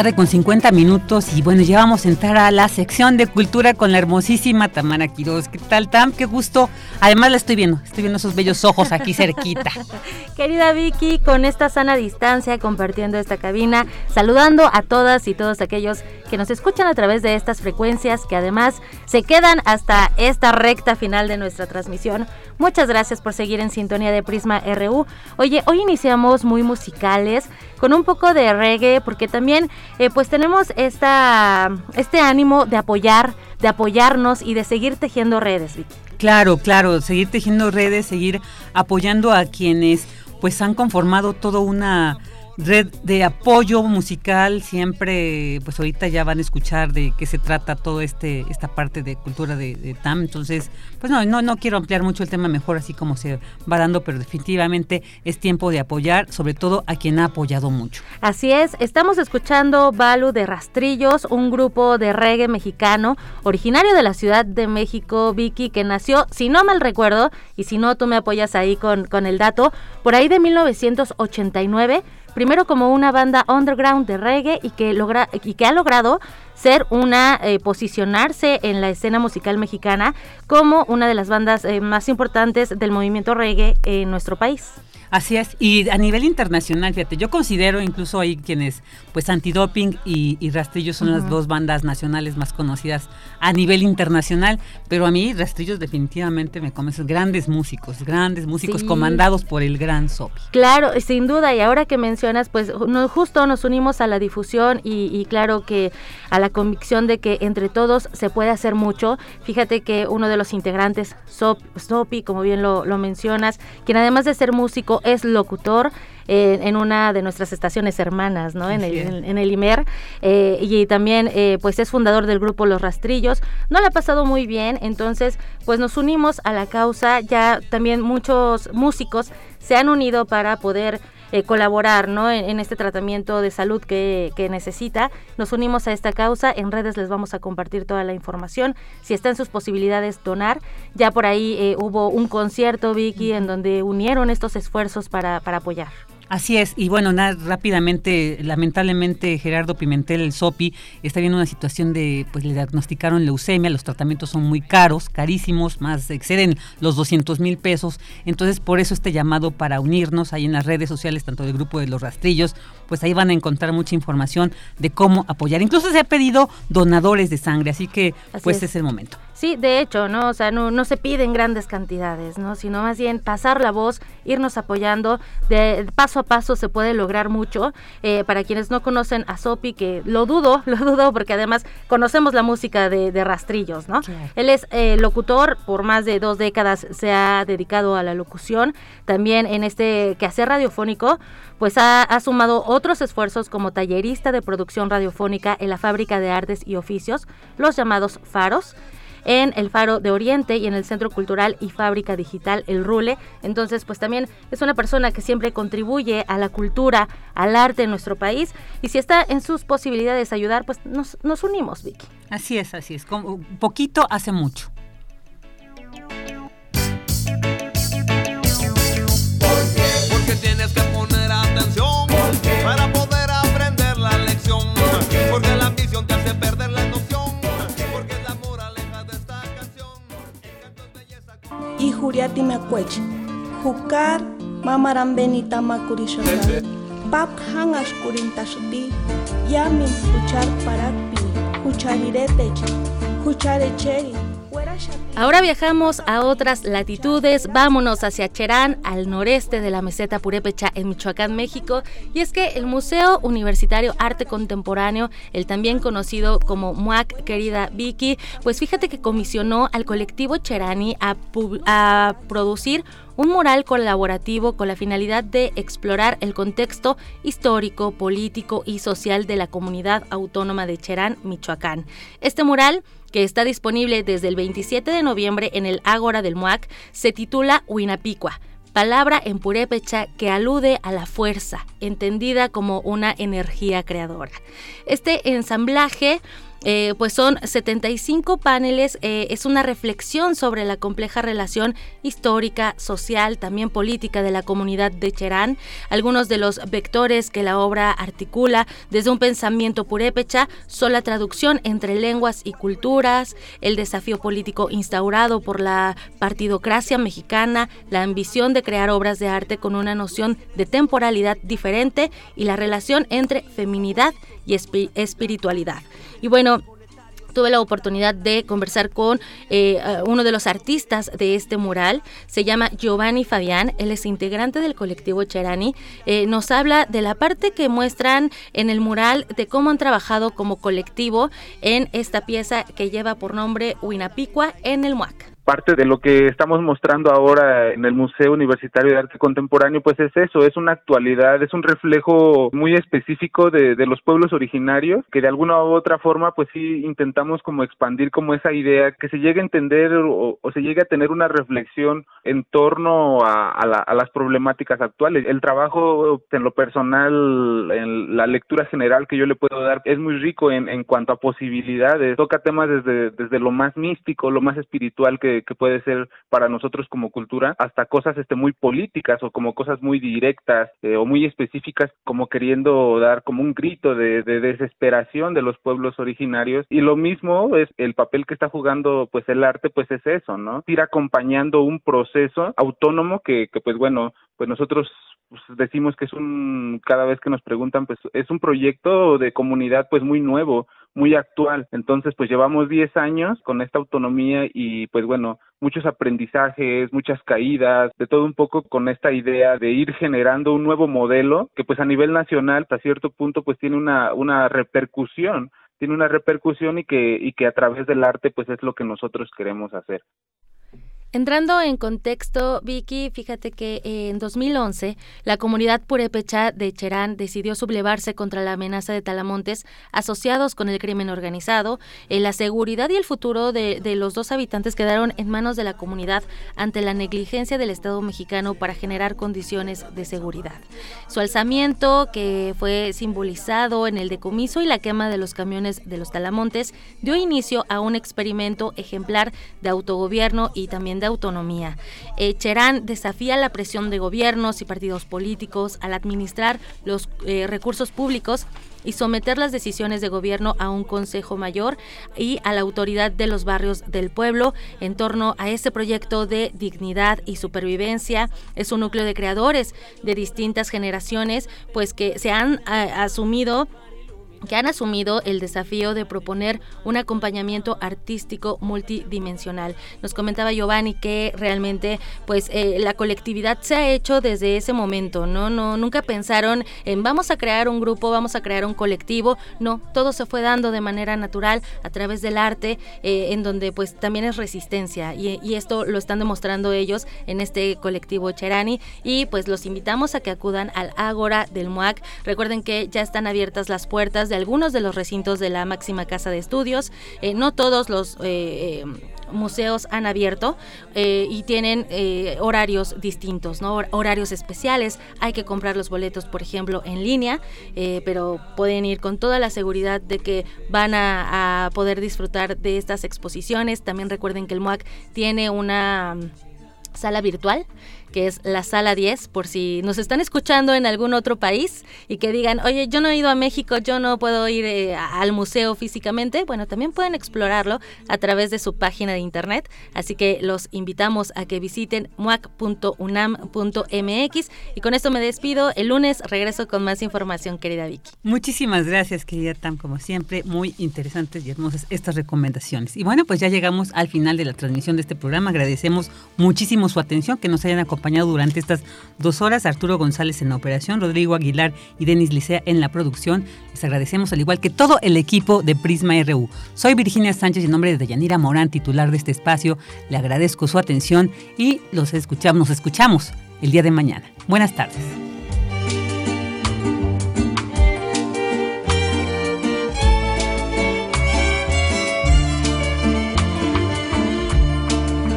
Con 50 minutos y bueno, ya vamos a entrar a la sección de cultura con la hermosísima Tamara Quiroz. ¿Qué tal, Tam? Qué gusto. Además la estoy viendo, estoy viendo esos bellos ojos aquí cerquita. Querida Vicky, con esta sana distancia, compartiendo esta cabina, saludando a todas y todos aquellos que nos escuchan a través de estas frecuencias que además se quedan hasta esta recta final de nuestra transmisión. Muchas gracias por seguir en sintonía de Prisma RU. Oye, hoy iniciamos muy musicales con un poco de reggae porque también eh, pues tenemos esta, este ánimo de apoyar, de apoyarnos y de seguir tejiendo redes. Claro, claro, seguir tejiendo redes, seguir apoyando a quienes pues han conformado toda una red de apoyo musical siempre pues ahorita ya van a escuchar de qué se trata todo este esta parte de cultura de, TAM. Entonces pues no, no no quiero ampliar mucho el tema mejor así como se va dando pero definitivamente es tiempo de apoyar sobre todo a quien ha apoyado mucho. Así es estamos escuchando Balu de Rastrillos un grupo de reggae mexicano originario de la Ciudad de México Vicky que nació si no mal recuerdo y si no tú me apoyas ahí con con el dato por ahí de 1989 primero como una banda underground de reggae y que, logra, y que ha logrado ser una, eh, posicionarse en la escena musical mexicana como una de las bandas eh, más importantes del movimiento reggae en nuestro país. Así es, y a nivel internacional, fíjate, yo considero incluso ahí quienes, pues Antidoping y, y Rastrillos son las dos bandas nacionales más conocidas a nivel internacional, pero a mí Rastrillos definitivamente me convencen grandes músicos, grandes músicos comandados por el gran Sopi. Claro, sin duda, y ahora que mencionas, pues no, justo nos unimos a la difusión y, claro que a la convicción de que entre todos se puede hacer mucho. Fíjate que uno de los integrantes, Sopi, como bien lo, lo mencionas, quien además de ser músico, es locutor eh, en una de nuestras estaciones hermanas, ¿no? En el, en, el IMER. Eh, y también, eh, pues, es fundador del grupo Los Rastrillos. No le ha pasado muy bien, entonces, pues, nos unimos a la causa. Ya también muchos músicos se han unido para poder colaborar ¿no? En, este tratamiento de salud que, necesita. Nos unimos a esta causa, en redes les vamos a compartir toda la información, si está en sus posibilidades donar. Ya por ahí hubo un concierto, Vicky, en donde unieron estos esfuerzos para, para apoyar. Así es, y bueno, nada, rápidamente, lamentablemente Gerardo Pimentel, el SOPI, está viendo una situación de, pues le diagnosticaron leucemia, los tratamientos son muy caros, carísimos, más exceden los 200 mil pesos, entonces por eso este llamado para unirnos ahí en las redes sociales, tanto del grupo de los rastrillos, pues ahí van a encontrar mucha información de cómo apoyar. Incluso se ha pedido donadores de sangre, así que pues es el momento. Sí, de hecho, ¿no? O sea, no, no se piden grandes cantidades, ¿no? Sino más bien pasar la voz, irnos apoyando. De paso a paso se puede lograr mucho. Eh, para quienes no conocen a Sopi, que lo dudo, lo dudo, porque además conocemos la música de, Rastrillos, ¿no? Él es eh, locutor, por más de dos décadas se ha dedicado a la locución. También en este quehacer radiofónico, pues ha, ha sumado otros esfuerzos como tallerista de producción radiofónica en la Fábrica de Artes y Oficios, los llamados Faros en el Faro de Oriente y en el Centro Cultural y Fábrica Digital El Rule. Entonces, pues también es una persona que siempre contribuye a la cultura, al arte en nuestro país y si está en sus posibilidades ayudar, pues nos, nos unimos, Vicky. Así es, así es. Un poquito hace mucho. Juriati Makwech. Jukar mamaran benita makurishota. Pap hangas kurintasuti. Yamin huchar parakpi. Huchariretechi. Hucharecheri. Ahora viajamos a otras latitudes, vámonos hacia Cherán, al noreste de la meseta Purépecha en Michoacán, México, y es que el Museo Universitario Arte Contemporáneo, el también conocido como MUAC, querida Vicky, pues fíjate que comisionó al colectivo Cherani a, a producir un mural colaborativo con la finalidad de explorar el contexto histórico, político y social de la comunidad autónoma de Cherán, Michoacán. Este mural que está disponible desde el 27 de noviembre en el Ágora del MUAC, se titula Huinapicua, palabra en purépecha que alude a la fuerza, entendida como una energía creadora. Este ensamblaje eh, pues son 75 paneles, eh, es una reflexión sobre la compleja relación histórica, social, también política de la comunidad de Cherán, algunos de los vectores que la obra articula desde un pensamiento purépecha son la traducción entre lenguas y culturas, el desafío político instaurado por la partidocracia mexicana, la ambición de crear obras de arte con una noción de temporalidad diferente y la relación entre feminidad y espiritualidad. Y bueno, tuve la oportunidad de conversar con eh, uno de los artistas de este mural. Se llama Giovanni Fabián. Él es integrante del colectivo Cherani. Eh, nos habla de la parte que muestran en el mural de cómo han trabajado como colectivo en esta pieza que lleva por nombre Huinapicua en el MUAC parte de lo que estamos mostrando ahora en el Museo Universitario de Arte Contemporáneo, pues es eso, es una actualidad, es un reflejo muy específico de, los pueblos originarios, que de alguna u otra forma, pues sí intentamos como expandir como esa idea, que se llegue a entender o, se llegue a tener una reflexión en torno a, las problemáticas actuales. El trabajo en lo personal, en la lectura general que yo le puedo dar, es muy rico en, en cuanto a posibilidades, toca temas desde, desde lo más místico, lo más espiritual que que, puede ser para nosotros como cultura, hasta cosas este muy políticas o como cosas muy directas eh, o muy específicas, como queriendo dar como un grito de, de desesperación de los pueblos originarios. Y lo mismo es el papel que está jugando pues el arte, pues es eso, ¿no? Ir acompañando un proceso autónomo que, que pues bueno, pues nosotros pues, decimos que es un, cada vez que nos preguntan, pues es un proyecto de comunidad pues muy nuevo, muy actual. Entonces, pues llevamos 10 años con esta autonomía y pues bueno, muchos aprendizajes, muchas caídas, de todo un poco con esta idea de ir generando un nuevo modelo que pues a nivel nacional hasta cierto punto pues tiene una, una repercusión tiene una repercusión y que, y que a través del arte pues es lo que nosotros queremos hacer. Entrando en contexto, Vicky, fíjate que en 2011 la comunidad purépecha de Cherán decidió sublevarse contra la amenaza de talamontes asociados con el crimen organizado. Eh, la seguridad y el futuro de, de, los dos habitantes quedaron en manos de la comunidad ante la negligencia del Estado mexicano para generar condiciones de seguridad. Su alzamiento, que fue simbolizado en el decomiso y la quema de los camiones de los talamontes, dio inicio a un experimento ejemplar de autogobierno y también de autonomía. Eh, Cherán desafía la presión de gobiernos y partidos políticos al administrar los eh, recursos públicos y someter las decisiones de gobierno a un consejo mayor y a la autoridad de los barrios del pueblo en torno a este proyecto de dignidad y supervivencia. Es un núcleo de creadores de distintas generaciones, pues que se han eh, asumido que han asumido el desafío de proponer un acompañamiento artístico multidimensional. Nos comentaba Giovanni que realmente pues eh, la colectividad se ha hecho desde ese momento, ¿no? no nunca pensaron en vamos a crear un grupo, vamos a crear un colectivo, no, todo se fue dando de manera natural a través del arte eh, en donde pues también es resistencia y, y, esto lo están demostrando ellos en este colectivo Cherani y pues los invitamos a que acudan al Ágora del MUAC. Recuerden que ya están abiertas las puertas de algunos de los recintos de la máxima casa de estudios. Eh, no todos los eh, museos han abierto eh, y tienen eh, horarios distintos, ¿no? horarios especiales. Hay que comprar los boletos, por ejemplo, en línea, eh, pero pueden ir con toda la seguridad de que van a, a poder disfrutar de estas exposiciones. También recuerden que el MUAC tiene una mm, sala virtual que es la sala 10, por si nos están escuchando en algún otro país y que digan, oye, yo no he ido a México, yo no puedo ir eh, al museo físicamente, bueno, también pueden explorarlo a través de su página de internet, así que los invitamos a que visiten muac.unam.mx y con esto me despido, el lunes regreso con más información, querida Vicky. Muchísimas gracias, querida Tam, como siempre, muy interesantes y hermosas estas recomendaciones. Y bueno, pues ya llegamos al final de la transmisión de este programa, agradecemos muchísimo su atención, que nos hayan acompañado acompañado durante estas dos horas. Arturo González en la operación, Rodrigo Aguilar y Denis Licea en la producción. Les agradecemos al igual que todo el equipo de Prisma RU. Soy Virginia Sánchez y en nombre de Yanira Morán, titular de este espacio, le agradezco su atención y los escuchamos, nos escuchamos el día de mañana. Buenas tardes.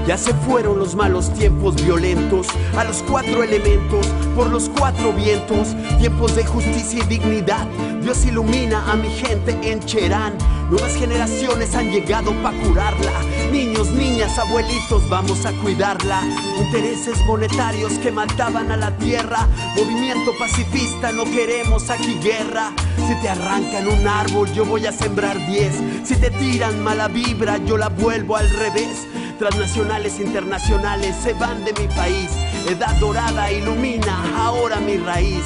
Ya se fueron los malos tiempos violentos, a los cuatro elementos, por los cuatro vientos, tiempos de justicia y dignidad. Dios ilumina a mi gente en Cherán. Nuevas generaciones han llegado para curarla. Niños, niñas, abuelitos, vamos a cuidarla. Intereses monetarios que mataban a la tierra. Movimiento pacifista, no queremos aquí guerra. Si te arrancan un árbol, yo voy a sembrar diez. Si te tiran mala vibra, yo la vuelvo al revés. Transnacionales, internacionales se van de mi país. Edad dorada ilumina ahora mi raíz.